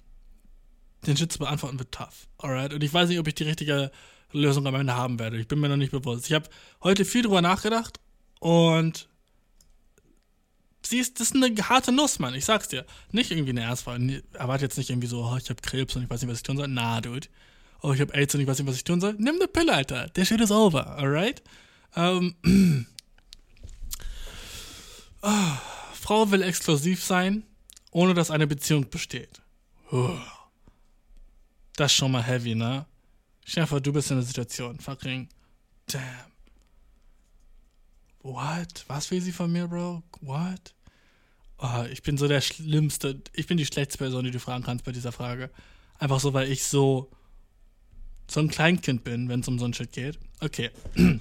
den Shit zu beantworten wird tough. Alright? Und ich weiß nicht, ob ich die richtige Lösung am Ende haben werde. Ich bin mir noch nicht bewusst. Ich habe heute viel drüber nachgedacht und sie ist, das ist eine harte Nuss, Mann. Ich sag's dir. Nicht irgendwie eine Ernstfrage. Erwarte jetzt nicht irgendwie so, oh, ich habe Krebs und ich weiß nicht, was ich tun soll. Na, Dude. Oh, ich habe AIDS und ich weiß nicht, was ich tun soll. Nimm eine Pille, Alter. Der Shit ist over. Alright? Ähm. oh, Frau will exklusiv sein, ohne dass eine Beziehung besteht. Oh. Das ist schon mal heavy, ne? Stell dir vor, du bist in der Situation. Fucking. Damn. What? Was will sie von mir, Bro? What? Oh, ich bin so der schlimmste. Ich bin die schlechteste Person, die du fragen kannst bei dieser Frage. Einfach so, weil ich so. so ein Kleinkind bin, wenn es um so ein Shit geht. Okay.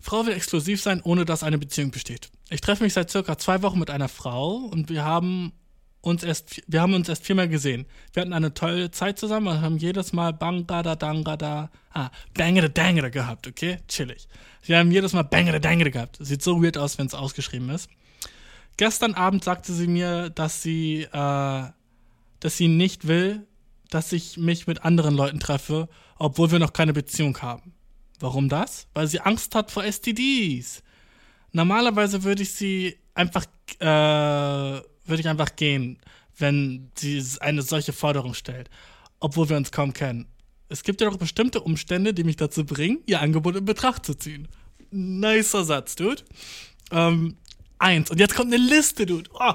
Frau will exklusiv sein, ohne dass eine Beziehung besteht. Ich treffe mich seit circa zwei Wochen mit einer Frau und wir haben uns erst, wir haben uns erst viermal gesehen. Wir hatten eine tolle Zeit zusammen und haben jedes Mal Bangada, Dangada, ah, Bangada, Dangada gehabt, okay? Chillig. Wir haben jedes Mal Bangada, Dangada gehabt. Sieht so weird aus, wenn es ausgeschrieben ist. Gestern Abend sagte sie mir, dass sie, äh, dass sie nicht will, dass ich mich mit anderen Leuten treffe, obwohl wir noch keine Beziehung haben. Warum das? Weil sie Angst hat vor STDs. Normalerweise würde ich sie einfach, äh, würde ich einfach gehen, wenn sie eine solche Forderung stellt, obwohl wir uns kaum kennen. Es gibt ja doch bestimmte Umstände, die mich dazu bringen, ihr Angebot in Betracht zu ziehen. Nicer Satz, Dude. Ähm, eins. Und jetzt kommt eine Liste, Dude. Oh.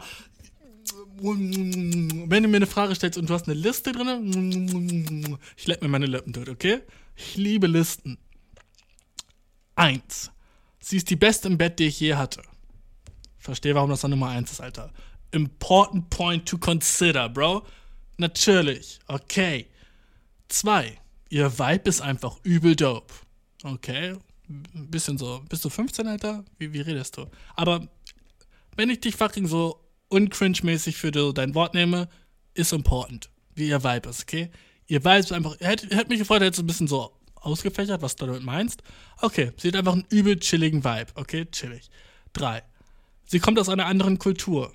Wenn du mir eine Frage stellst und du hast eine Liste drin, ich leck mir meine Lippen, Dude, okay? Ich liebe Listen. Eins. Sie ist die beste im Bett, die ich je hatte. Verstehe, warum das dann Nummer eins ist, Alter important point to consider, Bro. Natürlich. Okay. Zwei. Ihr Vibe ist einfach übel dope. Okay. Bisschen so. Bist du 15, Alter? Wie, wie redest du? Aber wenn ich dich fucking so uncringe-mäßig für dein Wort nehme, ist important. Wie ihr Vibe ist, okay? Ihr Vibe ist einfach. Hätte hätt mich gefreut, hättest du ein bisschen so ausgefächert, was du damit meinst. Okay, sie hat einfach einen übel chilligen Vibe. Okay, chillig. Drei. Sie kommt aus einer anderen Kultur.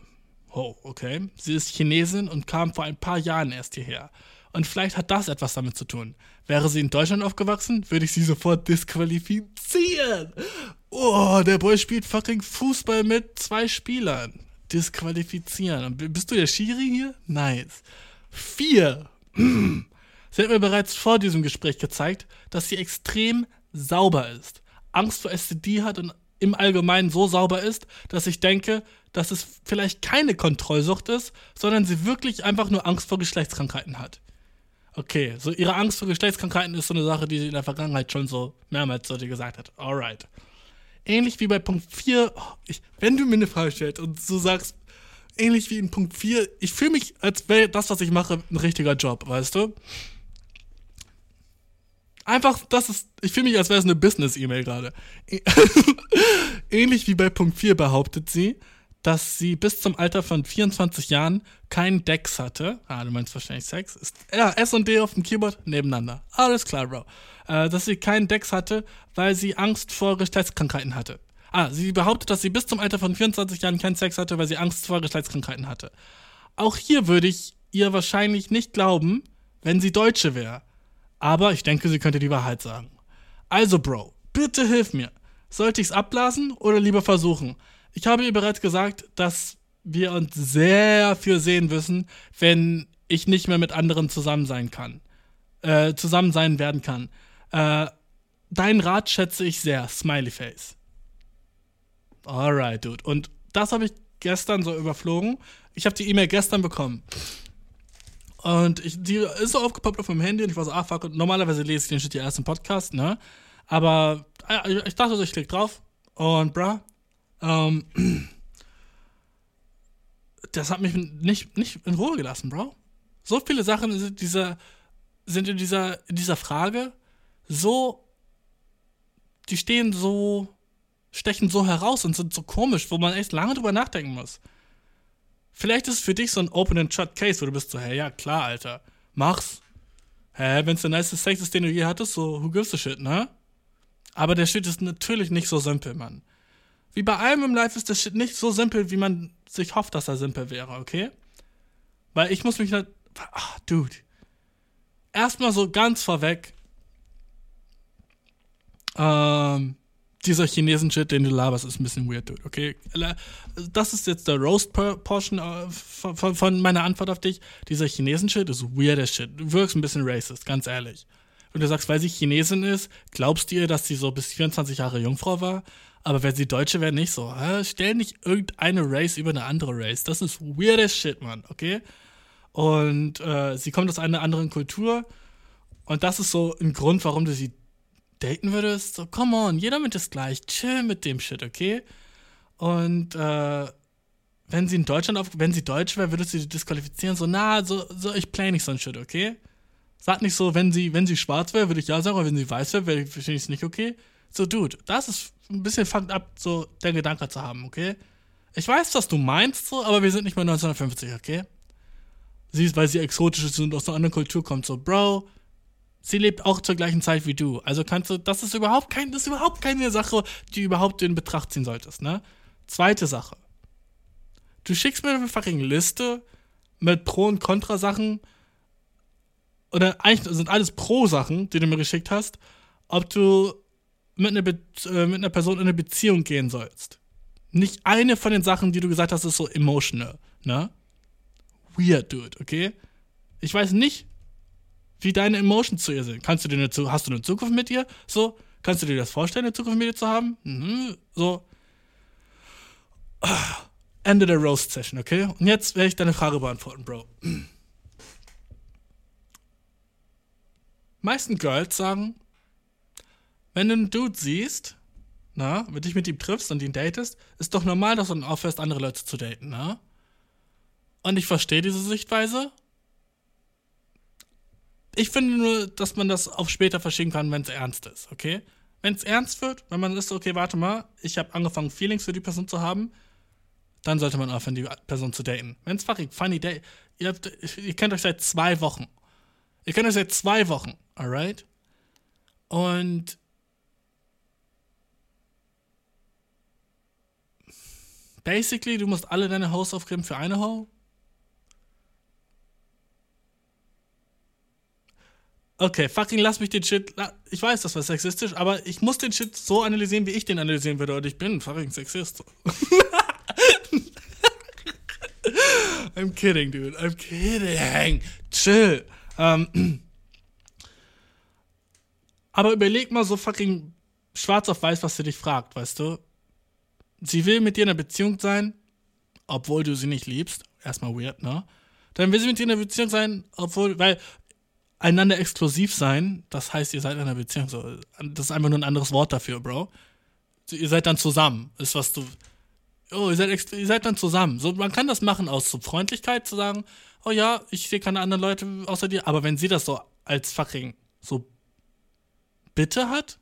Oh, okay. Sie ist Chinesin und kam vor ein paar Jahren erst hierher. Und vielleicht hat das etwas damit zu tun. Wäre sie in Deutschland aufgewachsen, würde ich sie sofort disqualifizieren. Oh, der Boy spielt fucking Fußball mit zwei Spielern. Disqualifizieren. Und bist du der Schiri hier? Nice. Vier. Sie hat mir bereits vor diesem Gespräch gezeigt, dass sie extrem sauber ist, Angst vor STD hat und im Allgemeinen so sauber ist, dass ich denke, dass es vielleicht keine Kontrollsucht ist, sondern sie wirklich einfach nur Angst vor Geschlechtskrankheiten hat. Okay, so ihre Angst vor Geschlechtskrankheiten ist so eine Sache, die sie in der Vergangenheit schon so mehrmals so dir gesagt hat. Alright. Ähnlich wie bei Punkt 4, oh, ich, wenn du mir eine Frage stellst und so sagst, ähnlich wie in Punkt 4, ich fühle mich, als wäre das, was ich mache, ein richtiger Job, weißt du? Einfach, das ist, ich fühle mich, als wäre es eine Business-E-Mail gerade. Ähnlich wie bei Punkt 4 behauptet sie, dass sie bis zum Alter von 24 Jahren keinen Dex hatte. Ah, du meinst wahrscheinlich Sex. Ist, ja, S und D auf dem Keyboard nebeneinander. Alles klar, Bro. Äh, dass sie keinen Dex hatte, weil sie Angst vor Geschlechtskrankheiten hatte. Ah, sie behauptet, dass sie bis zum Alter von 24 Jahren keinen Sex hatte, weil sie Angst vor Geschlechtskrankheiten hatte. Auch hier würde ich ihr wahrscheinlich nicht glauben, wenn sie Deutsche wäre. Aber ich denke, sie könnte die Wahrheit sagen. Also, Bro, bitte hilf mir. Sollte ich's abblasen oder lieber versuchen? Ich habe ihr bereits gesagt, dass wir uns sehr viel sehen müssen, wenn ich nicht mehr mit anderen zusammen sein kann. Äh, zusammen sein werden kann. Äh, deinen Rat schätze ich sehr. Smiley Face. Alright, dude. Und das habe ich gestern so überflogen. Ich habe die E-Mail gestern bekommen. Und ich, die ist so aufgepoppt auf meinem Handy und ich war so, ah fuck, und normalerweise lese ich den Shit ja erst im Podcast, ne? Aber äh, ich dachte so, ich klick drauf und bra, ähm, das hat mich nicht, nicht in Ruhe gelassen, Bro. So viele Sachen sind, dieser, sind in, dieser, in dieser Frage so, die stehen so, stechen so heraus und sind so komisch, wo man echt lange drüber nachdenken muss. Vielleicht ist es für dich so ein Open and Shut Case, wo du bist so, hey, ja, klar, Alter, mach's. Hä, wenn's der niceste Sex ist, den du je hattest, so, who gives a shit, ne? Aber der Shit ist natürlich nicht so simpel, Mann. Wie bei allem im Life ist der Shit nicht so simpel, wie man sich hofft, dass er simpel wäre, okay? Weil ich muss mich nicht. Ach, Dude. Erstmal so ganz vorweg. Ähm, dieser Chinesen-Shit, den du laberst, ist ein bisschen weird, dude, okay? Das ist jetzt der Roast-Portion äh, von, meiner Antwort auf dich. Dieser Chinesen-Shit ist weirder Shit. Du wirkst ein bisschen racist, ganz ehrlich. Und du sagst, weil sie Chinesin ist, glaubst du ihr, dass sie so bis 24 Jahre Jungfrau war? Aber wenn sie Deutsche wäre, nicht so. Hä? Stell nicht irgendeine Race über eine andere Race. Das ist weirder Shit, Mann, okay? Und äh, sie kommt aus einer anderen Kultur. Und das ist so ein Grund, warum du sie daten würdest, so, come on, jeder mit ist gleich, chill mit dem Shit, okay? Und äh, wenn sie in Deutschland auf, wenn sie deutsch wäre, würdest du sie disqualifizieren, so, na, so, so, ich play nicht so ein Shit, okay? Sag nicht so, wenn sie, wenn sie schwarz wäre, würde ich ja sagen, aber wenn sie weiß wäre, wäre ich es nicht okay. So, Dude, das ist ein bisschen fucked up, so der Gedanke zu haben, okay? Ich weiß, was du meinst, so, aber wir sind nicht mehr 1950, okay? Sie ist, weil sie exotisch ist und aus einer anderen Kultur kommt, so, Bro, sie lebt auch zur gleichen Zeit wie du. Also kannst du, das ist überhaupt kein, das ist überhaupt keine Sache, die überhaupt in Betracht ziehen solltest, ne? Zweite Sache. Du schickst mir eine fucking Liste mit Pro- und Kontra-Sachen. Oder eigentlich sind alles Pro-Sachen, die du mir geschickt hast, ob du mit einer, äh, mit einer Person in eine Beziehung gehen sollst. Nicht eine von den Sachen, die du gesagt hast, ist so emotional, ne? Weird, dude, okay? Ich weiß nicht, wie deine Emotions zu ihr sind. Kannst du dir eine, hast du eine Zukunft mit ihr? So, kannst du dir das vorstellen, eine Zukunft mit ihr zu haben? Mhm, so. Ende der Roast-Session, okay? Und jetzt werde ich deine Frage beantworten, Bro. Meisten Girls sagen, wenn du einen Dude siehst, na, wenn dich mit ihm triffst und ihn datest, ist doch normal, dass du dann aufhörst, andere Leute zu daten, na? Und ich verstehe diese Sichtweise, ich finde nur, dass man das auf später verschieben kann, wenn es ernst ist, okay? Wenn es ernst wird, wenn man ist, okay, warte mal, ich habe angefangen, Feelings für die Person zu haben, dann sollte man aufhören, die Person zu daten. Wenn es fucking funny date, ihr, ihr kennt euch seit zwei Wochen. Ihr kennt euch seit zwei Wochen, alright? Und basically, du musst alle deine Hosts aufgeben für eine Ho Okay, fucking lass mich den Shit. Ich weiß, das war sexistisch, aber ich muss den Shit so analysieren, wie ich den analysieren würde. Und ich bin fucking Sexist. I'm kidding, dude. I'm kidding. Chill. Ähm, aber überleg mal so fucking schwarz auf weiß, was sie dich fragt, weißt du? Sie will mit dir in einer Beziehung sein, obwohl du sie nicht liebst. Erstmal weird, ne? Dann will sie mit dir in einer Beziehung sein, obwohl, weil einander exklusiv sein, das heißt, ihr seid in einer Beziehung. So, das ist einfach nur ein anderes Wort dafür, Bro. Ihr seid dann zusammen. Ist was du. Oh, ihr seid, ihr seid dann zusammen. So, man kann das machen aus so Freundlichkeit, zu sagen, oh ja, ich sehe keine anderen Leute außer dir. Aber wenn sie das so als fucking so Bitte hat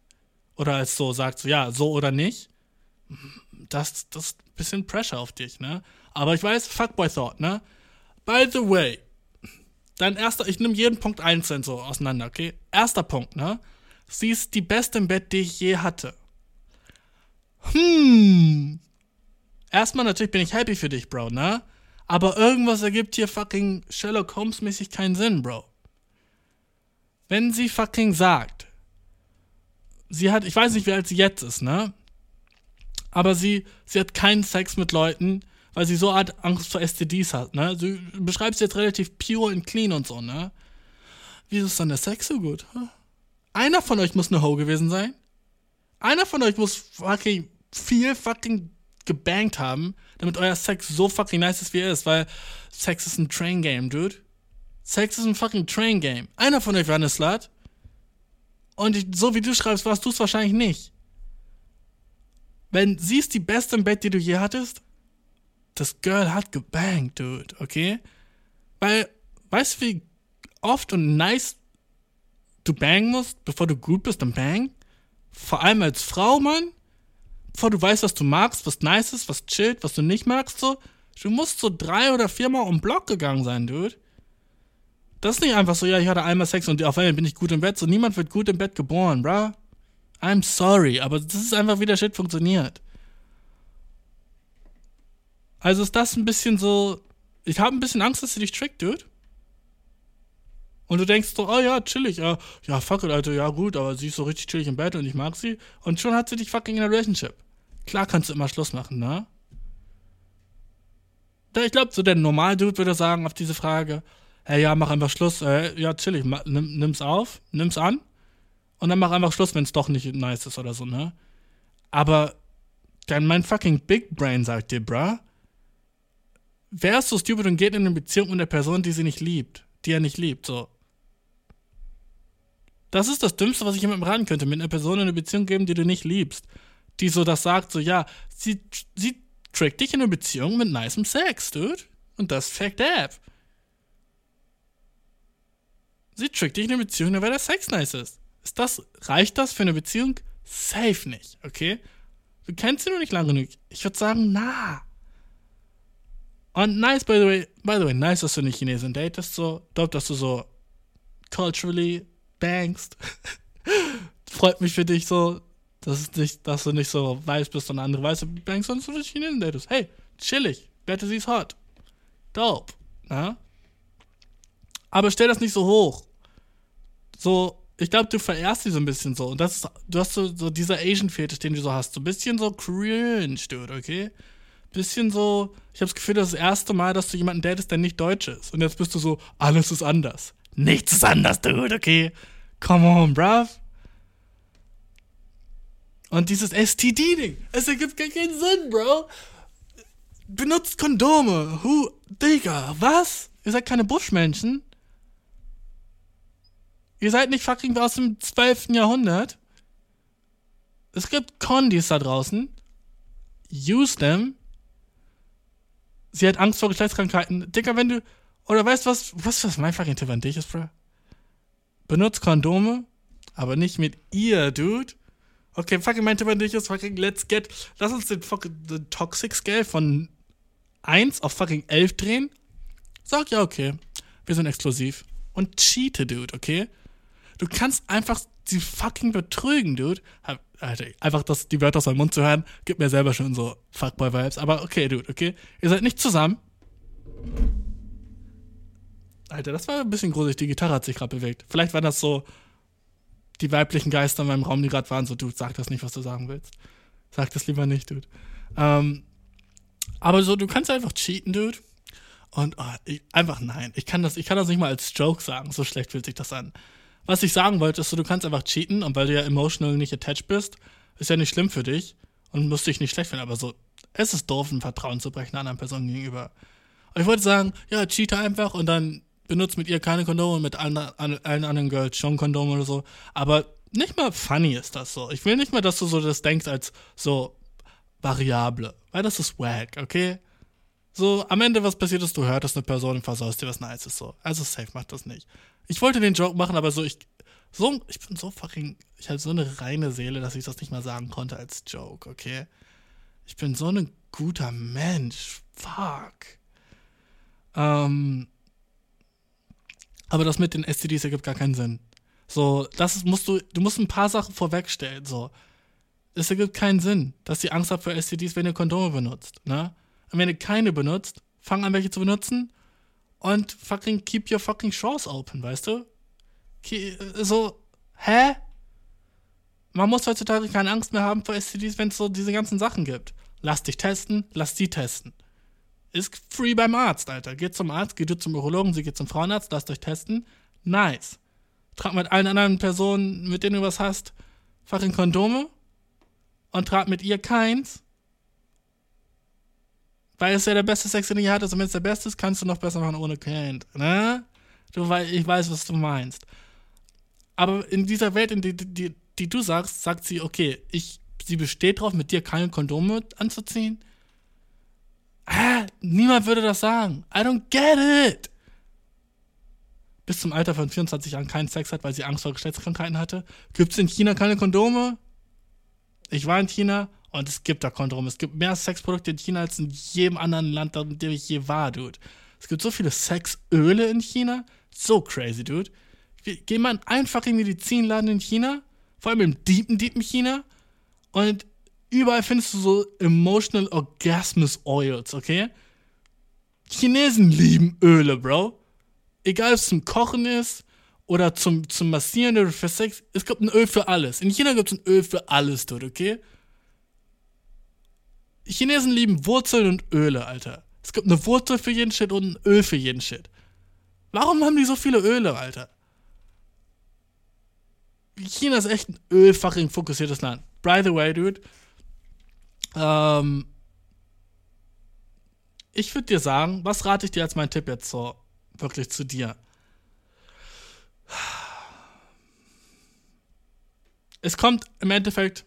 oder als so sagt, so ja, so oder nicht, das, das ist ein bisschen Pressure auf dich, ne? Aber ich weiß, Fuckboy Thought, ne? By the way, dein erster, ich nehme jeden Punkt einzeln so auseinander, okay? Erster Punkt, ne? Sie ist die beste im Bett, die ich je hatte. Hm. Erstmal natürlich bin ich happy für dich, Bro, ne? Aber irgendwas ergibt hier fucking Sherlock Holmes-mäßig keinen Sinn, Bro. Wenn sie fucking sagt, sie hat, ich weiß nicht, wie alt sie jetzt ist, ne? Aber sie, sie hat keinen Sex mit Leuten, weil sie so Art Angst vor STDs hat, ne? Du beschreibst jetzt relativ pure und clean und so, ne? Wieso ist dann der Sex so gut? Einer von euch muss eine Ho gewesen sein. Einer von euch muss fucking viel fucking gebankt haben, damit euer Sex so fucking nice ist, wie er ist, weil Sex ist ein Train Game, dude. Sex ist ein fucking Train Game. Einer von euch war eine Slut. Und ich, so wie du schreibst, warst du es wahrscheinlich nicht. Wenn sie ist die beste im Bett, die du je hattest, das Girl hat gebankt, dude, okay? Weil, weißt du, wie oft und nice du bangen musst, bevor du gut bist am Bang? Vor allem als Frau, Mann. Bevor du weißt, was du magst, was nice ist, was chillt, was du nicht magst, so. Du musst so drei oder viermal um Block gegangen sein, dude. Das ist nicht einfach so, ja, ich hatte einmal Sex und auf einmal bin ich gut im Bett. So, niemand wird gut im Bett geboren, bruh. I'm sorry, aber das ist einfach, wie der Shit funktioniert. Also ist das ein bisschen so. Ich habe ein bisschen Angst, dass sie dich trickt, dude. Und du denkst so, oh ja, chillig, ja, ja, fuck it, Alter, ja gut, aber sie ist so richtig chillig im Bett und ich mag sie. Und schon hat sie dich fucking in einer Relationship. Klar kannst du immer Schluss machen, ne? Ich glaube, so der Normal-Dude würde sagen auf diese Frage, hey, ja, mach einfach Schluss, äh, ja, chillig, nimm, nimm's auf, nimm's an und dann mach einfach Schluss, wenn es doch nicht nice ist oder so, ne? Aber dann mein fucking Big Brain sagt dir, bruh, wer ist so stupid und geht in eine Beziehung mit einer Person, die sie nicht liebt, die er nicht liebt, so. Das ist das Dümmste, was ich jemandem raten könnte, mit einer Person in eine Beziehung geben, die du nicht liebst. Die so das sagt, so, ja, sie, sie trickt dich in eine Beziehung mit nicem Sex, dude. Und das Fact App. Sie trickt dich in eine Beziehung, nur weil der Sex nice ist. Ist das, reicht das für eine Beziehung? Safe nicht, okay? Du kennst sie nur nicht lange genug. Ich würde sagen, na. Und nice, by the way, by the way, nice, dass du eine Chinesin datest, so. Dope, dass du so culturally bangst. Freut mich für dich so, dass, nicht, dass du nicht so weiß bist und andere weiße bangst, sondern du eine Chinesin datest. Hey, chillig. Wette, sie ist hot. Dope. Na? Aber stell das nicht so hoch. So, ich glaube, du verehrst sie so ein bisschen so. Und das ist, du hast so, so dieser Asian-Fetisch, den du so hast. So ein bisschen so cringe, dude, okay? Bisschen so, ich habe das Gefühl, das ist das erste Mal, dass du jemanden datest, der nicht deutsch ist. Und jetzt bist du so, alles ist anders. Nichts ist anders, dude, okay? Come on, bruv. Und dieses STD-Ding, es ergibt gar keinen Sinn, Bro. Benutzt Kondome. Who, Digga, was? Ihr seid keine Buschmenschen? Ihr seid nicht fucking aus dem 12. Jahrhundert. Es gibt Kondis da draußen. Use them. Sie hat Angst vor Geschlechtskrankheiten. Dicker, wenn du. Oder weißt du was? Was, was mein fucking Tipp an dich ist, bro? Benutzt Kondome, aber nicht mit ihr, dude. Okay, fucking mein Tipp an dich ist fucking let's get. Lass uns den fucking den Toxic Scale von 1 auf fucking 11 drehen. Sag ja, okay. Wir sind exklusiv. Und cheate, dude, okay? Du kannst einfach sie fucking betrügen, dude. Alter, einfach das, die Wörter aus meinem Mund zu hören, gibt mir selber schon so Fuckboy-Vibes. Aber okay, dude, okay? Ihr seid nicht zusammen. Alter, das war ein bisschen gruselig. Die Gitarre hat sich gerade bewegt. Vielleicht waren das so die weiblichen Geister in meinem Raum, die gerade waren, so, dude, sag das nicht, was du sagen willst. Sag das lieber nicht, dude. Ähm, aber so, du kannst einfach cheaten, dude. Und oh, ich, einfach nein. Ich kann, das, ich kann das nicht mal als Joke sagen. So schlecht fühlt sich das an was ich sagen wollte, ist so, du kannst einfach cheaten und weil du ja emotional nicht attached bist, ist ja nicht schlimm für dich und musst dich nicht schlecht finden, aber so, es ist doof, ein Vertrauen zu brechen einer anderen Person gegenüber. Und ich wollte sagen, ja, cheate einfach und dann benutzt mit ihr keine Kondome und mit allen, allen anderen Girls schon Kondome oder so. Aber nicht mal funny ist das so. Ich will nicht mal, dass du so das denkst als so Variable, weil das ist wack, okay? So, am Ende, was passiert ist, du hörtest eine Person und versaust dir was Nices so. Also safe, mach das nicht. Ich wollte den Joke machen, aber so, ich So, ich bin so fucking, ich habe so eine reine Seele, dass ich das nicht mal sagen konnte als Joke, okay? Ich bin so ein guter Mensch. Fuck. Ähm, aber das mit den STDs ergibt gar keinen Sinn. So, das musst du, du musst ein paar Sachen vorwegstellen, so. Es ergibt keinen Sinn, dass ihr Angst habt vor STDs, wenn ihr Kondome benutzt, ne? Und wenn ihr keine benutzt, fang an, welche zu benutzen und fucking keep your fucking shores open, weißt du? So, hä? Man muss heutzutage keine Angst mehr haben vor STDs, wenn es so diese ganzen Sachen gibt. Lass dich testen, lass sie testen. Ist free beim Arzt, Alter. Geht zum Arzt, geht du zum Urologen, sie geht zum Frauenarzt, lasst euch testen. Nice. Trag mit allen anderen Personen, mit denen du was hast, fucking Kondome und trag mit ihr keins. Weil es ja der beste Sex, den ihr hattet. Und wenn es der beste ist, kannst du noch besser machen ohne Kind. Ne? Du, ich weiß, was du meinst. Aber in dieser Welt, in die, die, die du sagst, sagt sie, okay, ich, sie besteht drauf, mit dir keine Kondome anzuziehen. Ah, niemand würde das sagen. I don't get it. Bis zum Alter von 24 Jahren keinen Sex hat, weil sie Angst vor Geschlechtskrankheiten hatte. Gibt es in China keine Kondome? Ich war in China und es gibt da Kondome. Es gibt mehr Sexprodukte in China als in jedem anderen Land, in dem ich je war, Dude. Es gibt so viele Sexöle in China. So crazy, Dude. Geh mal einfach in den Medizinladen in China, vor allem im deepen, deepen China, und überall findest du so Emotional Orgasmus Oils, okay? Chinesen lieben Öle, Bro. Egal, ob es zum Kochen ist oder zum, zum Massieren oder für Sex, es gibt ein Öl für alles. In China gibt es ein Öl für alles, dude, okay? Chinesen lieben Wurzeln und Öle, Alter. Es gibt eine Wurzel für jeden Shit und ein Öl für jeden Shit. Warum haben die so viele Öle, Alter? China ist echt ein ölfaching fokussiertes Land. By the way, dude. Ähm, ich würde dir sagen, was rate ich dir als mein Tipp jetzt so wirklich zu dir? Es kommt im Endeffekt,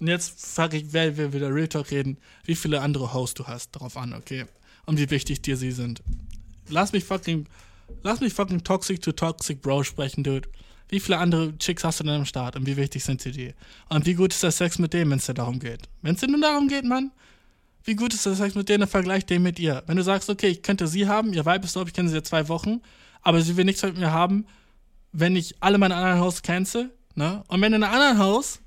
und jetzt frage ich, wer wir wieder Real Talk reden, wie viele andere Hosts du hast, darauf an, okay? Und wie wichtig dir sie sind. Lass mich fucking, lass mich fucking Toxic to Toxic Bro sprechen, dude. Wie viele andere Chicks hast du denn am Start und wie wichtig sind sie dir? Und wie gut ist der Sex mit dem, wenn es dir darum geht? Wenn es dir nur darum geht, Mann, wie gut ist der Sex mit denen, vergleich den mit ihr. Wenn du sagst, okay, ich könnte sie haben, ihr Weib ist so, ich kenne sie seit zwei Wochen, aber sie will nichts mit mir haben, wenn ich alle meine anderen Hosts cancel, ne? Und wenn in einem anderen Haus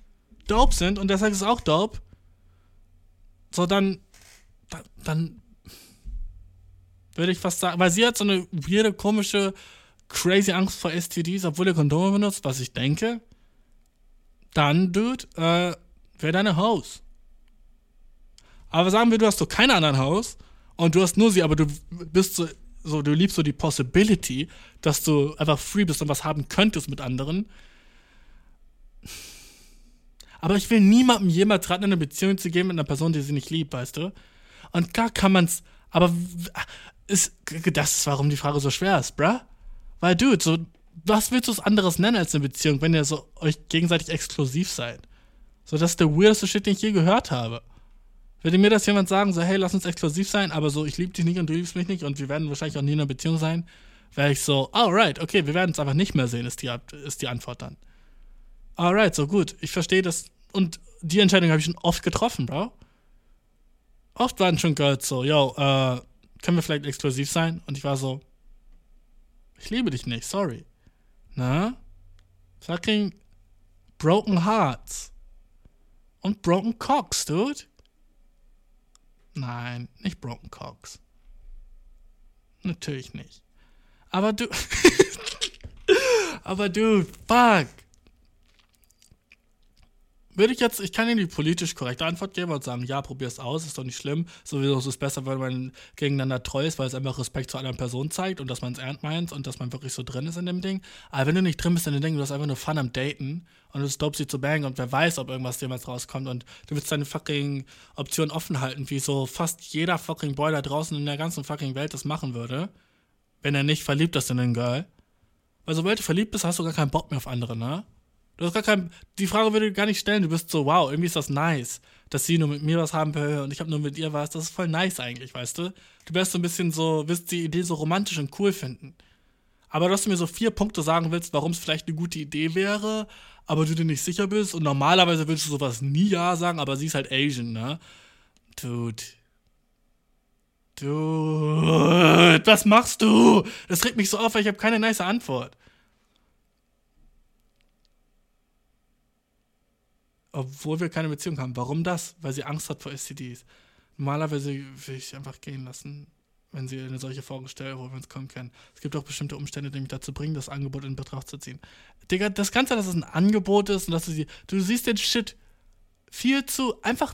dope sind und der Sex ist auch dope, so dann, dann würde ich fast sagen, weil sie hat so eine weirde, komische crazy Angst vor STDs, obwohl er Kondome benutzt, was ich denke, dann, Dude, äh, wäre deine Haus. Aber sagen wir, du hast so keine anderen Haus und du hast nur sie, aber du bist so, so, du liebst so die Possibility, dass du einfach free bist und was haben könntest mit anderen. Aber ich will niemandem jemals raten, eine Beziehung zu gehen mit einer Person, die sie nicht liebt, weißt du? Und gar kann man's, aber ist, das ist, warum die Frage so schwer ist, bruh. Weil, dude, so, was willst du es anderes nennen als eine Beziehung, wenn ihr so euch gegenseitig exklusiv seid? So, das ist der weirdeste Shit, den ich je gehört habe. Würde mir das jemand sagen, so, hey, lass uns exklusiv sein, aber so, ich liebe dich nicht und du liebst mich nicht und wir werden wahrscheinlich auch nie in einer Beziehung sein, wäre ich so, alright, okay, wir werden es einfach nicht mehr sehen, ist die, ist die Antwort dann. Alright, so gut, ich verstehe das. Und die Entscheidung habe ich schon oft getroffen, Bro. Oft waren schon Girls so, yo, äh, können wir vielleicht exklusiv sein? Und ich war so, ich liebe dich nicht, sorry. Na? Fucking Broken Hearts. Und Broken Cocks, dude. Nein, nicht Broken Cocks. Natürlich nicht. Aber du. aber du, fuck würde ich jetzt, ich kann Ihnen die politisch korrekte Antwort geben und sagen, ja, probier es aus, ist doch nicht schlimm. Sowieso ist es besser, wenn man gegeneinander treu ist, weil es einfach Respekt zu einer Person zeigt und dass man es ernst meint und dass man wirklich so drin ist in dem Ding. Aber wenn du nicht drin bist in dem Ding, du hast einfach nur Fun am Daten und du dope sie zu bangen und wer weiß, ob irgendwas jemals rauskommt und du willst deine fucking Option offen halten, wie so fast jeder fucking Boy da draußen in der ganzen fucking Welt das machen würde, wenn er nicht verliebt ist in den Girl. Weil sobald du verliebt bist, hast du gar keinen Bock mehr auf andere, ne? Du hast gar kein, die Frage würde gar nicht stellen. Du bist so, wow, irgendwie ist das nice, dass sie nur mit mir was haben will und ich habe nur mit ihr was. Das ist voll nice eigentlich, weißt du? Du wärst so ein bisschen so, wirst die Idee so romantisch und cool finden. Aber dass du mir so vier Punkte sagen willst, warum es vielleicht eine gute Idee wäre, aber du dir nicht sicher bist. Und normalerweise willst du sowas nie ja sagen, aber sie ist halt Asian, ne? Dude. Dude, was machst du? Das regt mich so auf, weil ich habe keine nice Antwort. Obwohl wir keine Beziehung haben. Warum das? Weil sie Angst hat vor STDs. Normalerweise will ich einfach gehen lassen wenn sie eine solche Frage stellen, wo wir uns kommen können. Es gibt auch bestimmte Umstände, die mich dazu bringen, das Angebot in Betracht zu ziehen. Digga, das Ganze, dass es ein Angebot ist und dass du sie, du siehst den Shit viel zu, einfach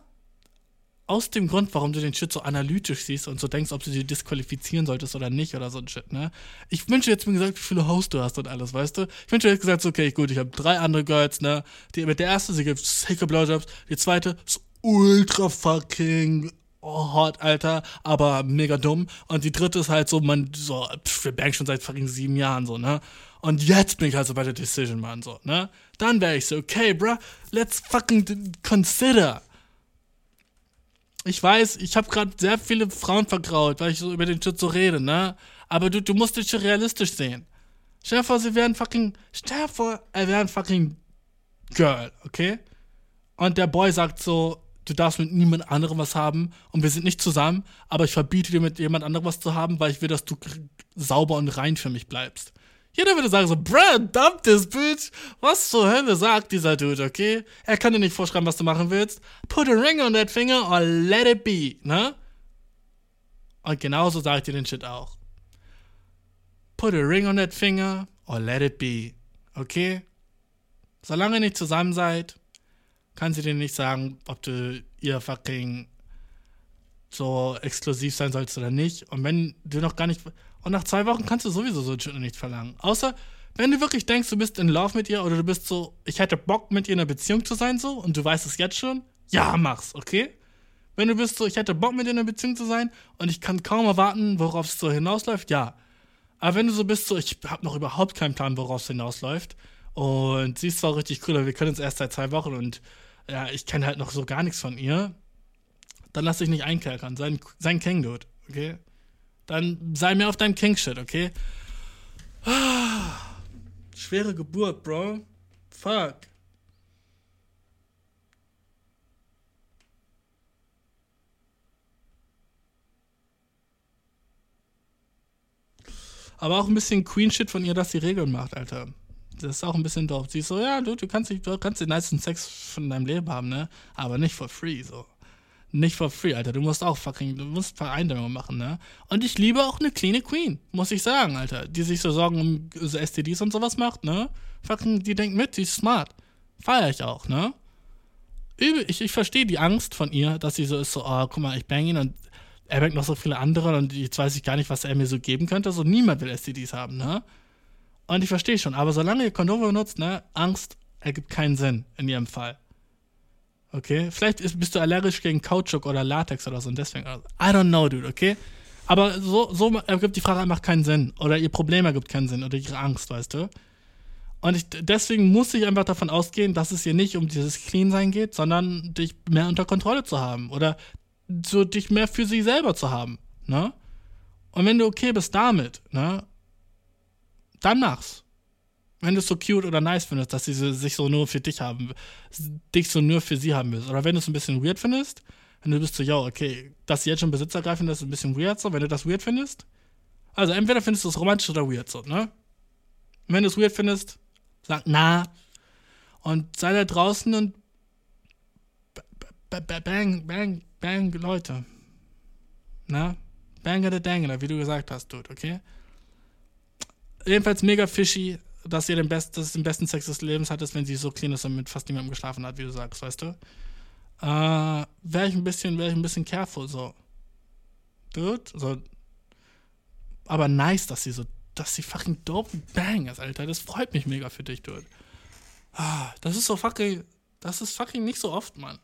aus dem Grund, warum du den Shit so analytisch siehst und so denkst, ob du sie disqualifizieren solltest oder nicht oder so ein Shit, ne? Ich wünsche jetzt mir gesagt, wie viele Hosts du hast und alles, weißt du? Ich wünsche jetzt gesagt, okay, gut, ich habe drei andere Girls, ne? Die, mit der ersten, sie gibt sicke Blowjobs, die zweite ist ultra fucking hot, Alter, aber mega dumm. Und die dritte ist halt so, man, so, pff, wir bangen schon seit fucking sieben Jahren so, ne? Und jetzt bin ich halt so bei der Decision, man, so, ne? Dann wäre ich so, okay, bruh, let's fucking consider. Ich weiß, ich habe gerade sehr viele Frauen vergraut, weil ich so über den Shit so rede, ne? Aber du, du musst dich schon realistisch sehen. Stell dir vor, sie wären fucking, stell dir vor, er wäre ein fucking Girl, okay? Und der Boy sagt so, du darfst mit niemand anderem was haben und wir sind nicht zusammen, aber ich verbiete dir mit jemand anderem was zu haben, weil ich will, dass du sauber und rein für mich bleibst. Jeder würde sagen so, bruh, dump this bitch. Was zur Hölle sagt dieser Dude, okay? Er kann dir nicht vorschreiben, was du machen willst. Put a ring on that finger or let it be, ne? Und genauso sagt dir den Shit auch. Put a ring on that finger or let it be, okay? Solange ihr nicht zusammen seid, kann sie dir nicht sagen, ob du ihr fucking so exklusiv sein sollst oder nicht. Und wenn du noch gar nicht. Und nach zwei Wochen kannst du sowieso so ein nicht verlangen. Außer, wenn du wirklich denkst, du bist in Love mit ihr oder du bist so, ich hätte Bock mit ihr in einer Beziehung zu sein, so, und du weißt es jetzt schon, ja, mach's, okay? Wenn du bist so, ich hätte Bock mit ihr in einer Beziehung zu sein und ich kann kaum erwarten, worauf es so hinausläuft, ja. Aber wenn du so bist, so, ich hab noch überhaupt keinen Plan, worauf es hinausläuft und sie ist zwar richtig cool, aber wir können uns erst seit zwei Wochen und ja, ich kenne halt noch so gar nichts von ihr, dann lass dich nicht einkerkern. Sein, sein King, okay? Dann sei mir auf deinem King-Shit, okay? Ah, schwere Geburt, Bro. Fuck. Aber auch ein bisschen Queen-Shit von ihr, dass sie Regeln macht, Alter das ist auch ein bisschen doof. Sie ist so, ja, du, du kannst, du kannst den nicesten Sex von deinem Leben haben, ne? Aber nicht for free, so. Nicht for free, Alter. Du musst auch fucking, du musst Vereindämmung machen, ne? Und ich liebe auch eine cleane Queen, muss ich sagen, Alter. Die sich so Sorgen um so STDs und sowas macht, ne? Fucking, die denkt mit, die ist smart. Feier ich auch, ne? Ich, ich verstehe die Angst von ihr, dass sie so ist, so, oh, guck mal, ich bang ihn und er bangt noch so viele andere und jetzt weiß ich gar nicht, was er mir so geben könnte. So, niemand will STDs haben, ne? Und ich verstehe schon, aber solange ihr Kondome benutzt, ne, Angst ergibt keinen Sinn in ihrem Fall. Okay? Vielleicht ist, bist du allergisch gegen Kautschuk oder Latex oder so und deswegen. I don't know, dude, okay? Aber so, so ergibt die Frage einfach keinen Sinn. Oder ihr Problem ergibt keinen Sinn oder ihre Angst, weißt du? Und ich, deswegen muss ich einfach davon ausgehen, dass es hier nicht um dieses Clean-Sein geht, sondern dich mehr unter Kontrolle zu haben. Oder so dich mehr für sie selber zu haben. Ne? Und wenn du okay bist damit, ne? dann mach's. Wenn du es so cute oder nice findest, dass sie sich so nur für dich haben, dich so nur für sie haben willst. Oder wenn du es ein bisschen weird findest, wenn du bist so, ja, okay, dass sie jetzt schon Besitz ergreifen, das ist ein bisschen weird so, wenn du das weird findest. Also entweder findest du es romantisch oder weird so, ne? wenn du es weird findest, sag na. Und sei da draußen und bang, bang, bang, Leute. Na? Bang oder dang, wie du gesagt hast, Dude, okay? jedenfalls mega fishy, dass ihr den, best, dass den besten Sex des Lebens hattest, wenn sie so clean ist und mit fast niemandem geschlafen hat, wie du sagst, weißt du? Äh, wäre ich ein bisschen, wäre ich ein bisschen careful, so. Dude, so. Aber nice, dass sie so, dass sie fucking dope bang ist, Alter. Das freut mich mega für dich, Dude. Ah, das ist so fucking, das ist fucking nicht so oft, Mann.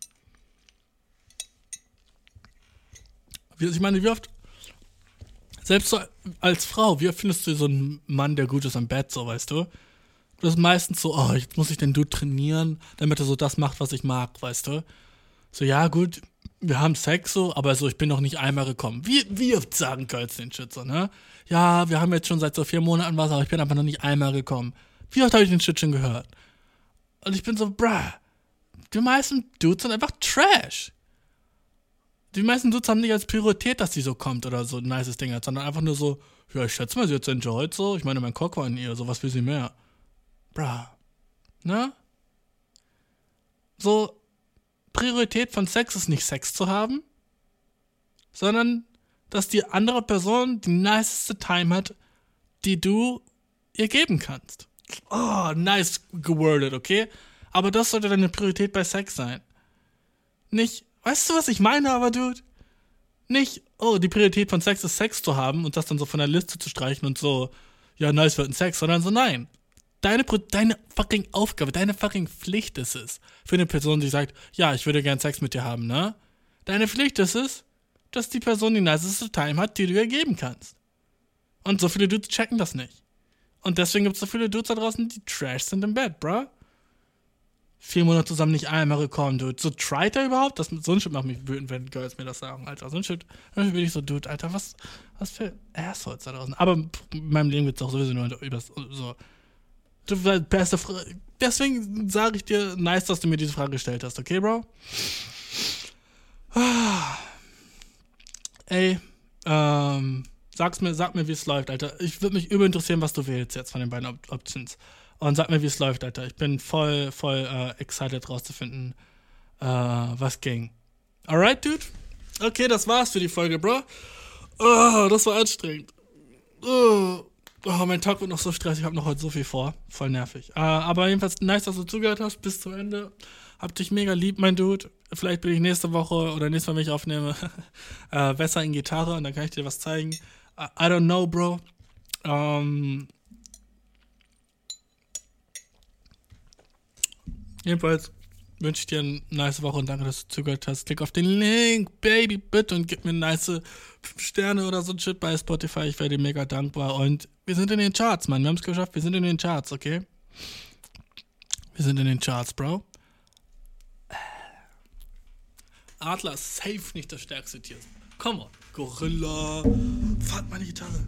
Ich meine, wie oft selbst so als Frau, wie findest du so einen Mann, der gut ist am Bett, so weißt du? Das ist meistens so, oh, jetzt muss ich den Dude trainieren, damit er so das macht, was ich mag, weißt du? So, ja, gut, wir haben Sex so, aber so, ich bin noch nicht einmal gekommen. Wie, wie oft sagen Girls den Shit so, ne? Ja, wir haben jetzt schon seit so vier Monaten was, aber ich bin einfach noch nicht einmal gekommen. Wie oft habe ich den Shit schon gehört? Und ich bin so, bruh, die meisten Dudes sind einfach Trash. Die meisten Dudes haben nicht als Priorität, dass sie so kommt oder so ein nices Ding hat, sondern einfach nur so, ja, ich schätze mal, sie hat es enjoyed so. Ich meine, mein Cock war in ihr, so was will sie mehr. Bruh. Ne? So, Priorität von Sex ist nicht Sex zu haben, sondern dass die andere Person die niceste Time hat, die du ihr geben kannst. Oh, nice gewordet, okay? Aber das sollte deine Priorität bei Sex sein. Nicht, weißt du, was ich meine, aber Dude? Nicht, oh, die Priorität von Sex ist Sex zu haben und das dann so von der Liste zu streichen und so, ja, nice wird ein Sex, sondern so, nein. Deine, deine fucking Aufgabe, deine fucking Pflicht ist es, für eine Person, die sagt, ja, ich würde gern Sex mit dir haben, ne? Deine Pflicht ist es, dass die Person die niceste Time hat, die du ihr geben kannst. Und so viele Dudes checken das nicht. Und deswegen gibt es so viele Dudes da draußen, die trash sind im Bett, bruh. Vier Monate zusammen nicht einmal gekommen, Dude. So tried er überhaupt? Das, so ein Shit macht mich wütend, wenn Girls mir das sagen, Alter. So ein Shit, bin ich so, Dude, Alter, was, was für Assholes da draußen. Aber in meinem Leben geht es auch sowieso nur über so beste Frage. Deswegen sage ich dir, nice, dass du mir diese Frage gestellt hast, okay, Bro? Ey, ähm, sag's mir, sag mir, wie es läuft, Alter. Ich würde mich übel interessieren, was du wählst jetzt von den beiden Op Options. Und sag mir, wie es läuft, Alter. Ich bin voll, voll äh, excited rauszufinden, äh, was ging. Alright, Dude? Okay, das war's für die Folge, Bro. Oh, das war anstrengend. Oh. Mein Tag wird noch so stressig, ich habe noch heute so viel vor. Voll nervig. Uh, aber jedenfalls nice, dass du zugehört hast bis zum Ende. Hab dich mega lieb, mein Dude. Vielleicht bin ich nächste Woche oder nächstes Mal, wenn ich aufnehme, uh, besser in Gitarre und dann kann ich dir was zeigen. Uh, I don't know, Bro. Ähm, jedenfalls wünsche ich dir eine nice Woche und danke, dass du zugehört hast. Klick auf den Link, Baby, bitte und gib mir nice 5 Sterne oder so ein Shit bei Spotify. Ich werde dir mega dankbar. Und wir sind in den Charts, Mann. Wir haben es geschafft. Wir sind in den Charts, okay? Wir sind in den Charts, Bro. Adler safe nicht das stärkste Tier. Come on. Gorilla. Fahrt meine Gitarre.